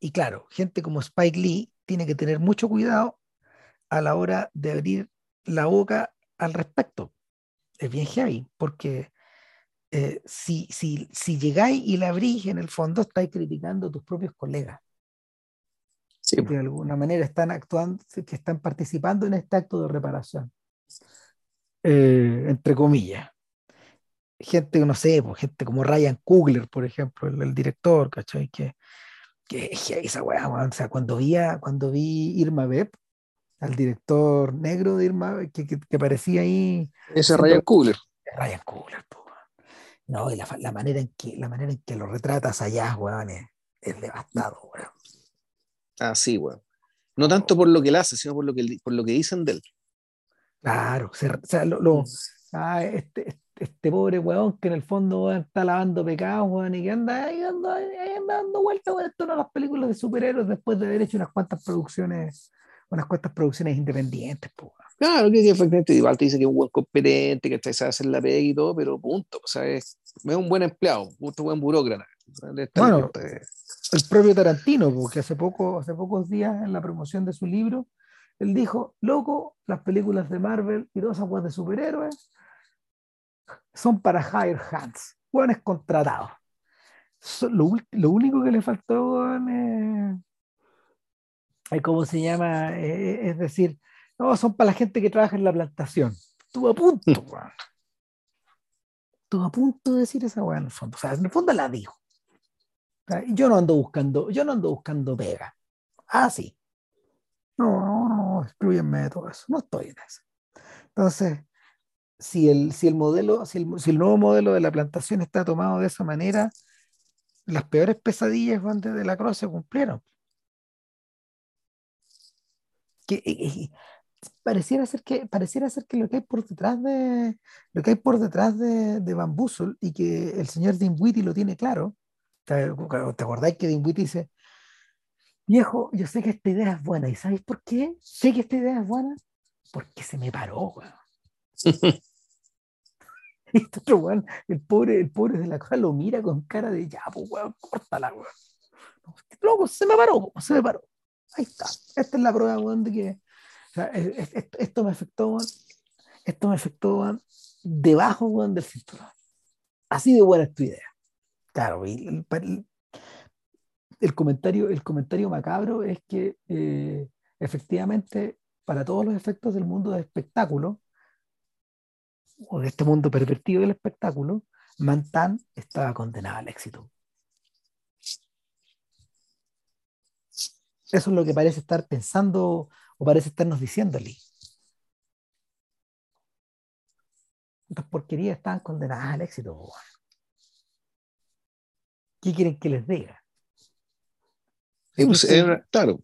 Y claro, gente como Spike Lee tiene que tener mucho cuidado a la hora de abrir la boca al respecto. Es bien heavy, porque eh, si, si, si llegáis y la abrís, en el fondo estáis criticando a tus propios colegas. Que de alguna manera están actuando, que están participando en este acto de reparación. Eh, entre comillas. Gente, no sé, pues, gente como Ryan Coogler, por ejemplo, el, director, ¿cachai? Que, que, esa weá, o sea, cuando vi, cuando vi Irma Beb, al director negro de Irma, que, que, parecía ahí. Ese Ryan Coogler. Ryan Coogler, No, y la, la, manera en que, la manera en que lo retratas allá, weón, es, es devastado, weón. Ah, sí, weón. No tanto por lo que él hace, sino por lo que, por lo que dicen de él. Claro, o sea, lo, mm. ah, este, este, pobre weón que en el fondo está lavando pecados, weón, y que anda ahí, anda, dando vueltas, weón, esto no las películas de superhéroes después de haber hecho unas cuantas producciones, unas cuantas producciones independientes, pues. Claro, que, efectivamente igual te dice que es un buen competente, que sabe hacer la pega y todo, pero punto, o sea, es, un buen empleado, un buen burócrata. Bueno, el propio Tarantino, porque hace, poco, hace pocos días en la promoción de su libro, él dijo, loco, las películas de Marvel y todas esas de superhéroes son para hire hands, buenos contratados. Lo, lo, único que le faltó, es, ¿cómo se llama? Eh, es decir, no, son para la gente que trabaja en la plantación. Estuvo a punto, Estuvo a punto de decir esa weá en el fondo. O sea, en el fondo la dijo. Yo no ando buscando, yo no ando buscando pega. Ah, sí. No, no, no, excluyenme de todo eso. No estoy en eso. Entonces, si el, si el modelo, si el, si el nuevo modelo de la plantación está tomado de esa manera, las peores pesadillas antes de la cruz se cumplieron. Pareciera ser que pareciera ser que lo que hay por detrás de lo que hay por detrás de, de y que el señor Dinwiddie lo tiene claro ¿te, acordáis que Dinwiddie dice viejo yo sé que esta idea es buena y ¿sabéis por qué? sé que esta idea es buena porque se me paró [LAUGHS] y este otro el pobre el pobre de la cosa lo mira con cara de ya pues weón córtala weón loco se me paró se me paró ahí está esta es la prueba weón de que esto, me afectó, esto me afectó debajo del cinturón. Así de buena es tu idea. Claro, el, comentario, el comentario macabro es que eh, efectivamente, para todos los efectos del mundo del espectáculo, o de este mundo pervertido del espectáculo, Mantan estaba condenado al éxito. Eso es lo que parece estar pensando o parece estarnos diciéndole. Estas porquerías están condenadas al éxito. ¿Qué quieren que les diga? Pues, claro,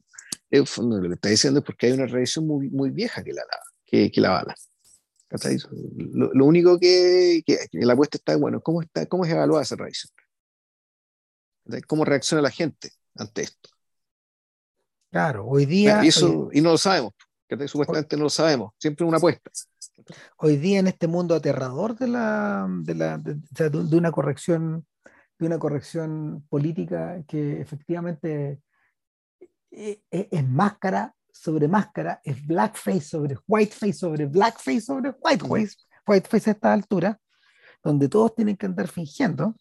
lo que está diciendo es porque hay una revisión muy, muy vieja que la, que, que la bala. Lo, lo, único que, que, la apuesta está, bueno, ¿cómo, está, cómo es evaluada esa revisión? ¿Cómo reacciona la gente ante esto? Claro, hoy día. Y, eso, y no lo sabemos, que supuestamente no lo sabemos, siempre una apuesta. Hoy día en este mundo aterrador de, la, de, la, de, una corrección de una corrección política que efectivamente es, e, es máscara sobre máscara, es blackface sobre whiteface sobre blackface sobre whiteface, whiteface a esta altura, donde todos tienen que andar fingiendo,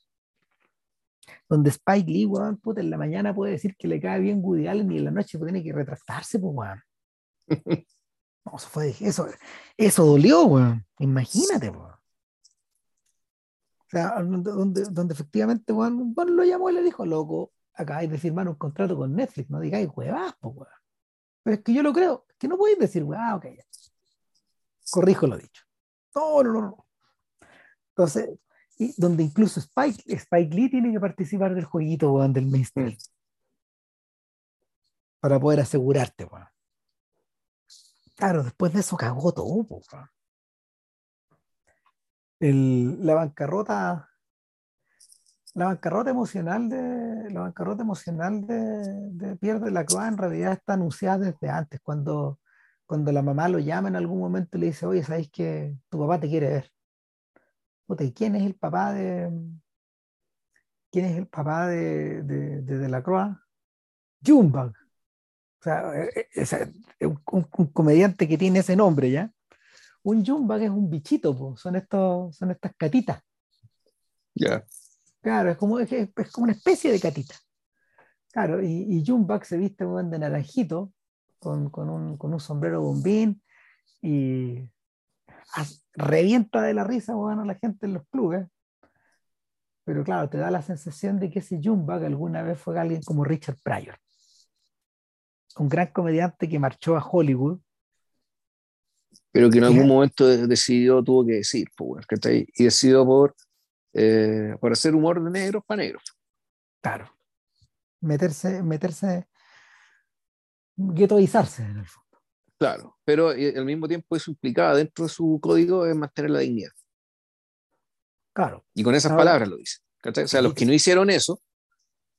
donde Spike Lee, weón, puta, en la mañana puede decir que le cae bien Woody Allen y en la noche tiene que retractarse, pues, weón. [LAUGHS] No, eso fue, eso, eso dolió, weón. Imagínate, weón. Sea, donde, donde efectivamente, weón, bueno, lo llamó y le dijo, loco, acabáis de firmar un contrato con Netflix, no digáis huevas, pues, weón. Pero es que yo lo creo, que no podéis decir, weón, ok, ya. Corrijo lo dicho. No, no, no, no. Entonces, donde incluso Spike, Spike Lee tiene que participar del jueguito, weón, del mainstream. Para poder asegurarte, weón. Claro, después de eso cagó todo, weón. La bancarrota la bancarrota emocional de la bancarrota emocional de, de Pierre de la Croix en realidad está anunciada desde antes cuando cuando la mamá lo llama en algún momento y le dice oye sabéis que tu papá te quiere ver ¿y quién es el papá de, quién es el papá de, de, de, la Croa? Junebug. O sea, es, un, un, un, comediante que tiene ese nombre, ¿ya? Un Junebug es un bichito, po. Son, estos, son estas catitas. Ya. Yeah. Claro, es como, es, es, como una especie de catita. Claro, y, y Junebug se viste un de naranjito, con, con, un, con un sombrero bombín, y revienta de la risa bueno, a la gente en los clubes. Pero claro, te da la sensación de que ese Junebug alguna vez fue alguien como Richard Pryor, un gran comediante que marchó a Hollywood. Pero que en algún momento decidió, tuvo que decir, pues, y decidió por, eh, por hacer humor de negros para negros. Claro. Meterse, meterse, guetoizarse en el fondo. Claro, pero al mismo tiempo eso implicaba dentro de su código es mantener la dignidad. Claro. Y con esas Ahora, palabras lo dice. O sea, los que no hicieron eso,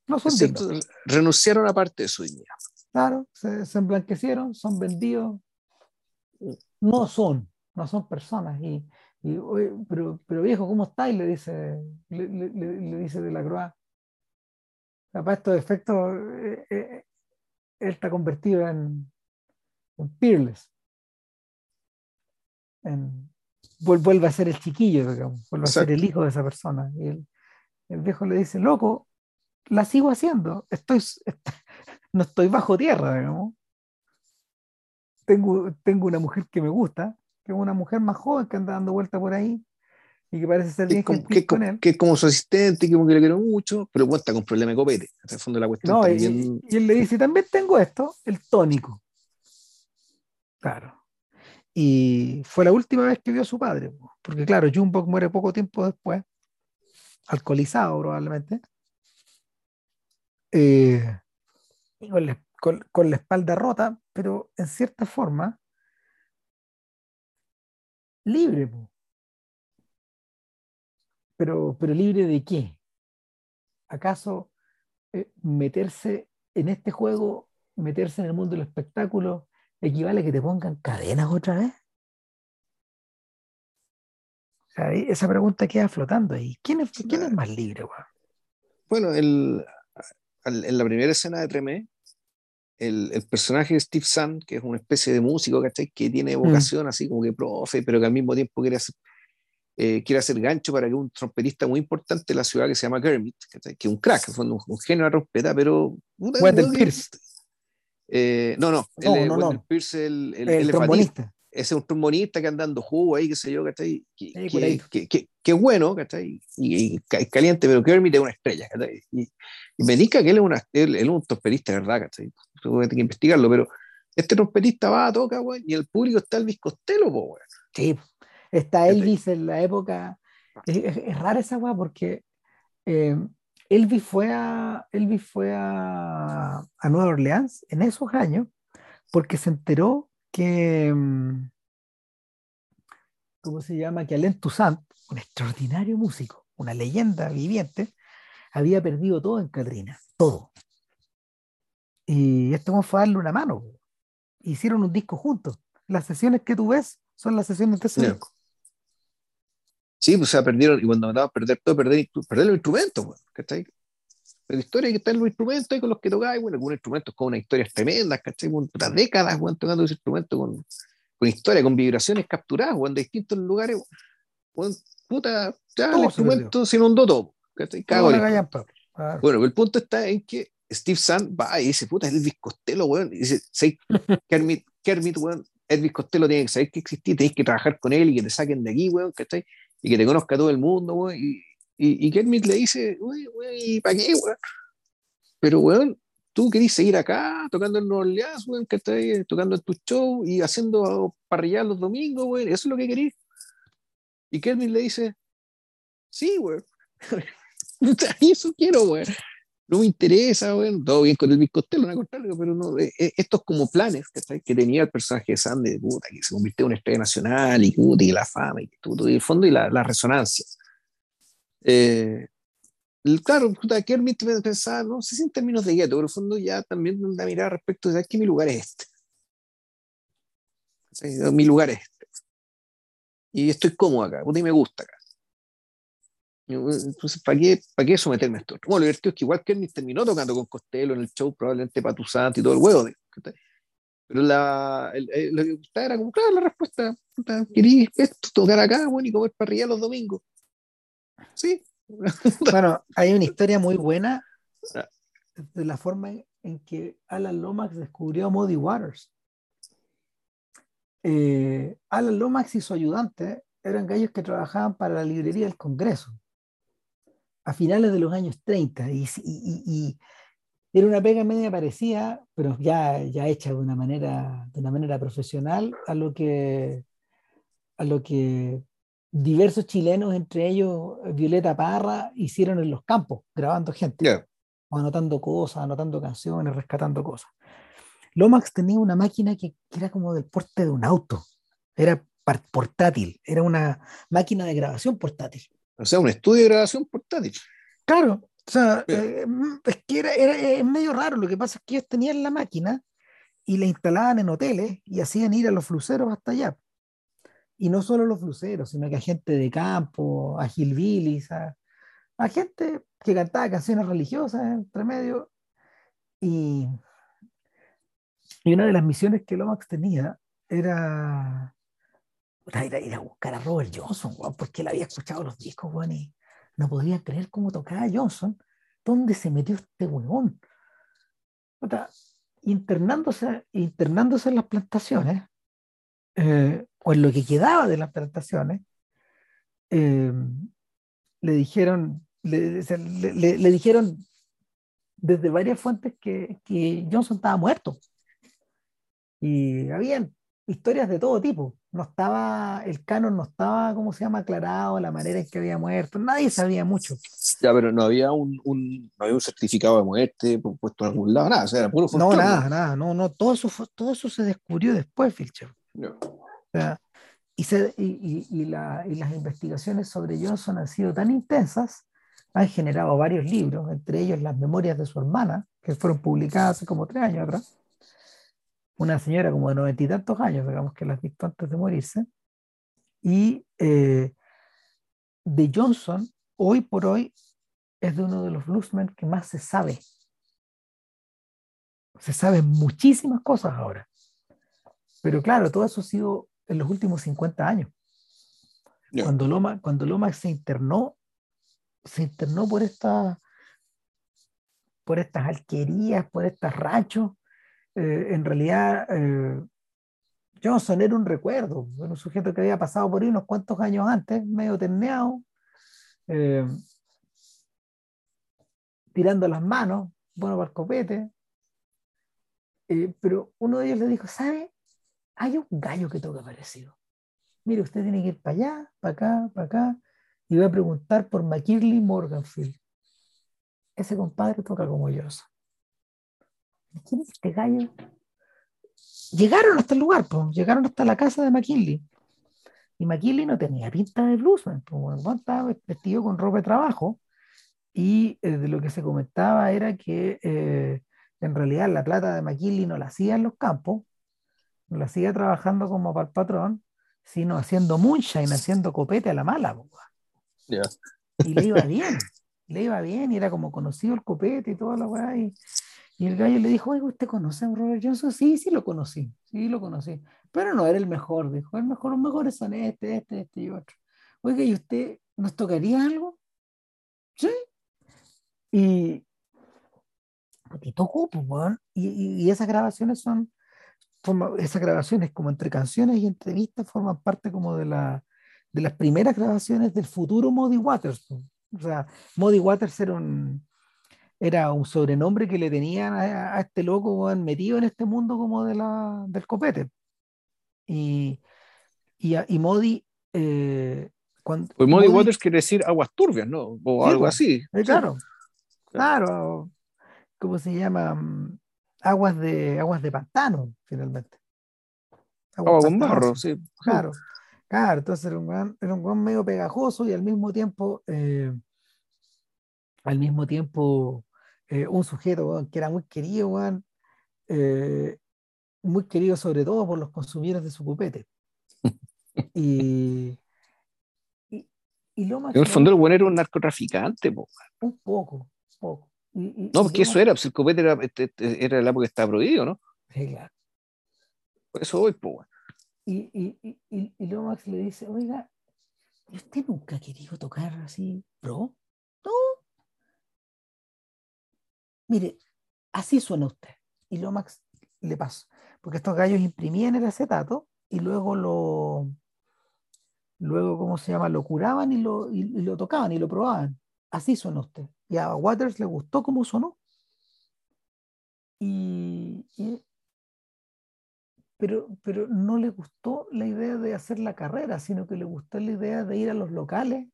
no son cierto, renunciaron a parte de su dignidad. Claro, se, se, emblanquecieron, son vendidos. No son, no son personas. Y, y pero, pero viejo, ¿cómo estáis? Le dice, le, le, le dice de la Croix. Para estos efectos, eh, eh, él está convertido en, en Peerless. En, vuelve a ser el chiquillo, digamos, vuelve Exacto. a ser el hijo de esa persona. Y el, el, viejo le dice, loco, la sigo haciendo, estoy, [LAUGHS] no estoy bajo tierra, digamos. Tengo, tengo una mujer que me gusta, que es una mujer más joven que anda dando vuelta por ahí y que parece ser bien que, que, con él. que es como su asistente, que como que le quiero mucho, pero cuenta con problema de copete. El fondo de la cuestión. No, también... y, y, él le dice, también tengo esto, el tónico. Claro. Y fue la última vez que vio a su padre, porque claro, Junebug muere poco tiempo después, alcoholizado probablemente, eh, y con la, con, con la espalda rota, pero en cierta forma libre. Pero, pero libre de qué? ¿Acaso eh, meterse en este juego, meterse en el mundo del espectáculo, equivale a que te pongan cadenas otra vez? O sea, esa pregunta queda flotando ahí. ¿Quién es, quién es más libre, weón? Bueno, el, en la primera escena de Tremé, el, el, personaje de Steve Sun, que es una especie de músico, ¿cachai? Que tiene vocación mm. así como que profe, pero que al mismo tiempo quiere hacer, eh, quiere hacer gancho para que un trompetista muy importante de la ciudad que se llama Kermit, ¿cachai? Que es un crack, un, un genio de trompeta, pero... Wendell Pierce. Eh, no, no, no, el, no, no. Pierce, el, el, el trombonista. Ese es un trombonista que anda dando jugo ahí, qué sé yo, ¿cachai? Que, sí, que, que, que, que, bueno, ¿cachai? Y, y, caliente, pero Kermit es una estrella, ¿cachai? Y, y me diga que él es, una, él, él es un trompetista, ¿verdad? ¿cachai? Tuve que investigarlo, pero este trompetista va a tocar, güey, y el público está Elvis Costello, güey. Sí, está Elvis en la época. Es, es, es rara esa weá porque eh, Elvis fue, a, Elvis fue a, a, Nueva Orleans en esos años porque se enteró que. ¿Cómo se llama? Que Alain Toussaint, un extraordinario músico, una leyenda viviente, había perdido todo en Katrina, todo. Y esto fue a darle una mano. Hicieron un disco juntos. Las sesiones que tú ves son las sesiones de ese disco. Sí, pues o sea, perdieron, y cuando a perder todo, perder, perder los instrumentos, bueno, ¿cachai? La historia que está en los instrumentos con los que tocáis, bueno, algunos instrumentos con una historia tremenda, ¿cachai? Con putas décadas, bueno, tocando ese instrumento con, con historia, con vibraciones capturadas, bueno, de distintos lugares, bueno, puta, ya todo el instrumento se inundó todo, ¿cachai? Cago. Bueno, el punto está en que Steve Sand va y dice, puta, es Elvis Costello, weón. Y dice, ¿sabes? [LAUGHS] Kermit, Kermit, weón, Elvis Costello tiene que saber que existí, tenéis que trabajar con él y que te saquen de aquí, weón, ¿cachai? Y que te conozca todo el mundo, weón. Y, y, y Kermit le dice, weón, ¿y para qué, weón? Pero, weón, tú querís seguir acá, tocando en Nueva Orleans, weón, ¿cachai? Tocando en tu show y haciendo parrillar los domingos, weón, eso es lo que querís. Y Kermit le dice, sí, weón. [LAUGHS] eso quiero, weón no me interesa, bueno, todo bien con el Costello, no contrario, pero no, eh, estos como planes que, tenía el personaje de Sandy, puta, que se convirtió en una estrella nacional y, la fama y, todo, y el fondo y la, la resonancia. Eh, claro, puta, Kermit pensaba, no sé si en términos de gueto, pero en el fondo ya también da mirada respecto de que mi lugar es este. Mi lugar es este. Y estoy cómodo acá, puta, y me gusta acá. Entonces, ¿para qué, ¿para qué someterme a esto? Bueno, lo divertido es que igual Kernis terminó tocando con Costello en el show, probablemente Patusante y todo el huevo. Pero la, el, lo que gustaba era como, claro, la respuesta, quería esto, tocar acá, bueno, y comer parrilla los domingos. Sí. [LAUGHS] Bueno, hay una historia muy buena ah. de la forma en, que Alan Lomax descubrió a Muddy Waters. Eh, Alan Lomax y su ayudante eran gallos que trabajaban para la librería del Congreso a finales de los años 30 y, y, era una pega media parecida, pero ya, ya hecha de una, manera, de una manera profesional a lo que, a lo que diversos chilenos, entre ellos Violeta Parra, hicieron en los campos, grabando gente, anotando cosas, anotando canciones, rescatando cosas. Lomax tenía una máquina que, que era como del porte de un auto, era portátil, era una máquina de grabación portátil. O sea, un estudio de grabación portátil. Claro, o sea, eh, mm, es que era, es medio raro. Lo que pasa es que ellos tenían la máquina y la instalaban en hoteles y hacían ir a los fluceros hasta allá. Y no solo los fluceros, sino que a gente de campo, a Gilvillis, a, a gente que cantaba canciones religiosas entre medio. Y, y una de las misiones que Lomax tenía era ir a, buscar a Robert Johnson, porque él había escuchado los discos, y no podía creer cómo tocaba Johnson. ¿Dónde se metió este huevón? internándose, internándose en las plantaciones, eh, o en lo que quedaba de las plantaciones, eh, le dijeron, le, dijeron desde varias fuentes que, que Johnson estaba muerto. Y habían historias de todo tipo. No estaba, el canon no estaba, ¿cómo se llama?, aclarado, la manera en que había muerto. Nadie sabía mucho. Ya, pero no había un, un no había un certificado de muerte puesto en algún lado, nada, o sea, era puro No, nada, nada, no, no, todo eso, todo eso se descubrió después, Filcher. O sea, y, se, y, y, la, y las investigaciones sobre Johnson han sido tan intensas, han generado varios libros, entre ellos las memorias de su hermana, que fueron publicadas hace como tres años atrás una señora como de noventa y tantos años, digamos que las visto antes de morirse, y eh, de Johnson, hoy por hoy, es de uno de los bluesmen que más se sabe. Se saben muchísimas cosas ahora. Pero claro, todo eso ha sido en los últimos 50 años. Cuando, Loma, cuando Lomax se internó, se internó por, esta, por estas alquerías, por estos ranchos, eh, en realidad eh, Johnson era un recuerdo, un sujeto que había pasado por ahí unos cuantos años antes, medio terneado, eh, tirando las manos, bueno para el copete. pero uno de ellos le dijo, ¿sabe? Hay un gallo que toca parecido. Mire, usted tiene que ir para allá, para acá, para acá, y va a preguntar por McKinley Morganfield. Ese compadre toca como Johnson. ¿Quién es este gallo? Llegaron hasta el lugar, llegaron hasta la casa de McKinley. Y McKinley no tenía pinta de bluesman, pues, estaba vestido con ropa de trabajo. Y eh, de lo que se comentaba era que eh, en realidad la plata de McKinley no la hacía en los campos, no la hacía trabajando como para el patrón, sino haciendo moonshine, haciendo copete a la mala. Y le iba bien, le iba bien, y era como conocido el copete y toda la weá. Y, y el gallo le dijo, oye, ¿usted conoce a Robert Johnson? Sí, sí lo conocí, sí lo conocí. Pero no era el mejor, dijo, el mejor, los mejores son este, este, este y otro. Oiga, ¿y usted nos tocaría algo? Sí. Y, y tocó, pues, bueno, y, y, esas grabaciones son, esas grabaciones como entre canciones y entrevistas forman parte como de, la, de las primeras grabaciones del futuro Muddy Waters. O sea, Muddy Waters era un, era un sobrenombre que le tenían a, este loco metido en este mundo como de la, del copete. Y, y, y Modi... Eh, cuando, pues Modi, Waters quiere decir aguas turbias, ¿no? O algo pues, así. Eh, claro, claro. ¿Cómo se llama? Mm, aguas de, aguas de pantano, finalmente. Agua con barro, sí. Claro, claro. Entonces era un gran, era un medio pegajoso y al mismo tiempo... Eh, al mismo tiempo eh, un sujeto que era muy querido, eh, muy querido sobre todo por los consumidores de su copete. [LAUGHS] y, Y Lomax En el lo- fondo el bueno era un narcotraficante, po. un poco, poco. Y- y- No, y porque eso era, pues, el copete era, este- este- era época que estaba prohibido, ¿no? Sí, claro. Por eso po. weón. Y, y, y, y, y Lomax le dice, oiga, ¿y ¿usted nunca ha querido tocar así, bro? No. Mire, así suena usted. Y Lomax le pasó. Porque estos gallos imprimían el acetato y luego lo, luego, ¿cómo se llama? Lo curaban y lo, y, lo tocaban y lo probaban. Así suena usted. Y a Waters le gustó cómo sonó. Y, y- pero, pero no le gustó la idea de hacer la carrera, sino que le gustó la idea de ir a los locales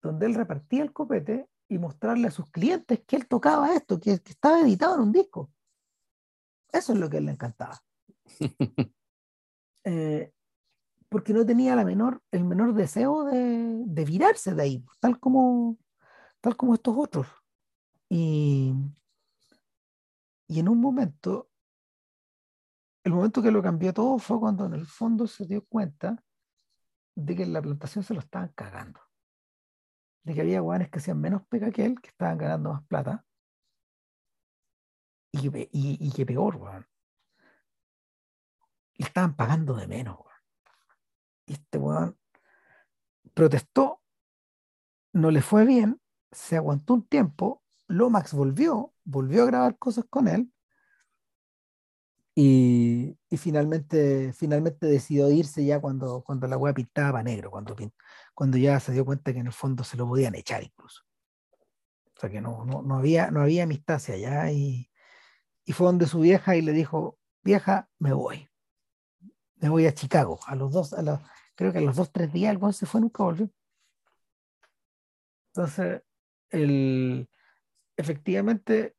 donde él repartía el copete y mostrarle a sus clientes que él tocaba esto, que, que estaba editado en un disco. Eso es lo que a él le encantaba. [LAUGHS] Eh, porque no tenía la menor, el menor deseo de, de virarse de ahí, tal como, tal como estos otros. Y, y en un momento, el momento que lo cambió todo fue cuando en el fondo se dio cuenta de que en la plantación se lo estaban cagando. De que había guanes que hacían menos pega que él, que estaban ganando más plata. Y, que y, y que peor, weón. Le estaban pagando de menos, weón. Y este weón protestó, no le fue bien, se aguantó un tiempo, Lomax volvió, volvió a grabar cosas con él y, y finalmente, finalmente decidió irse ya cuando, cuando la weá pintaba para negro, cuando, cuando ya se dio cuenta que en el fondo se lo podían echar incluso. O sea que no, no, no había, no había amistad hacia allá y, y fue donde su vieja y le dijo, vieja, me voy. Me voy a Chicago. A los dos, a los, creo que a los dos, tres días el se fue, nunca volvió. Entonces, el, efectivamente,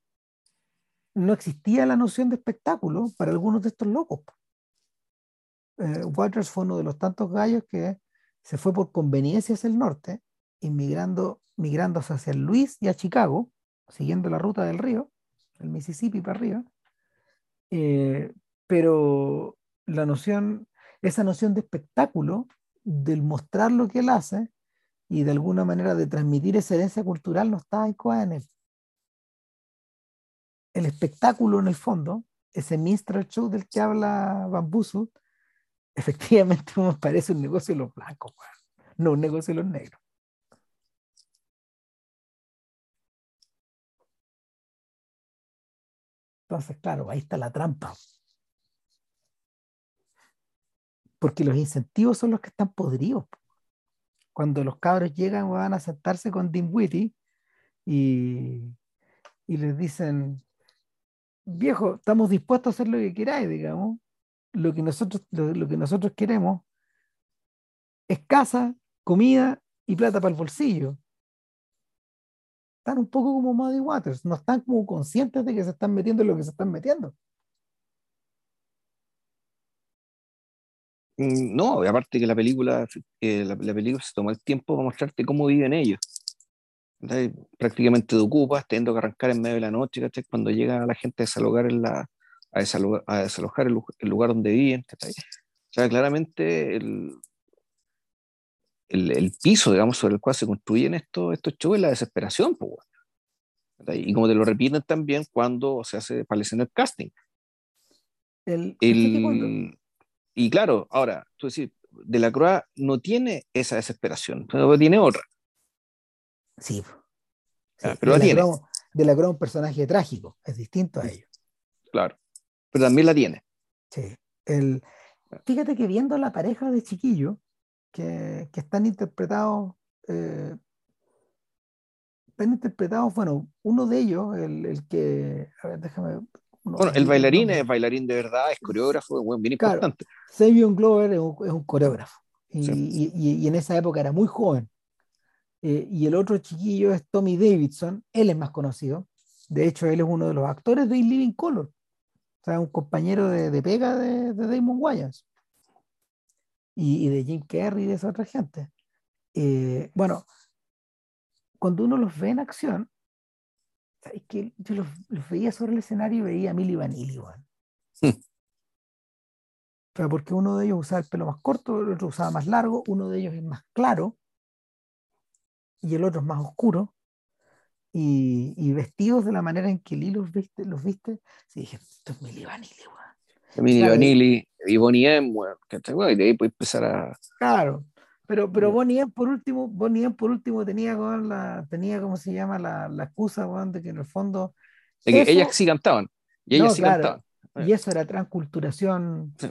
no existía la noción de espectáculo para algunos de estos locos. Eh, Waters fue uno de los tantos gallos que se fue por conveniencia hacia el norte, inmigrando, migrando hacia Luis y a Chicago, siguiendo la ruta del río, el Mississippi para arriba. Eh, pero la noción, esa noción de espectáculo, del mostrar lo que él hace y de alguna manera de transmitir esa herencia cultural no estaba incoada en él. El espectáculo en el fondo, ese minstrel show del que habla Bambuzu, efectivamente me parece un negocio de los blancos, no un negocio de los negros. Entonces, claro, ahí está la trampa. Porque los incentivos son los que están podridos. Cuando los cabros llegan, van a sentarse con Dinwiddie y, y les dicen, viejo, estamos dispuestos a hacer lo que queráis, digamos. Lo que nosotros, lo, que nosotros queremos es casa, comida y plata para el bolsillo. Están un poco como Muddy Waters, no están como conscientes de que se están metiendo en lo que se están metiendo. Mm, No, aparte que la película, eh, la, la película se tomó el tiempo para mostrarte cómo viven ellos. Prácticamente te ocupas, teniendo que arrancar en medio de la noche, ¿cachai? Cuando llega la gente a desalojar, en la, a desalojar, a desalojar el, el lugar donde viven. ¿cachai? O sea, claramente el, el, el piso, digamos, sobre el cual se construyen estos, estos shows es la desesperación. pues. Y como te lo repiten también cuando se hace para el casting. El, ¿cachai que cuando- El, y claro, ahora, tú decís, De la Croix no tiene esa desesperación, pero tiene otra. Sí. Ah, Sí, pero la de, la tiene. Croix- de la Croix es un personaje trágico, es distinto a ellos. Claro. Pero también la tiene. Sí. El, fíjate que viendo la pareja de chiquillos que, que están interpretados, eh, están interpretados, bueno, uno de ellos, el, el que, a ver, déjame. Bueno, el bailarín es bailarín de verdad, es coreógrafo, bueno, bien Claro. importante. Savion Glover es un, es un coreógrafo y, Sí. y- y- y en esa época era muy joven. Eh, y el otro chiquillo es Tommy Davidson, él es más conocido. De hecho, él es uno de los actores de In Living Color, sea, un compañero de, de pega de, de Damon Wayans y, y de Jim Carrey y de esa otra gente. Eh, bueno, cuando uno los ve en acción, ¿sabes qué? yo los, los veía sobre el escenario y veía a Milli Vanilli, weón. Hmm. O sea, porque uno de ellos usaba el pelo más corto, el otro usaba más largo, uno de ellos es más claro, y el otro es más oscuro, y, y vestidos de la manera en que Lee los viste, los viste, sí, dije, esto es Milli Vanilli, weón. Milli Claro. Vanilli y Bonnie M, weón, y de ahí puedes empezar a. Claro, pero, pero. Bonnie M por último, Bonnie M por último tenía, weón, la, tenía, ¿cómo se llama? La, la excusa, weón, de que en el fondo, de que Eso- ellas sí cantaban. Y ellas No, sí claro. cantaban. y eso era transculturación Sí.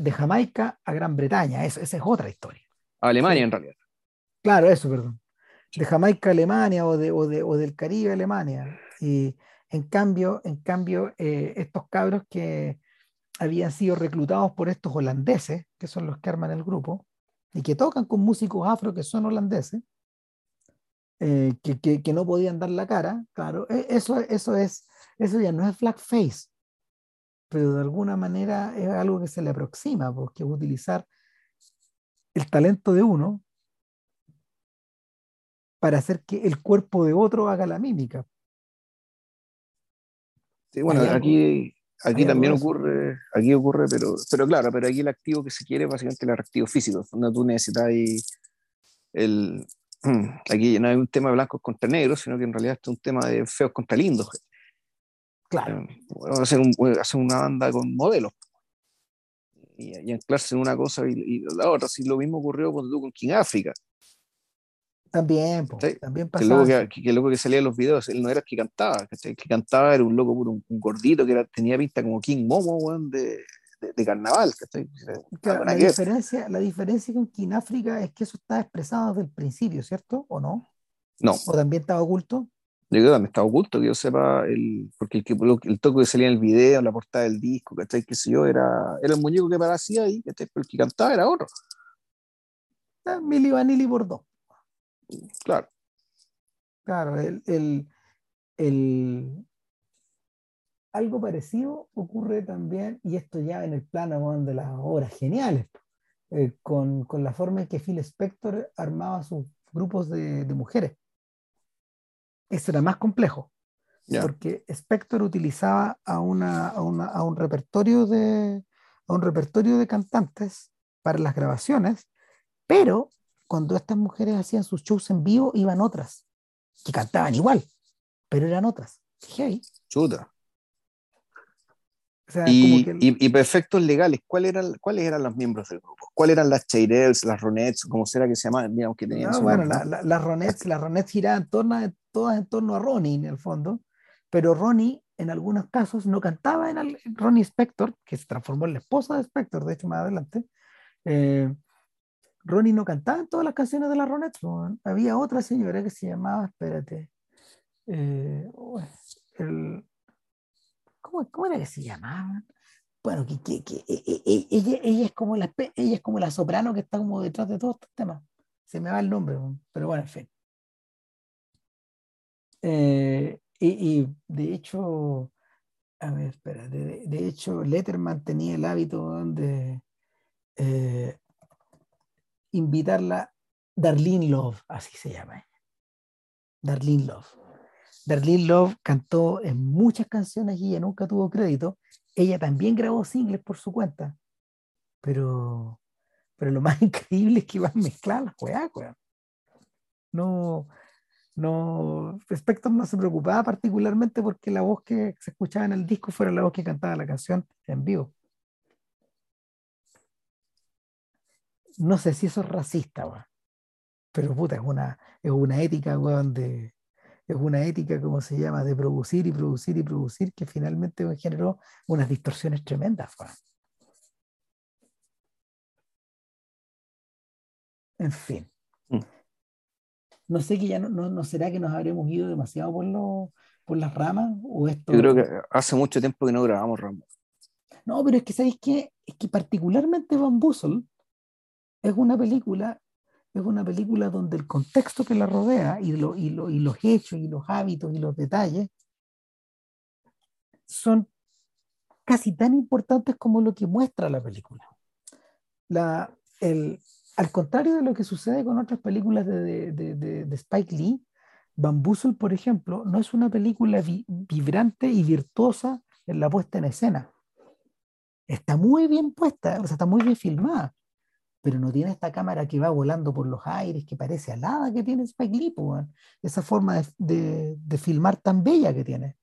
de Jamaica a Gran Bretaña, esa es otra historia. A Alemania, Sí. en realidad. Claro, eso, perdón. De Jamaica Alemania o, de, o, de- o del Caribe Alemania. Y en cambio, en cambio eh, estos cabros que habían sido reclutados por estos holandeses, que son los que arman el grupo, y que tocan con músicos afro que son holandeses, eh, que, que- que no podían dar la cara, claro, e- eso, eso, es, eso ya no es blackface, pero de alguna manera es algo que se le aproxima, porque utilizar el talento de uno para hacer que el cuerpo de otro haga la mímica. Sí, bueno, aquí, aquí también ocurre, aquí ocurre, pero, pero claro, pero aquí el activo que se quiere es básicamente el atractivo físico, donde tú necesitas ahí el, [CLEARS THROAT] aquí no hay un tema de blancos contra negros, sino que en realidad es un tema de feos contra lindos. Claro, Eh, bueno, hacer, un, hacer una banda con modelos y, y anclarse en una cosa y, y la otra. Si lo mismo ocurrió cuando tú con King África, también, po, también que pasaba. que, que, el loco que salía en los videos, él no era el que cantaba, ¿cachai? el que cantaba era un loco puro, un, un gordito que era, tenía pinta como King Momo, weón, de, de, de carnaval. ¿cachai? Claro, la, que diferencia, la diferencia con Kináfrica es que eso estaba expresado desde el principio, ¿cierto? ¿O no? No, ¿O también estaba oculto? yo creo que también estaba oculto, que yo sepa, el, porque el, que, el toque que salía en el video, en la portada del disco, ¿cachai? qué sé yo, era, era el muñeco que parecía ahí, ¿cachai? pero el que cantaba era otro, Ah, Milli Vanilli por dos. Claro. Claro, el, el, el- algo parecido ocurre también, y esto ya en el plano de las obras geniales, eh, con, con la forma en que Phil Spector armaba sus grupos de, de mujeres. Eso era más complejo, porque Spector utilizaba a, una, a, una- a un repertorio de, a un repertorio de cantantes para las grabaciones, pero cuando estas mujeres hacían sus shows en vivo, iban otras que cantaban igual, pero eran otras. Hey, Chuta. o sea, Y, como que el- y, y para efectos legales, ¿cuál eran, ¿cuáles eran los miembros del grupo? ¿Cuáles eran las Chairels, las Ronettes, como será que se llamaban? Digamos que tenían no, bueno, nombres, la- las Ronettes, las Ronettes giraban en torno a- todas en torno a Ronnie en el fondo, pero Ronnie en algunos casos no cantaba en al- Ronnie Spector, que se transformó en la esposa de Spector, de hecho más adelante. eh, Ronnie no cantaba todas las canciones de las Ronettes, weón. había otra señora que se llamaba, espérate, eh, uy, el- ¿cómo, cómo era que se llamaba? Bueno, que, que- que- e- e- e- ella, ella es como la, ella es como la soprano que está como detrás de todos estos temas. Se me va el nombre, pero bueno, en fin. Eh, y, y de hecho, a ver, espera, de, de hecho, Letterman tenía el hábito de eh, invitarla, Darlene Love, así se llama. Darlene Love. Darlene Love cantó en muchas canciones y ella nunca tuvo crédito. Ella también grabó singles por su cuenta. Pero, pero lo más [LAUGHS] increíble es que iban mezcladas las weas. No, no, Spector no se preocupaba particularmente porque la voz que se escuchaba en el disco fuera la voz que cantaba la canción en vivo. No sé si eso es racista, weón. Pero puta, es una, es una ética, weón, de, es una ética, como se llama, de producir y producir y producir, que finalmente weón, generó unas distorsiones tremendas, weón. En fin. Mm. No sé que ya no, no, no será que nos habremos ido demasiado por, lo- por las ramas o esto. Yo creo que hace mucho tiempo que no grabamos Rambo. No, pero es que ¿sabéis qué? Es que particularmente Van Bussel es una película, es una película donde el contexto que la rodea y, lo, y, lo- y los hechos y los hábitos y los detalles son casi tan importantes como lo que muestra la película. La, el, al contrario de lo que sucede con otras películas de, Spike Lee, Bussel, por ejemplo, no es una película vi- vibrante y virtuosa en la puesta en escena está muy bien puesta, o sea, está muy bien filmada, pero no tiene esta cámara que va volando por los aires, que parece alada que tiene Spike Lee, esa forma de, de, filmar tan bella que tiene.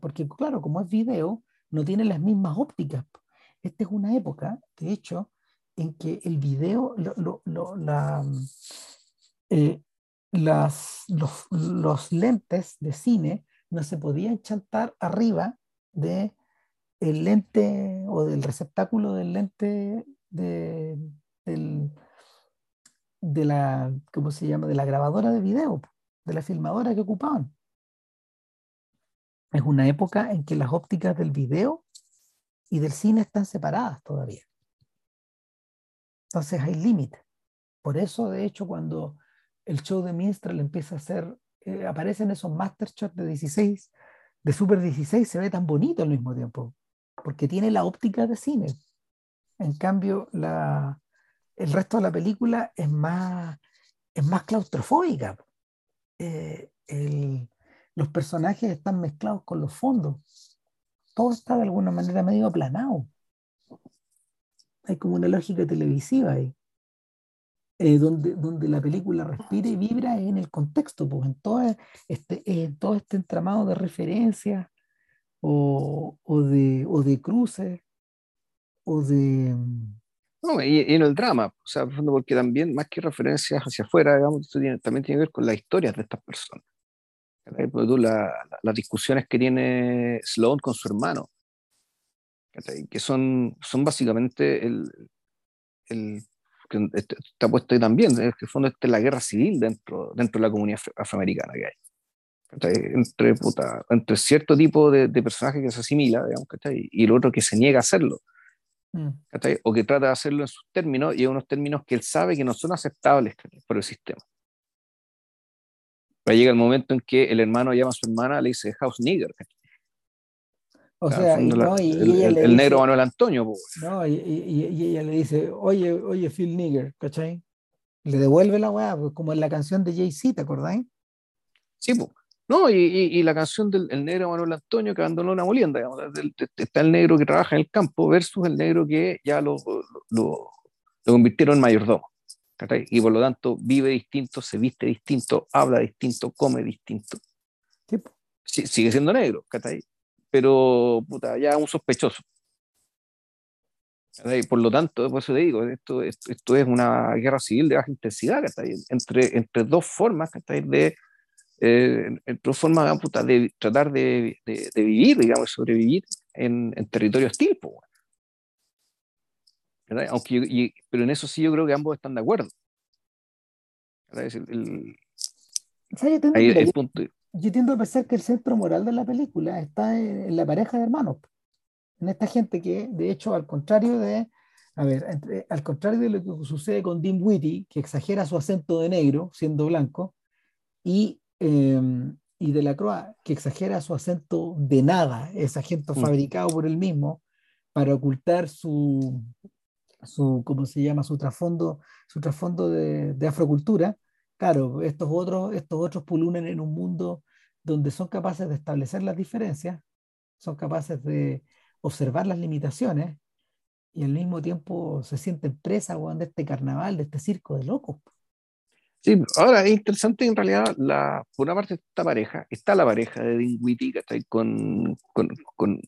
Porque claro, como es video, no tiene las mismas ópticas. Esta es una época, de hecho, en que el video, lo, lo, la, eh, las, los, los, lentes de cine no se podían chantar arriba de lente o del receptáculo del lente de, de la, ¿cómo se llama? De la grabadora de video, de la filmadora que ocupaban. Es una época en que las ópticas del video y del cine están separadas todavía. Entonces hay límites. Por eso, de hecho, cuando el show de Minstrel empieza a hacer, eh, aparecen esos master shots de 16, de Super 16, se ve tan bonito al mismo tiempo, porque tiene la óptica de cine. En cambio, la, el resto de la película es más, es más claustrofóbica. Eh, los personajes están mezclados con los fondos. Todo está de alguna manera medio aplanado. Hay como una lógica televisiva ahí. Eh, donde, donde la película respira y vibra en el contexto, pues en todo este, en todo este entramado de referencias o, o, de, o de cruces o de, no, y, en el drama, o sea, porque también, más que referencias hacia afuera, digamos, también tiene que ver con las historias de estas personas. Tú, la, las discusiones que tiene Sloan con su hermano, que son, son básicamente el, el que está puesto ahí también, en el fondo esta es la guerra civil dentro, dentro de la comunidad afroamericana que hay. Entre, puta, entre cierto tipo de, de personaje que se asimila, digamos, y el otro que se niega a hacerlo. Mm. O que trata de hacerlo en sus términos y en unos términos que él sabe que no son aceptables por el sistema. Pero llega el momento en que el hermano llama a su hermana, le dice house nigger. O sea, el, negro Manuel Antonio. No, y, ella le dice, oye, oye, Phil Nigger, ¿cachai? Le devuelve la weá, pues, como en la canción de Jay-Z, ¿te acordáis? Sí, pues. No, y, y, la canción del el negro Manuel Antonio que abandonó una molienda, digamos, está el negro que trabaja en el campo versus el negro que ya lo, lo, lo convirtieron en mayordomo. Y por lo tanto vive distinto, se viste distinto, habla distinto, come distinto. Sí, sigue siendo negro, pero puta, ya un sospechoso. Por lo tanto, por eso te digo, esto, esto, es una guerra civil de baja intensidad, entre, entre dos formas de eh, en forma de tratar de, de, vivir, digamos, sobrevivir en, en territorio hostil. Aunque pero en eso sí yo creo que ambos están de acuerdo. yo, tiendo, a pensar que el centro moral de la película está en, la pareja de hermanos, en esta gente que, de hecho, al contrario de, a ver, al contrario de lo que sucede con Dean Whitty, que exagera su acento de negro siendo blanco, y Em, y de la Croix, que exagera su acento de nada, es acento mm. fabricado por él mismo para ocultar su, su ¿cómo se llama? Su trasfondo, su trasfondo de, de, afrocultura. Claro, estos otros, estos otros pulunen en un mundo donde son capaces de establecer las diferencias, son capaces de observar las limitaciones y al mismo tiempo se sienten presas de este carnaval, de este circo de locos. Sí, ahora es interesante en realidad, la, por una parte esta pareja, está la pareja de Dinwiddie, que está ahí con, con, con,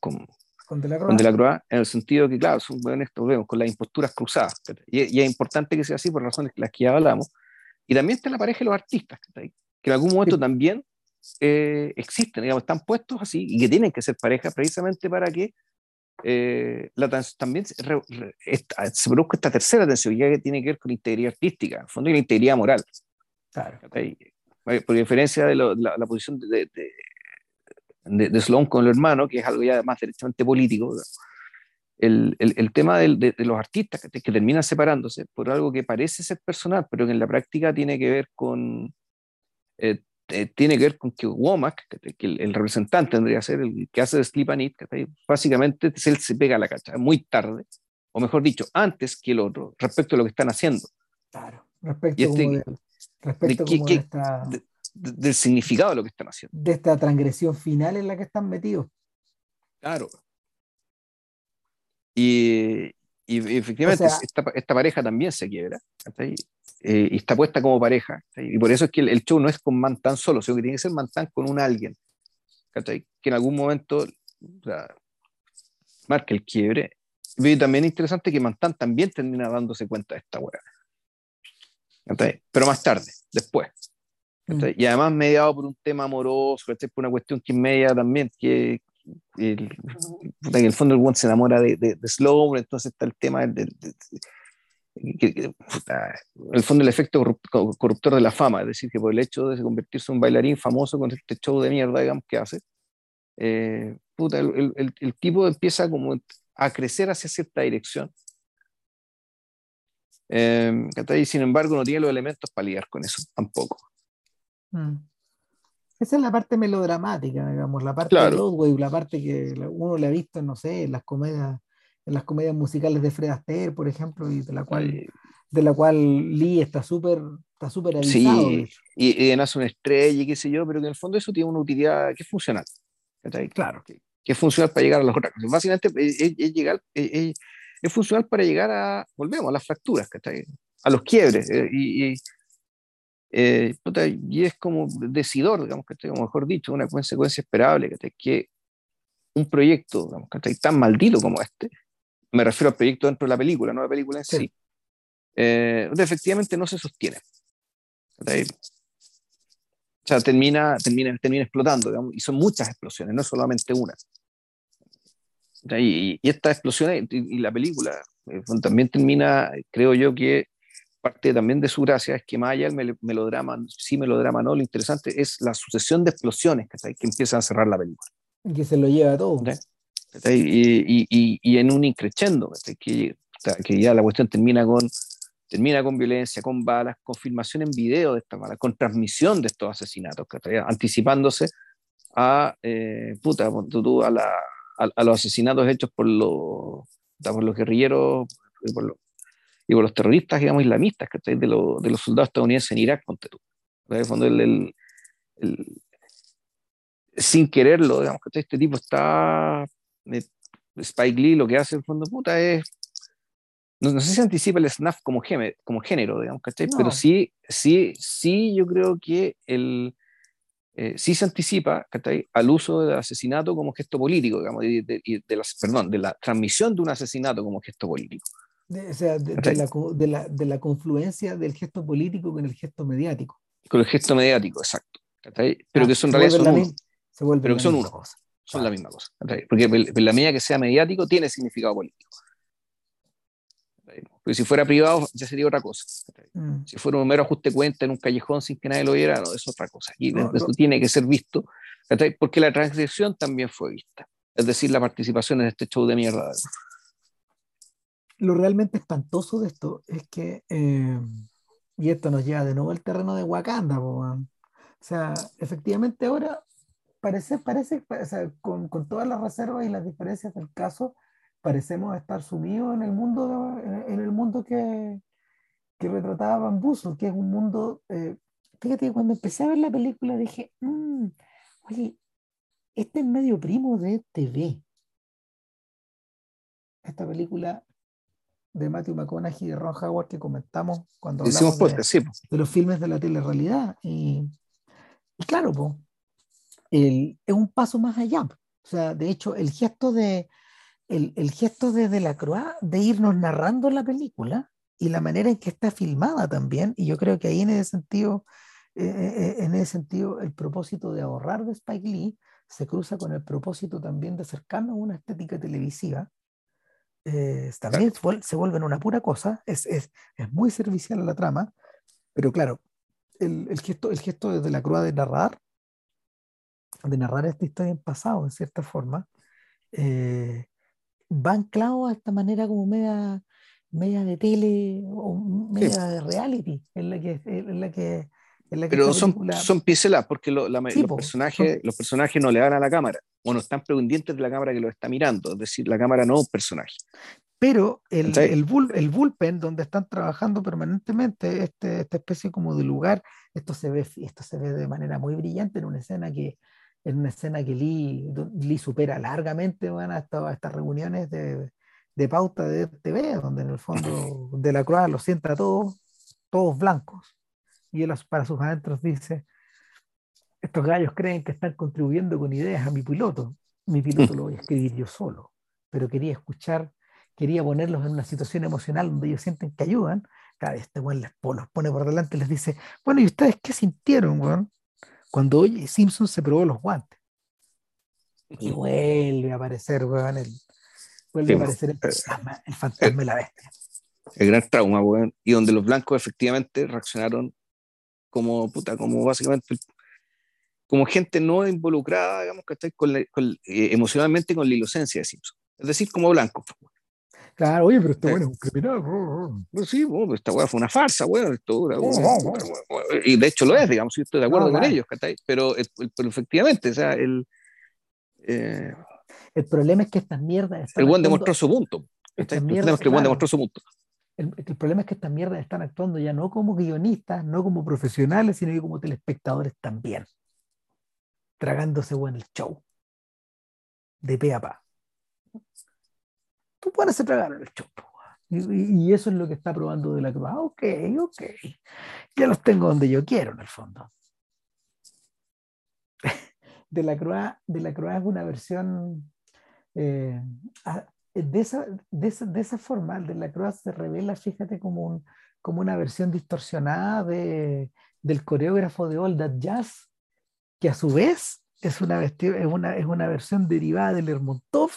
con, con De la Croix, en el sentido que, claro, son buenos estos vemos, con las imposturas cruzadas, y, y, es importante que sea así por razones que las que ya hablamos. Y también está la pareja de los artistas, que, en algún momento también eh, existen, digamos, están puestos así y que tienen que ser pareja precisamente para que eh, la, también se, se, produzca esta tercera tensión que tiene que ver con integridad artística, en fondo y la integridad moral. Claro. Por diferencia de la, posición de, de, de, Sloan con el hermano, que es algo ya más directamente político, el, el, el tema de, los artistas que, que, terminan separándose por algo que parece ser personal, pero que en la práctica tiene que ver con, eh, eh, tiene que ver con que Womack, que el, representante tendría que ser el que hace de Sleep and Eat, básicamente él se pega a la cacha muy tarde, o mejor dicho, antes que el otro, respecto a lo que están haciendo. Claro, respecto, este, respecto del significado de lo que están haciendo. De esta transgresión final en la que están metidos. Claro. Y, Y, efectivamente, esta, pareja también se quiebra, eh, y está puesta como pareja, y por eso es que el, show no es con Mantán solo, sino que tiene que ser Mantán con un alguien, que en algún momento o marque el quiebre. Y también es interesante que Mantán también termina dándose cuenta de esta weá. Pero más tarde, después. Mm. Y además mediado por un tema amoroso, por una cuestión que media también, que, en el fondo el one se enamora de, de, Slow, entonces está el tema del, en el fondo el efecto corruptor de la fama, es decir, que por el hecho de convertirse en un bailarín famoso con este show de mierda, digamos, que hace, eh, el, el, el, tipo empieza como a crecer hacia cierta dirección. Eh, sin embargo, no tiene los elementos para lidiar con eso tampoco. Mm. Esa es la parte melodramática, digamos, la parte de Broadway, la parte que uno le ha visto, no sé, en las comedias, en las comedias musicales de Fred Astaire, por ejemplo, y de la cual, de la cual Lee está súper está súper Sí, y, y nace una estrella y qué sé yo, pero que en el fondo eso tiene una utilidad que es funcional. Claro. Que, es funcional para llegar a las otras cosas. Básicamente es, llegar, es, funcional para llegar a, volvemos, a las fracturas, a los quiebres. Eh, y, eh, y es como decidor, digamos, que mejor dicho, una consecuencia esperable, que, que un proyecto digamos, que tan maldito como este, me refiero al proyecto dentro de la película, no la película en sí, eh, efectivamente no se sostiene. O sea, termina, termina, termina explotando, digamos, y son muchas explosiones, no solamente una. Y, y estas explosiones, y, la película eh, también termina, creo yo que parte también de su gracia es que más allá del melodrama, sí melodrama no, lo interesante es la sucesión de explosiones que, que empiezan a cerrar la película. Que se lo lleva todo. Y, y, y, en un increchendo, que, que ya la cuestión termina con, termina con violencia, con balas, con filmación en video de estas balas, con transmisión de estos asesinatos, anticipándose a, eh, puta, a, la, a, los asesinatos hechos por los, por los guerrilleros, por los, y por los terroristas, digamos, islamistas, que de, lo, de los soldados estadounidenses en Irak, ponte tú. el, sin quererlo, digamos, que este tipo está, eh, Spike Lee lo que hace en fondo puta es, no, sé si anticipa el snaf como, género, como género digamos, Pero sí, sí, sí, yo creo que el, eh, sí se anticipa al uso del asesinato como gesto político, digamos, de, de, perdón, de la transmisión de un asesinato como gesto político. De, o sea, de, la, de, la, de, la, confluencia del gesto político con el gesto mediático. Con el gesto mediático, exacto. Pero ah, que son realidad son uno. Pero que son uno. Son la misma cosa. Porque en la medida que sea mediático tiene significado político. Porque si fuera privado ya sería otra cosa. Mm. Si fuera un mero ajuste cuenta en un callejón sin que nadie lo viera, no, es otra cosa. Aquí esto tiene que ser visto, porque la transgresión también fue vista. Es decir, la participación en este show de mierda lo realmente espantoso de esto es que, eh, y esto nos lleva de nuevo al terreno de Wakanda, o sea, efectivamente ahora parece, parece, con, con, todas las reservas y las diferencias del caso, parecemos estar sumidos en el mundo, en, el mundo que, que retrataba Bambuso, que es un mundo, eh, fíjate, cuando empecé a ver la película dije, mm, oye, este es medio primo de TV. Esta película de Matthew McConaughey y de Ron Howard que comentamos cuando hablamos de, los filmes de la telerrealidad. Y, y claro, pues, el, es un paso más allá. O sea, de hecho, el gesto de el, el gesto de Delacroix de irnos narrando la película y la manera en que está filmada también, y yo creo que ahí en ese sentido, eh, eh, eh, en ese sentido, el propósito de ahorrar de Spike Lee se cruza con el propósito también de acercarnos a una estética televisiva eh, también se vuelven una pura cosa, es, es, es, muy servicial a la trama, pero claro, el, el, gesto, el gesto de la cruz de narrar, de narrar esta historia en pasado, en cierta forma, eh, va anclado a esta manera como media, media de tele o media de reality, en la que, en la que pero son, son pinceladas porque los, personajes, los personajes no le dan a la cámara o no están pendientes de la cámara que lo está mirando, es decir, la cámara no es un personaje. Pero el, el, el, bullpen donde están trabajando permanentemente, este, esta especie como de lugar, esto se, ve, esto se ve de manera muy brillante en una escena que, en una escena que Lee, Lee supera largamente van a, estas reuniones de, de pauta de TV, donde en el fondo [LAUGHS] de la Croix los sienta a todos, todos blancos. Y él para sus adentros dice, estos gallos creen que están contribuyendo con ideas a mi piloto. Mi piloto lo voy a escribir yo solo, pero quería escuchar, quería ponerlos en una situación emocional donde ellos sienten que ayudan. Cada vez este buen les los pone por delante y les dice, bueno, ¿y ustedes qué sintieron, weón? Cuando oye Simpson se probó los guantes. Y vuelve a aparecer, weón, el, vuelve a aparecer el pues, fantasma, el fantasma de la bestia. El gran trauma, weón. Y donde los blancos efectivamente reaccionaron como, puta, como básicamente como gente no involucrada, digamos, que está con, eh, emocionalmente con la inocencia de Simpson. Es decir, como blanco. Claro, oye, pero este bueno es un criminal. Pues sí, bueno, esta weá fue una farsa, weón. y de hecho lo es, digamos, yo estoy de acuerdo con ellos, pero, pero, efectivamente, o sea, el. Eh, el problema es que estas mierdas. El buen demostró su punto. Tenemos que el buen demostró su punto. El, el, problema es que estas mierdas están actuando ya no como guionistas, no como profesionales, sino que como telespectadores también tragándose bueno el show. De pe a pa. Tú puedes tragar el show. Y, eso es lo que está probando de la Cruz. Ah, ok, ok. Ya los tengo donde yo quiero, en el fondo. [LAUGHS] De la Cruz, de la Cruz es una versión. Eh, de, esa, de, esa, de esa forma, de la Cruz se revela, fíjate, como, un, como una versión distorsionada de, del coreógrafo de All That Jazz que a su vez es una, es una, es una versión derivada del Lermontov,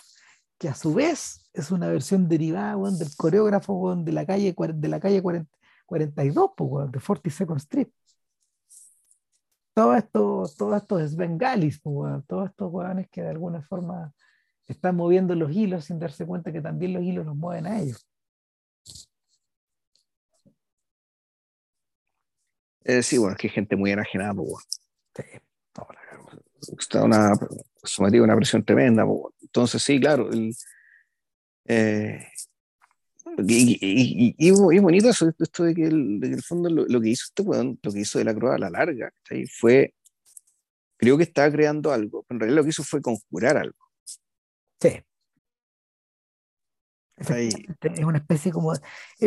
que a su vez es una versión derivada del coreógrafo de la calle, de la calle 42, de 42nd Street. Todo esto, todo esto es bengalis, todos estos hueones que de alguna forma están moviendo los hilos sin darse cuenta que también los hilos los mueven a ellos. Eh, sí, bueno, es que hay gente muy enajenada, Sí está una, sometido a una presión tremenda. Entonces, sí, claro. Eh, y, y, bonito eso, esto de que, el, el fondo lo, que hizo este lo que hizo de la Cruz a la larga, fue, creo que estaba creando algo, pero en realidad lo que hizo fue conjurar algo. Sí. Es una especie como,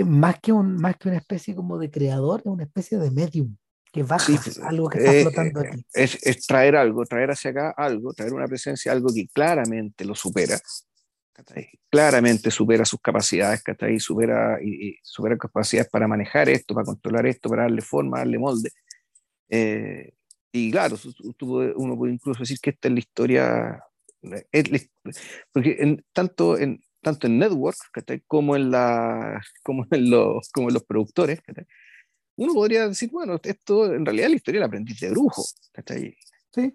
más, que un, más que una especie como de creador, es una especie de medium que baja algo que está eh, flotando aquí. Es, es, traer algo, traer hacia acá algo, traer una presencia, algo que claramente lo supera. Claramente supera sus capacidades, ¿cachai? Supera, y, supera capacidades para manejar esto, para controlar esto, para darle forma, darle molde. Eh, y claro, uno puede incluso decir que esta es la historia, porque en, tanto, en, tanto en Network como en, la, como en, los, como en los productores, uno podría decir, bueno, esto en realidad es la historia del aprendiz de brujo. ¿cachai? Sí.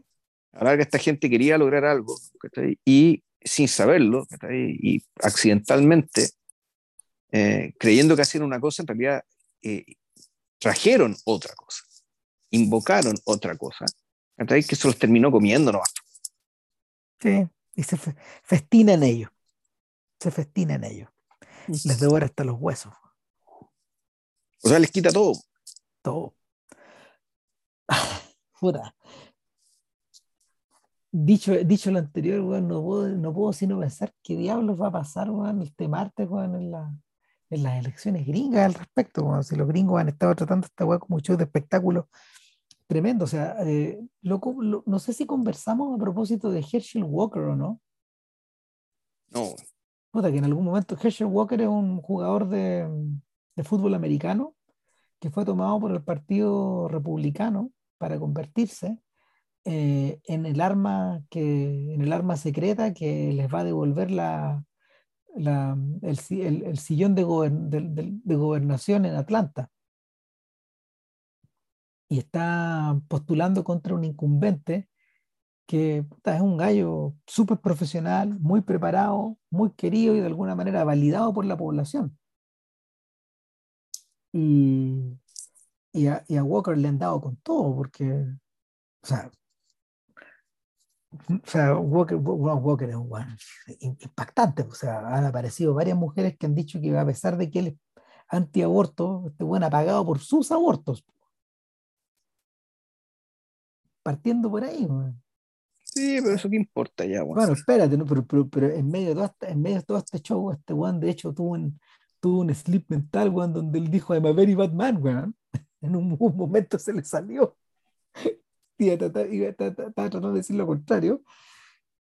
Ahora que esta gente quería lograr algo, ¿cachai? y sin saberlo, ¿cachai? y accidentalmente, eh, creyendo que hacían una cosa, en realidad eh, trajeron otra cosa, invocaron otra cosa, ¿cachai? que se los terminó comiendo nomás. Sí, y se festina en ellos, se festina en ellos, les devora hasta los huesos. O sea, les quita todo todo. [LAUGHS] Dicho, dicho lo anterior, no, puedo, no puedo sino pensar qué diablos va a pasar este martes en, la, en las elecciones gringas al respecto. Si los gringos han estado tratando esta weá como show de espectáculo tremendo. O sea, eh, no sé si conversamos a propósito de Herschel Walker o no. No. Puta, que en algún momento Herschel Walker es un jugador de, de fútbol americano que fue tomado por el Partido Republicano para convertirse eh, en, el arma que, en el arma secreta que les va a devolver la, el, sillón de, de, gobernación en Atlanta. Y está postulando contra un incumbente que es un gallo súper profesional, muy preparado, muy querido y de alguna manera validado por la población. Y, y, a, y, a, Walker le han dado con todo, porque, o sea, o sea Walker, Walker es un impactante. O sea, han aparecido varias mujeres que han dicho que a pesar de que él es antiaborto, este buen ha pagado por sus abortos. Partiendo por ahí. Sí, pero eso qué importa ya, Bueno, espérate, ¿no? pero, pero, pero en, medio de todo este, en medio de todo este show, este weón de hecho tuvo un, tuvo un slip mental, weón, donde él dijo, I'm a very bad man, weón. [LAUGHS] En un, un momento se le salió. [LAUGHS] Y estaba tratando de decir lo contrario.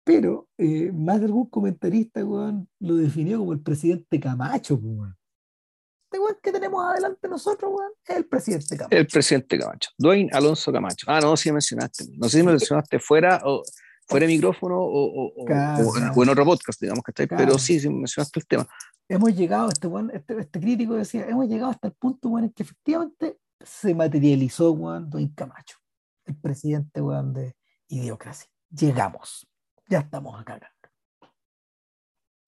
Pero eh, más de algún comentarista, weón, lo definió como el presidente Camacho, weón. Este weón que tenemos adelante nosotros, weón, es el presidente Camacho. El presidente Camacho. Dwayne Alonso Camacho. Ah, no, sí mencionaste. No sé si me mencionaste fuera o fuera de micrófono o, o, o, o, en otro podcast, digamos que está ahí, pero sí, sí mencionaste el tema. Hemos llegado, este, este, este crítico decía, hemos llegado hasta el punto, weón, en que efectivamente se materializó, weón, Dwayne Camacho, el presidente, weón, de Idiocracia. Llegamos. Ya estamos acá.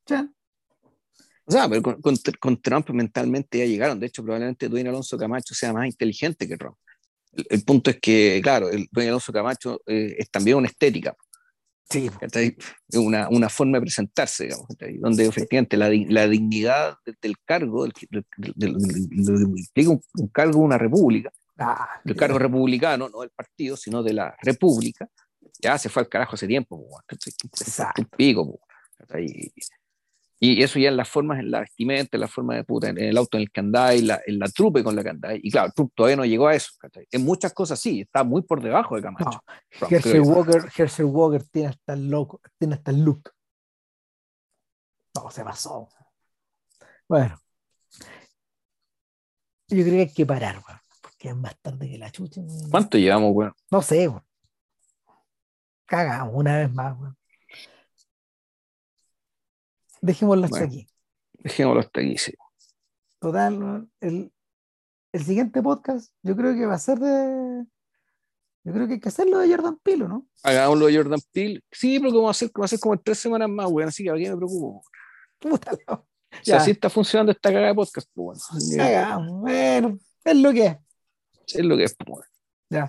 ¿Ya? O sea, pero con, con, con, Trump mentalmente ya llegaron. De hecho, probablemente Dwayne Alonso Camacho sea más inteligente que Trump. El, el punto es que, claro, el Dwayne Alonso Camacho eh, es también una estética. Sí. Una, una forma de presentarse, digamos, donde efectivamente la, la dignidad del cargo, del, implica un, un, cargo de una república, ah, el cargo republicano, no del partido, sino de la república, ya se fue al carajo hace tiempo. Exacto. Un pico. Y, y eso ya en las formas, en la vestimenta, en la forma de puta, en el auto en el andáis, la, en la trupe con la andáis. Y claro, trupe todavía no llegó a eso. ¿cachai? En muchas cosas sí, está muy por debajo de Camacho. No, Herschel, Walker, Herschel Walker tiene hasta el loco, tiene hasta el look. No, se pasó. Bueno. Yo creo que hay que parar, weón. Porque es más tarde que la chucha. ¿Cuánto llevamos, weón? No sé, weón. Cagamos una vez más, weón. Dejémoslo hasta Bueno. aquí. Dejémoslo hasta aquí, sí. Total, el, el siguiente podcast yo creo que va a ser de... Yo creo que hay que hacerlo de Jordan Pilo, ¿no? Hagámoslo de Jordan Peele. Sí, pero como va a ser, va a ser como en tres semanas más, weón. Así que a quién me preocupo. Puta la- O sea, Ya. así está funcionando esta cagada de podcast, pues, Hagamos. Bueno, es lo que es. Es lo que es, pues. Ya.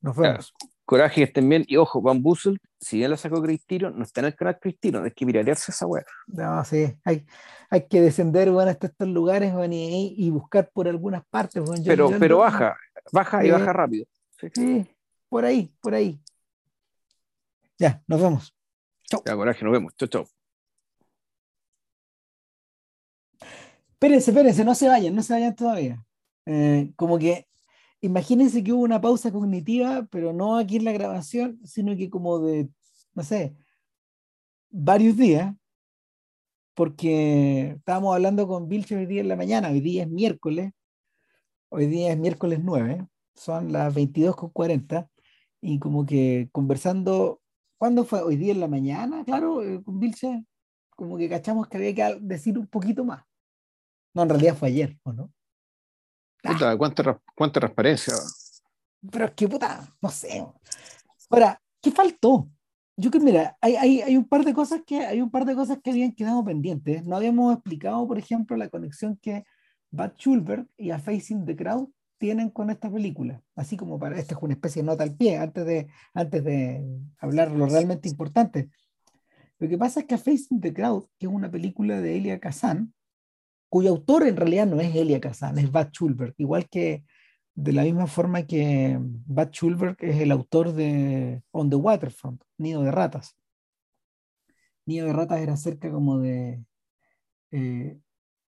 Nos vemos. Coraje que estén bien. Y ojo, Van Bussel, si bien la sacó Cristino, no está en el canal Cristino, hay que piratearse esa weá. No, sí. Hay, hay que descender bueno, hasta estos lugares bueno, y, y buscar por algunas partes. bueno. Yo Pero, pero baja, baja y baja rápido. Sí, por ahí, por ahí. Ya, nos vemos. Ya, coraje, nos vemos. Chau, chau. Espérense, espérense, no se vayan, no se vayan todavía. Eh, como que imagínense que hubo una pausa cognitiva, pero no aquí en la grabación, sino que como de, no sé, varios días, porque estábamos hablando con Vilche hoy día en la mañana, hoy día es miércoles, hoy día es miércoles 9, son las 22.40, y como que conversando, ¿cuándo fue? Hoy día en la mañana, claro, eh, con Vilche, como que cachamos que había que decir un poquito más. No, en realidad fue ayer, ¿o no? Puta, ¿cuánta, cuánta transparencia? Pero es que puta, no sé. Ahora, ¿qué faltó? Yo que mira, hay, hay, hay un par de cosas que hay un par de cosas que habían quedado pendientes. No habíamos explicado, por ejemplo, la conexión que Bad Schulberg y A Facing the Crowd tienen con esta película. Así como para, esta es una especie de nota al pie, antes de, antes de hablar lo realmente importante. Lo que pasa es que A Facing the Crowd, que es una película de Elia Kazan, cuyo autor en realidad no es Elia Kazan, es Bad Schulberg, igual que de la misma forma que Bad Schulberg es el autor de On the Waterfront, Nido de Ratas. Nido de Ratas era acerca como de eh,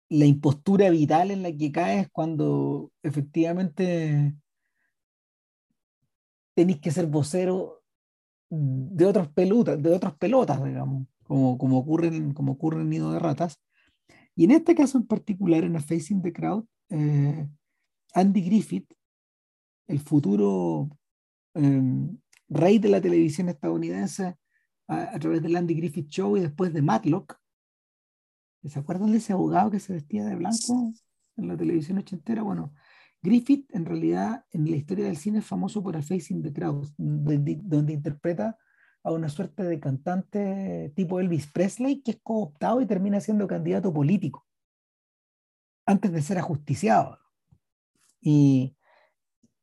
la impostura vital en la que caes cuando efectivamente tenéis que ser vocero de otras pelotas, de otras pelotas, digamos, como, como, ocurre como ocurre en Nido de Ratas. Y en este caso en particular, en A Facing the Crowd, eh, Andy Griffith, el futuro eh, rey de la televisión estadounidense, a, a, través del Andy Griffith Show y después de Matlock. ¿Se acuerdan de ese abogado que se vestía de blanco en la televisión ochentera? Bueno, Griffith en realidad en la historia del cine es famoso por A Facing the Crowd, donde, donde interpreta a una suerte de cantante tipo Elvis Presley que es cooptado y termina siendo candidato político antes de ser ajusticiado. Y,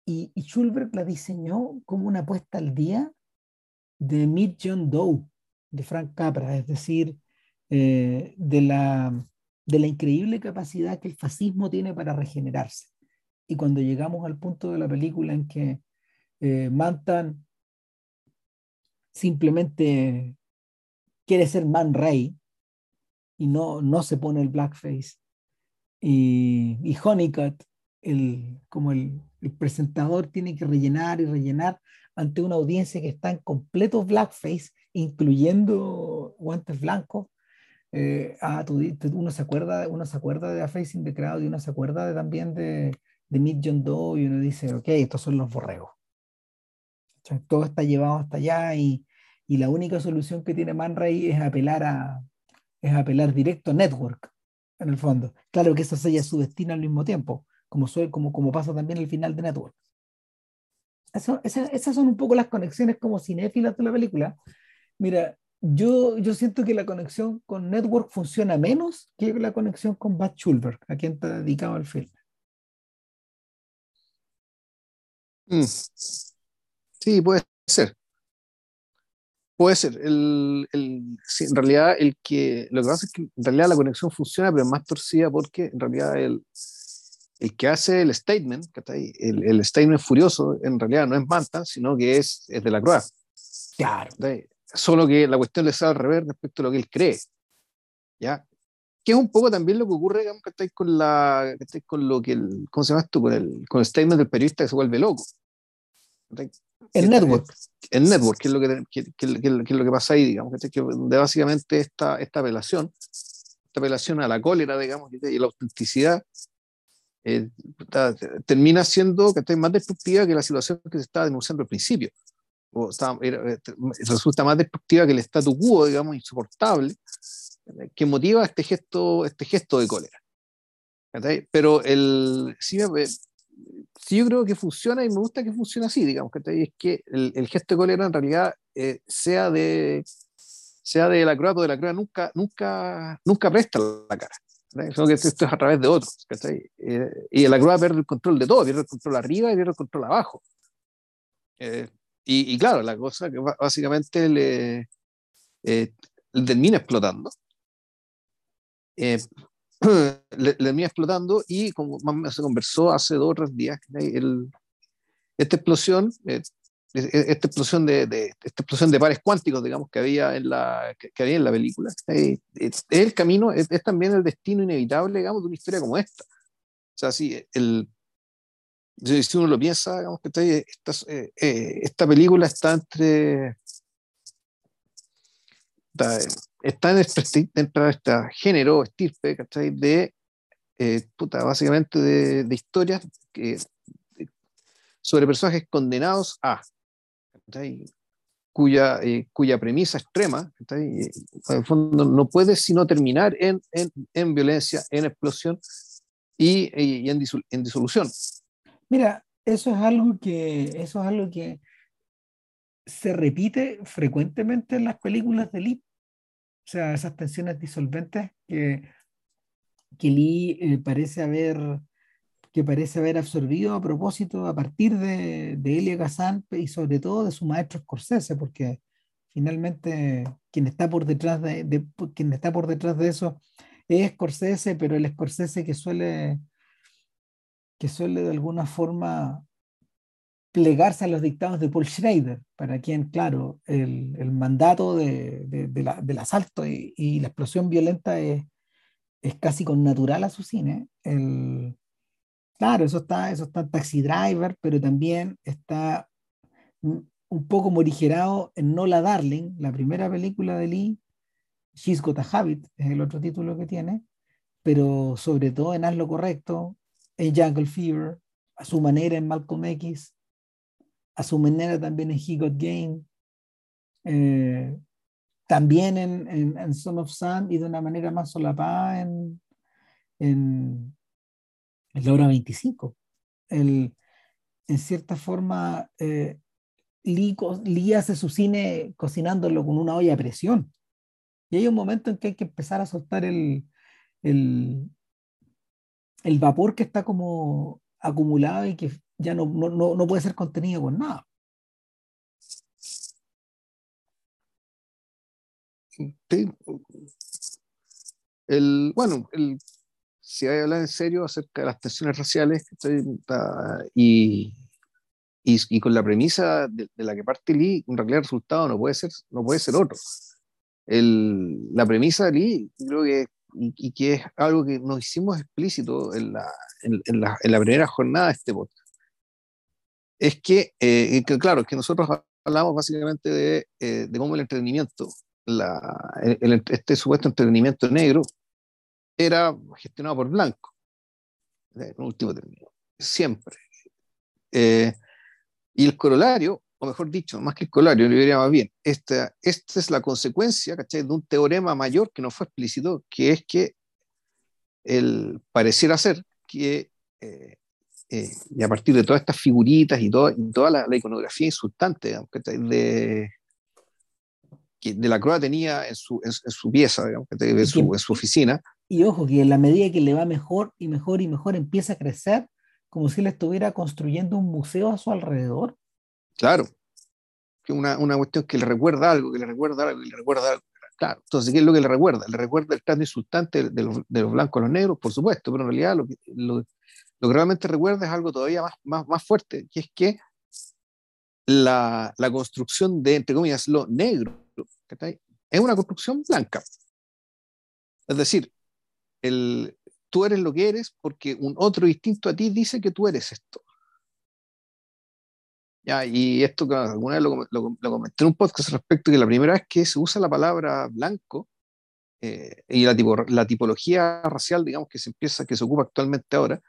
y, Schulberg la diseñó como una puesta al día de Meet John Doe, de Frank Capra, es decir, eh, de, la, de la increíble capacidad que el fascismo tiene para regenerarse. Y cuando llegamos al punto de la película en que eh, Mantan simplemente quiere ser Man Ray y no, no se pone el blackface. Y, y Honeycutt, el, como el, presentador, tiene que rellenar y rellenar ante una audiencia que está en completo blackface, incluyendo guantes blancos. Eh, ah, uno, se acuerda, uno se acuerda de A Face in the Crowd y uno se acuerda de, también de, de Meet John Doe y uno dice, ok, estos son los borregos. Todo está llevado hasta allá y, y, la única solución que tiene Man Ray es apelar, a, es apelar directo a Network, en el fondo. Claro que eso sella su destino al mismo tiempo, como, como, como pasa también el final de Network. Eso, esas, esas son un poco las conexiones como cinéfilas de la película. Mira, yo, yo siento que la conexión con Network funciona menos que la conexión con Bad Schulberg, a quien está dedicado al film. Mm. Sí, puede ser. Puede ser. El, el, en realidad, el que, lo que pasa es que en realidad la conexión funciona, pero es más torcida porque en realidad el, el que hace el statement, el, el statement furioso, en realidad no es Manta, sino que es, es de la Croix. Claro. Solo que la cuestión le sale al revés respecto a lo que él cree. ¿Ya? Que es un poco también lo que ocurre digamos, que con, la, con lo que el, ¿cómo se llama esto? Con el, con el statement del periodista que se vuelve loco. El network. El network, que es lo que, que, que, es lo que pasa ahí, digamos, que donde básicamente esta, esta apelación, esta apelación a la cólera, digamos, y la autenticidad, eh, termina siendo que más destructiva que la situación que se estaba denunciando al principio. O eh, resulta más destructiva que el statu quo, digamos, insoportable, que motiva este gesto, este gesto de cólera. Pero el, sí, sí, yo creo que funciona y me gusta que funcione así, digamos, que es que el, el, gesto de cólera en realidad eh, sea de sea de la croata o de la croata, nunca, nunca, nunca presta la cara. Sino que esto es a través de otros. Eh, y la croata pierde el control de todo, pierde el control arriba y pierde el control abajo. Eh, y, y, claro, la cosa que básicamente le, le termina explotando. Eh, [CLEARS THROAT] le, termina explotando y como se conversó hace dos o tres días, el, esta explosión, eh, esta explosión de, de, esta explosión de pares cuánticos, digamos, que había en la, que, había en la película, eh, es el camino, es, también el destino inevitable, digamos, de una historia como esta. O sea, si, el, si uno lo piensa, digamos, que esta, eh, esta película está entre está dentro de este género, estirpe, ¿cachai? De, eh, puta, básicamente de, de historias que, sobre personajes condenados a, Cuya, eh, cuya premisa extrema, en el fondo no puede sino terminar en, en, en violencia, en explosión y, y en, disol en, disolución. Mira, eso es algo que, eso es algo que se repite frecuentemente en las películas de Lee o sea, esas tensiones disolventes que, que Lee eh, parece haber que parece haber absorbido a propósito a partir de, de Elia Kazan y sobre todo de su maestro Scorsese, porque finalmente quien está por detrás de, quien está por detrás de eso es Scorsese, pero el Scorsese que suele que suele de alguna forma plegarse a los dictados de Paul Schrader, para quien, claro, el, el mandato de, de, la, del asalto y, y, la explosión violenta es, es casi con natural a su cine. El, claro, eso está, eso está en Taxi Driver, pero también está un poco morigerado en Nola Darling, la primera película de Lee, She's Got a Habit, es el otro título que tiene, pero sobre todo en Haz lo Correcto, en Jungle Fever, a su manera en Malcolm X, a su manera también en He Got Game, eh, también en, Son of Sam y de una manera más solapada en, en, la hora 25. El, en cierta forma, eh, Lee, hace su cine cocinándolo con una olla a presión. Y hay un momento en que hay que empezar a soltar el, el, el vapor que está como acumulado y que ya no, no, no puede ser contenido con nada. El, bueno, el, si hay que hablar en serio acerca de las tensiones raciales y, y, con la premisa de, la que parte Lee, en realidad el resultado no puede ser, no puede ser otro. El, la premisa de Lee, creo que, y, que es algo que nos hicimos explícito en la, en, la, en la primera jornada de este podcast, es que, eh, que claro, que nosotros hablamos básicamente de, eh, de cómo el entretenimiento, la, el, este supuesto entretenimiento negro, era gestionado por blanco, en último término, siempre. Eh, y el corolario, o mejor dicho, más que el corolario, le diría más bien, esta, esta es la consecuencia de un teorema mayor que no fue explícito, que es que el, pareciera ser que, eh, eh, y a partir de todas estas figuritas y, todo, toda la, iconografía insultante de, que de la Croa tenía en su, en, su pieza, digamos, en, su, en su oficina. Y ojo, que en la medida que le va mejor y mejor y mejor empieza a crecer, como si él estuviera construyendo un museo a su alrededor. Claro, que una, una cuestión que le recuerda algo, que le recuerda algo, que le recuerda algo. Claro, entonces, ¿qué es lo que le recuerda? Le recuerda el trato insultante de los, de los, blancos a los negros, por supuesto, pero en realidad lo que, lo, lo que realmente recuerda es algo todavía más, más, más fuerte, que es que la, la, construcción de, entre comillas, lo negro, es una construcción blanca. Es decir, el, tú eres lo que eres porque un otro distinto a ti dice que tú eres esto. Ya, y esto alguna vez lo, lo, comenté en un podcast respecto que la primera vez que se usa la palabra blanco eh, y la, tipo, la tipología racial, digamos, que se empieza, que se ocupa actualmente ahora,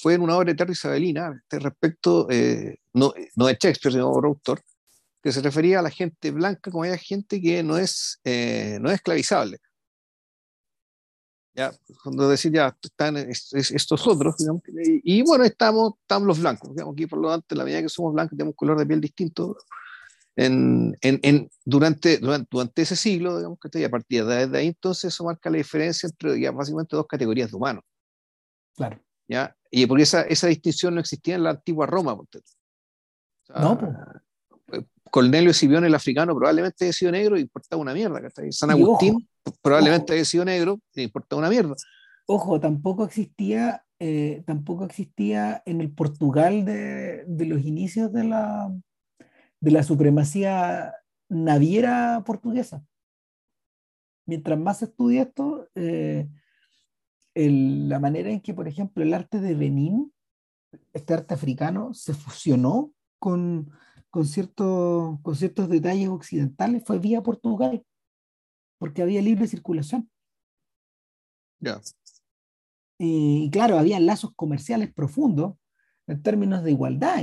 fue en una obra de Terry Isabelina, este respecto, eh, no, no de Shakespeare, sino de otro autor, que se refería a la gente blanca como a gente que no es, eh, no es esclavizable. Ya, cuando decir ya están estos otros, y, bueno, estamos, estamos los blancos, digamos, aquí por lo tanto, en la medida que somos blancos, tenemos un color de piel distinto. En, en, durante, durante, durante, ese siglo, digamos, que a partir de, ahí, entonces eso marca la diferencia entre ya básicamente dos categorías de humanos. Claro. ¿ya? Y porque esa, esa distinción no existía en la antigua Roma. O no, pues. Cornelio Escipión el africano probablemente haya sido negro y importaba una mierda. San Agustín probablemente haya sido negro y importaba una mierda. Ojo, tampoco existía, eh, tampoco existía en el Portugal de, de, los inicios de la, de la supremacía naviera portuguesa. Mientras más se estudia esto, eh, el, la manera en que, por ejemplo, el arte de Benín, este arte africano, se fusionó con, con, cierto, con ciertos detalles occidentales fue vía Portugal, porque había libre circulación. Ya. Y, claro, había lazos comerciales profundos en términos de igualdad.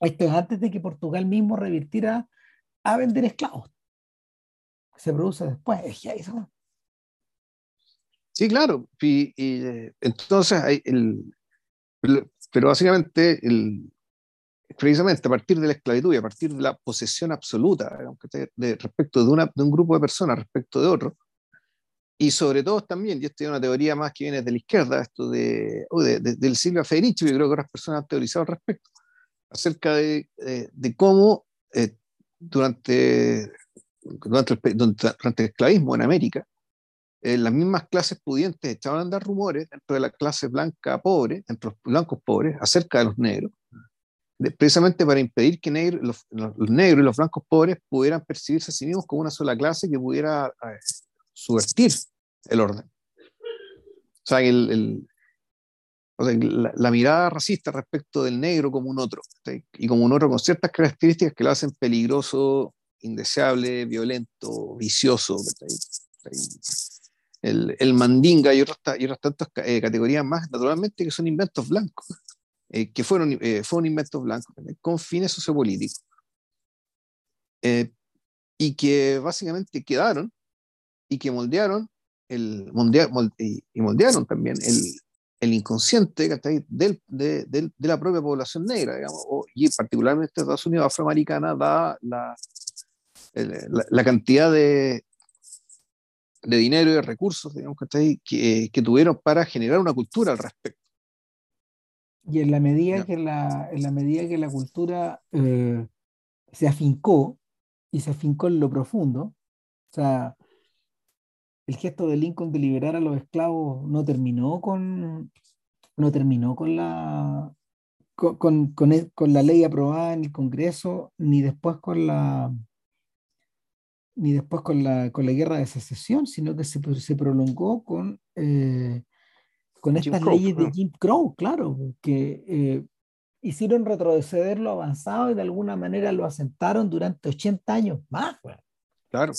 Esto es antes de que Portugal mismo revirtiera a vender esclavos. Se produce después, ya eso. Sí, claro. Y, eh, entonces, hay el, pero básicamente el, precisamente a partir de la esclavitud y a partir de la posesión absoluta de, respecto de, una, de un grupo de personas respecto de otro, y sobre todo también, y esta es una teoría más que viene de la izquierda, esto de, de, del Silvia Federici, yo creo que otras personas han teorizado al respecto, acerca de, de cómo eh, durante, durante, durante el esclavismo en América, eh, las mismas clases pudientes echaban a andar rumores dentro de la clase blanca pobre, entre los blancos pobres, acerca de los negros, precisamente para impedir que los, negros y los blancos pobres pudieran percibirse a sí mismos como una sola clase que pudiera subvertir el orden. O sea, el, la, mirada racista respecto del negro como un otro, y como un otro con ciertas características que lo hacen peligroso, indeseable, violento, vicioso. El, el, mandinga y otras, y otras tantas eh, categorías más, naturalmente, que son inventos blancos. [LAUGHS] Eh, que fueron, eh, fueron inventos blancos con fines sociopolíticos eh, y que básicamente quedaron y que moldearon, el, y moldearon también el, el inconsciente del, de, de, la propia población negra, digamos, y particularmente Estados Unidos afroamericana, da la, la, la cantidad de, de dinero y de recursos digamos, que, que, tuvieron para generar una cultura al respecto. Y en la medida, que, la, en la, medida que la cultura eh, se afincó, y se afincó en lo profundo, o sea, el gesto de Lincoln de liberar a los esclavos no terminó con, no terminó con la, con, con, la ley aprobada en el Congreso, ni después con la ni después con la, con la guerra de secesión, sino que se, se prolongó con, eh, con estas leyes de Jim Crow, claro, que eh, hicieron retroceder lo avanzado y de alguna manera lo asentaron durante 80 años más. Claro.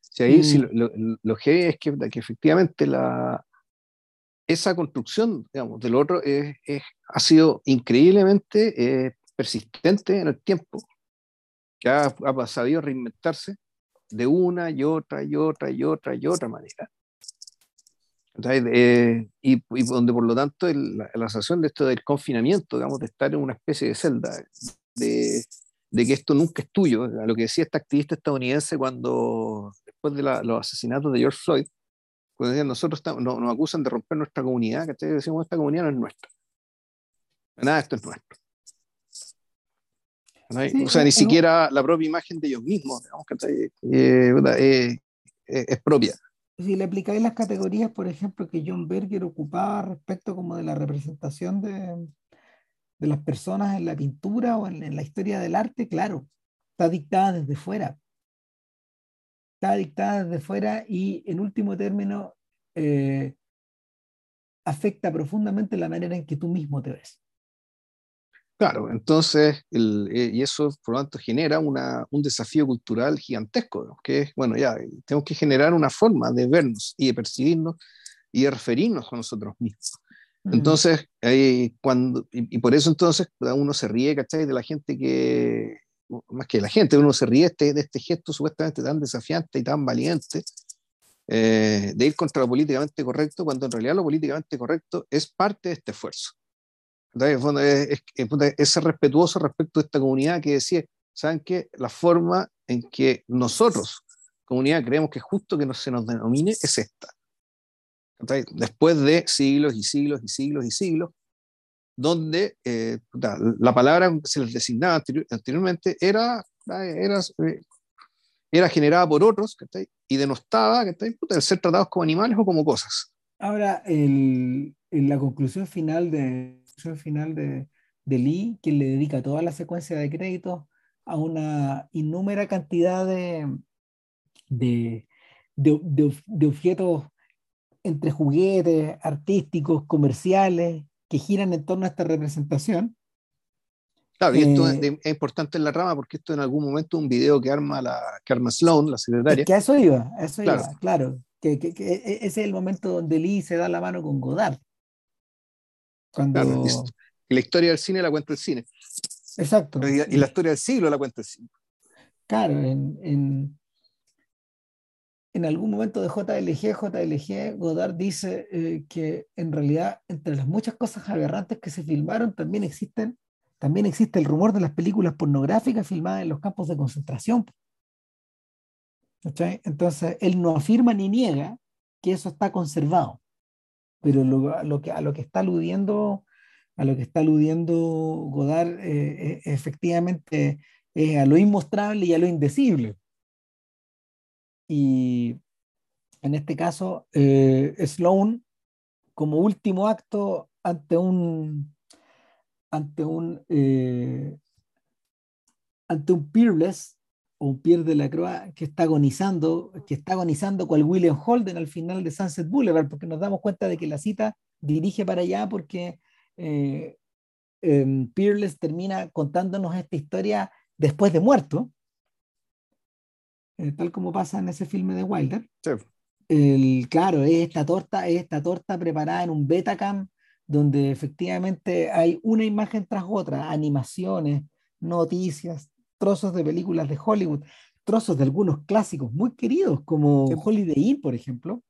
Sí, ahí sí, lo, lo, que es que, que efectivamente la, esa construcción, digamos, del otro es, ha sido increíblemente eh, persistente en el tiempo, que ha, ha sabido reinventarse de una y otra y otra y otra y otra manera. Eh, y, y, donde por lo tanto la, sensación de esto del confinamiento, digamos, de estar en una especie de celda, de, de que esto nunca es tuyo, a lo que decía esta activista estadounidense cuando, después de los asesinatos de George Floyd, cuando nosotros estamos, nos, acusan de romper nuestra comunidad, que decimos esta comunidad no es nuestra. Nada, esto es nuestro. O sea, ni siquiera la propia imagen de ellos mismos, digamos, que eh, eh, es propia. Si le aplicáis las categorías, por ejemplo, que John Berger ocupaba respecto como de la representación de, de las personas en la pintura o en, la historia del arte, claro, está dictada desde fuera. Está dictada desde fuera y en último término eh, afecta profundamente la manera en que tú mismo te ves. Claro, entonces, eh, y eso por lo tanto genera una, un desafío cultural gigantesco, que es, bueno, ya, tenemos que generar una forma de vernos y de percibirnos y de referirnos a nosotros mismos. Entonces, cuando, y, por eso entonces uno se ríe, ¿cachai? De la gente que, más que la gente, uno se ríe este, de este gesto supuestamente tan desafiante y tan valiente eh, de ir contra lo políticamente correcto, cuando en realidad lo políticamente correcto es parte de este esfuerzo. Es, es, ser respetuoso respecto a esta comunidad que decía, ¿saben qué? La forma en que nosotros, comunidad, creemos que es justo que no se nos denomine es esta. Después de siglos y siglos y siglos y siglos, donde eh, la palabra que se les designaba anteriormente era, era, era generada por otros y denostaba el ser tratados como animales o como cosas. Ahora, el, en la conclusión final de, final de, de Lee, que le dedica toda la secuencia de créditos a una innúmera cantidad de, de, de, de objetos entre juguetes artísticos, comerciales, que giran en torno a esta representación. Claro, y esto eh, es, importante en la rama porque esto en algún momento es un video que arma, la, que arma Sloan, la secretaria. que a eso iba, a eso claro. iba, claro. Que, que, que, e, ese es el momento donde Lee se da la mano con Godard. Cuando... Claro, la historia del cine la cuenta el cine. Exacto. Y, la historia del siglo la cuenta el cine. Claro, en, en, en algún momento de JLG, JLG, Godard dice eh, que en realidad entre las muchas cosas aberrantes que se filmaron también existen, también existe el rumor de las películas pornográficas filmadas en los campos de concentración. Entonces, él no afirma ni niega que eso está conservado, pero lo, que, a lo que está aludiendo, a lo que está aludiendo Godard eh, eh, efectivamente es a lo inmostrable y a lo indecible. Y en este caso, eh, Sloan, como último acto ante un ante un ante un peerless un peer de la croa que está agonizando, que está agonizando cual William Holden al final de Sunset Boulevard, porque nos damos cuenta de que la cita dirige para allá porque eh, em, Peerless termina contándonos esta historia después de muerto, eh, tal como pasa en ese filme de Wilder. El, claro, es esta torta, esta torta preparada en un Betacam, donde efectivamente hay una imagen tras otra, animaciones, noticias, trozos de películas de Hollywood, trozos de algunos clásicos muy queridos, como Holiday Inn, por ejemplo.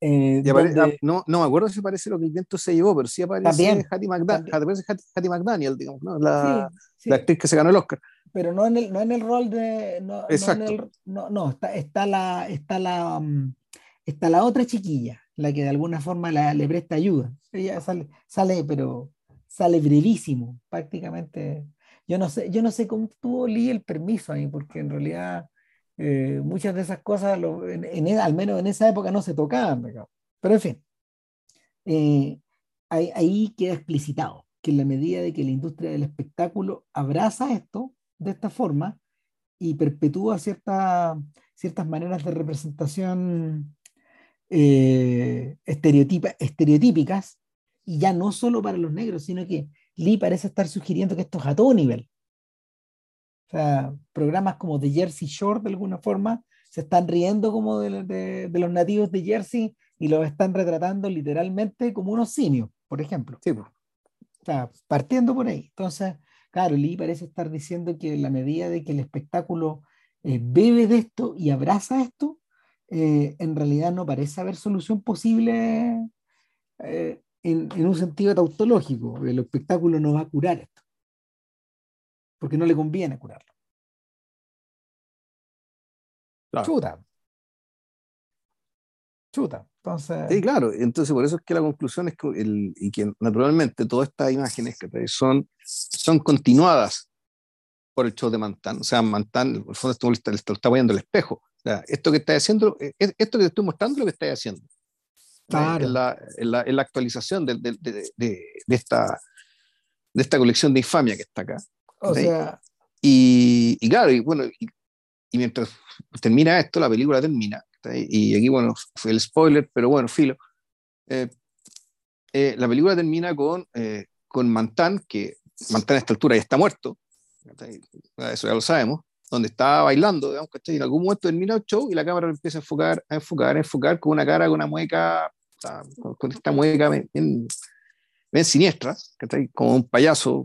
Eh, ah, no, no me acuerdo si parece lo que el viento se llevó, pero sí aparece Hattie, McDaniel, digamos, ¿no? la, la actriz que se ganó el Oscar pero no en el, no en el rol de. No, Exacto. No, no, está, está, la, está, la, mm, está la otra chiquilla, la que de alguna forma la, le presta ayuda. Ella sale, sale, pero sale brevísimo, prácticamente. Yo no sé, yo no sé cómo tuvo Lee el permiso ahí, porque en realidad eh, muchas de esas cosas, en, al menos en esa época, no se tocaban. Pero en fin, eh, ahí, ahí queda explicitado que en la medida de que la industria del espectáculo abraza esto de esta forma y perpetúa ciertas maneras de representación eh, estereotípicas, y ya no solo para los negros, sino que Lee parece estar sugiriendo que esto es a todo nivel. O sea, programas como The Jersey Shore, de alguna forma, se están riendo como de, los nativos de Jersey y los están retratando literalmente como unos simios, por ejemplo. Sí, O sea, partiendo por ahí. Entonces, claro, Lee parece estar diciendo que en la medida de que el espectáculo eh, bebe de esto y abraza esto, eh, en realidad no parece haber solución posible eh, en, en, un sentido tautológico. El espectáculo no va a curar esto porque no le conviene curarlo. Chuta. Chuta. Entonces... Sí, claro. Entonces, por eso es que la conclusión es que, el, y que naturalmente todas estas imágenes que son, son continuadas por el show de Mantán. O sea, Mantán, por el fondo, esto le está, está poniendo el espejo. O sea, esto que está haciendo, eh, esto que te estoy mostrando es lo que está haciendo. Claro. En, la, en, la, en, la, actualización de, de, de, de, esta, de esta colección de infamia que está acá. O sea... Y, y, claro, y bueno, y, y, mientras termina esto, la película termina. Y aquí, bueno, fue el spoiler, pero bueno, filo. Eh, eh, la película termina con, eh, con Mantán, que Mantán a esta altura ya está muerto, eso ya lo sabemos, donde está bailando, digamos, que en algún momento termina el show y la cámara empieza a enfocar, a enfocar, a enfocar con una cara, con una mueca, con esta mueca bien, ven siniestras, como un payaso,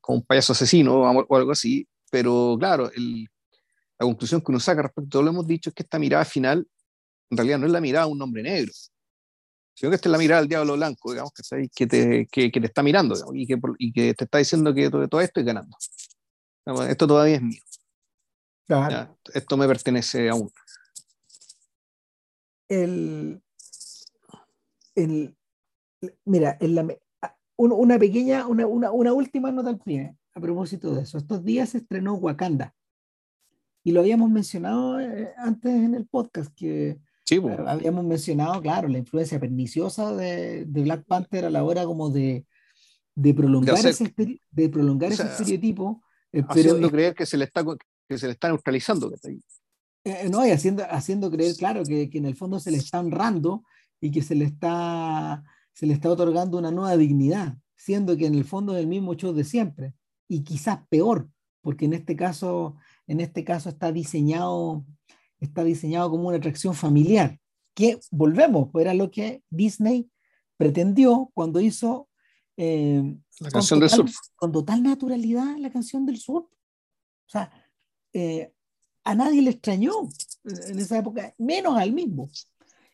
como un payaso asesino o algo así, pero claro, el, la conclusión que uno saca respecto a todo lo que hemos dicho es que esta mirada final en realidad no es la mirada de un hombre negro, sino que esta es la mirada del diablo blanco, digamos, que, te, que, que te está mirando y, que, y, que, te está diciendo que todo, todo esto es ganando. Esto todavía es mío. Claro. Ya, esto me pertenece aún. El, el, mira, en la, una pequeña, una, una, una, última nota al pie a propósito de eso. Estos días se estrenó Wakanda. Y lo habíamos mencionado eh, antes en el podcast, que sí, bueno. habíamos mencionado, claro, la influencia perniciosa de, de, Black Panther a la hora como de, de prolongar, de ese, de prolongar o sea, ese estereotipo. Eh, haciendo pero, creer que se le está, que se le está neutralizando. Eh, no, y haciendo, haciendo creer, claro, que, que en el fondo se le está honrando y que se le está se le está otorgando una nueva dignidad, siendo que en el fondo es el mismo show de siempre y quizás peor, porque en este caso, en este caso está diseñado, está diseñado como una atracción familiar, que volvemos, pues era lo que Disney pretendió cuando hizo eh, la canción total, del surf. Con total naturalidad la canción del surf. O sea, eh, a nadie le extrañó en esa época, menos al mismo.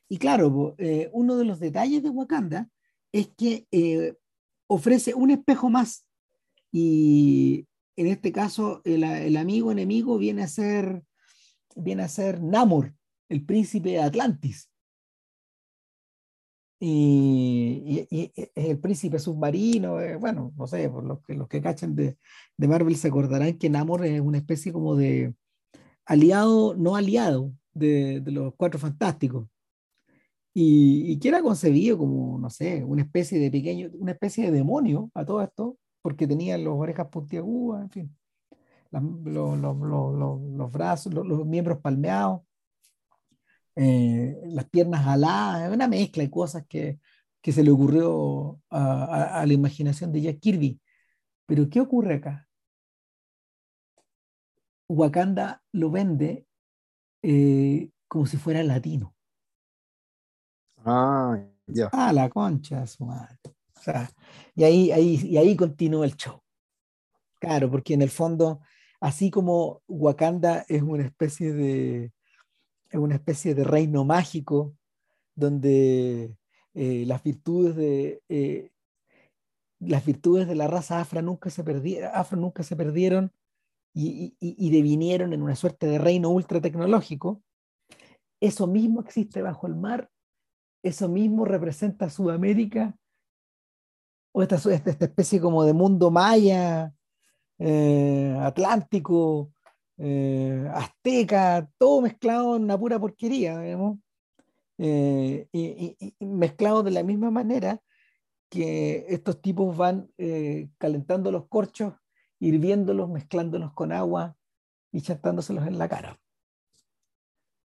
Y claro, eh, uno de los detalles de Wakanda es que eh, ofrece un espejo más. Y en este caso, el, el, amigo enemigo viene a ser, viene a ser Namor, el príncipe de Atlantis. Y, y, el príncipe submarino, eh, bueno, no sé, por los que, los que cachan de, de Marvel se acordarán que Namor es una especie como de aliado, no aliado, de, de los cuatro fantásticos y, y, que era concebido como, no sé, una especie de pequeño, una especie de demonio a todo esto, porque tenía las orejas puntiagudas, en fin, los, los, los, los, brazos, los, miembros palmeados, eh, las piernas aladas, una mezcla de cosas que, que se le ocurrió a, la imaginación de Jack Kirby. Pero ¿qué ocurre acá? Wakanda lo vende eh, como si fuera latino. Ah, ya. Ah, la concha, su madre. O sea, y ahí, ahí, y ahí continúa el show. Claro, porque en el fondo, así como Wakanda es una especie de, es una especie de reino mágico donde eh, las virtudes de eh, las virtudes de la raza afro nunca se perdieron, afro nunca se perdieron y, y, y devinieron en una suerte de reino ultra tecnológico. Eso mismo existe bajo el mar eso mismo representa Sudamérica o esta, especie como de mundo maya, eh, atlántico, eh, azteca, todo mezclado en una pura porquería, eh, y, y, mezclado de la misma manera que estos tipos van calentando los corchos, hirviéndolos, mezclándolos con agua y chantándoselos en la cara.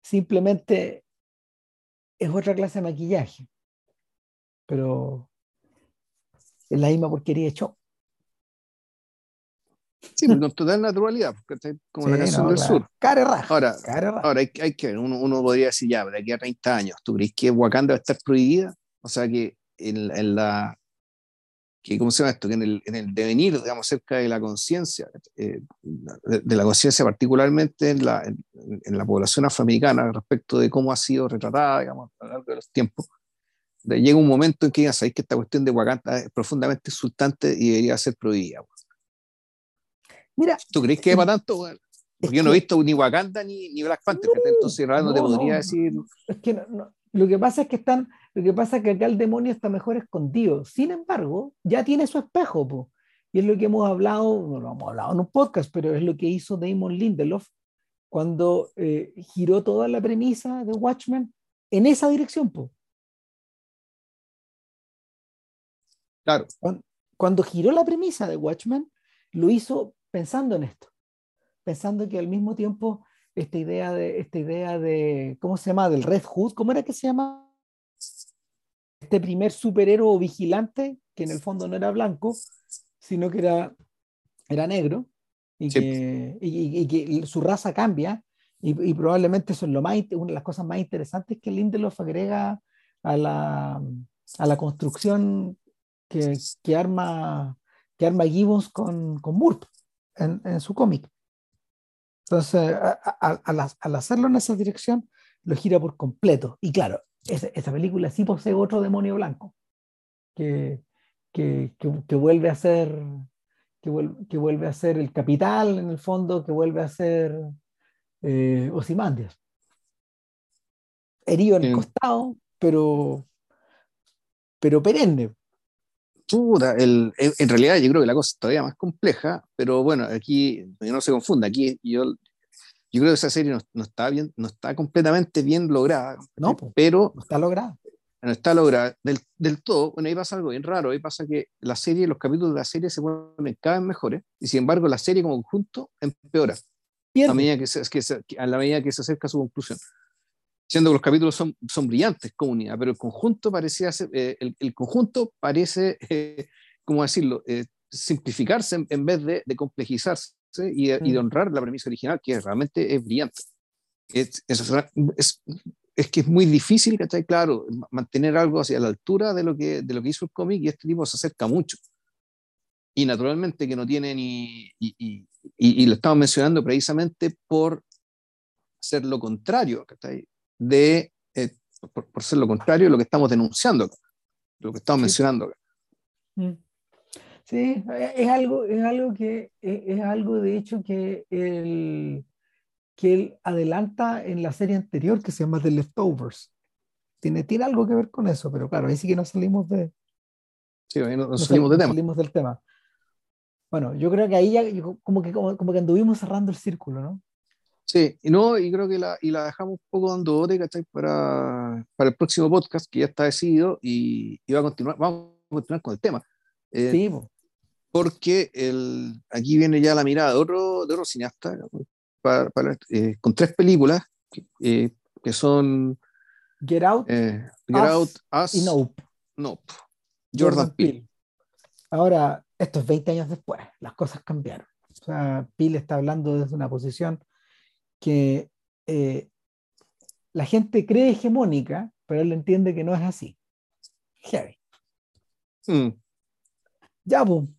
Simplemente es otra clase de maquillaje, pero es la misma porquería de show. Sí, con total naturalidad, como la canción del sur. Care raja, ahora, ahora hay, hay, que ver, uno, uno, podría decir ya, de aquí a 30 años, ¿tú crees que Wakanda va a estar prohibida? O sea que en, en la que, ¿cómo se llama esto? Que en el, en el devenir, digamos, cerca de la conciencia, eh, de, la conciencia particularmente en la, en, la población afroamericana respecto de cómo ha sido retratada, digamos, a lo largo de los tiempos, llega un momento en que ya sabéis que esta cuestión de Wakanda es profundamente insultante y debería ser prohibida. Mira, ¿tú crees que es para tanto? Porque yo no he visto ni Wakanda ni, ni Black Panther, entonces no, no te podría decir. Es que no, lo que pasa es que están, lo que pasa es que acá el demonio está mejor escondido. Sin embargo, ya tiene su espejo, y es lo que hemos hablado, no lo hemos hablado en un podcast, pero es lo que hizo Damon Lindelof cuando eh, giró toda la premisa de Watchmen en esa dirección, po. Claro. Cuando, cuando giró la premisa de Watchmen, lo hizo pensando en esto, pensando que al mismo tiempo esta idea de, esta idea de, ¿cómo se llama? Del Red Hood, ¿cómo era que se llama? Este primer superhéroe vigilante, que en el fondo no era blanco, sino que era, era negro, y, que, y, que, su raza cambia, y, probablemente eso es lo más, una de las cosas más interesantes que Lindelof agrega a la, a la construcción que, que, arma, que arma Gibbons con, con Moore en, en su cómic. Entonces, al hacerlo en esa dirección, lo gira por completo. Y claro, esa, película sí posee otro demonio blanco que, que, que, vuelve a ser que vuelve, que vuelve, a ser el capital en el fondo, que vuelve a ser eh, Osimandias. Herido en el costado, pero, pero perenne el, en realidad yo creo que la cosa es todavía más compleja, pero bueno, aquí no se confunda, aquí yo, yo creo que esa serie no, está bien, no está completamente bien lograda, no, pero no está lograda. No está lograda del, del, todo. Bueno, ahí pasa algo bien raro, ahí pasa que la serie, los capítulos de la serie se ponen cada vez mejores, y sin embargo la serie como conjunto empeora a, medida que se, que a la medida que se acerca a su conclusión siendo que los capítulos son, son brillantes comunidad, pero el conjunto parecía ser, eh, el, el, conjunto parece, eh, ¿cómo decirlo?, eh, simplificarse en, vez de, de complejizarse y, y, de mm. honrar la premisa original, que realmente es brillante. Es, es, es, que es muy difícil, ¿cachai? Claro, mantener algo hacia la altura de lo que, de lo que hizo el cómic y este tipo se acerca mucho. Y naturalmente que no tiene ni... Y, y, y, y lo estamos mencionando precisamente por ser lo contrario, ¿cachai? de, eh, por, ser lo contrario, lo que estamos denunciando, lo que estamos mencionando. Mm. Sí, es algo, es algo que, es, algo de hecho que él, que él adelanta en la serie anterior que se llama The Leftovers. Tiene, tiene algo que ver con eso, pero claro, ahí sí que nos salimos de... Sí, ahí nos, salimos, de tema. salimos del tema. Bueno, yo creo que ahí ya como que, como, como que anduvimos cerrando el círculo, ¿no? Sí, y no, y creo que la, y la dejamos un poco dando bote, ¿cachai? Para, para el próximo podcast que ya está decidido y, y va a continuar, vamos a continuar con el tema. Eh, sí, porque el, aquí viene ya la mirada de otro, de otro cineasta, para, para, eh, con tres películas que, eh, que son Get Out, Get Out, Us y Nope. Nope. Jordan, Peele. Ahora, esto es 20 años después, las cosas cambiaron. O sea, Peele está hablando desde una posición que eh, la gente cree hegemónica, pero él entiende que no es así. Heavy. Mm. Ya, boom.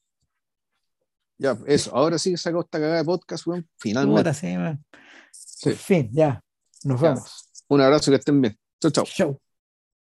Ya, eso. Ahora sí sacó esta cagada de podcast, finalmente. Ahora sí, man. fin, ya. Nos vemos. Un abrazo, que estén bien. Chau, chau. Chau.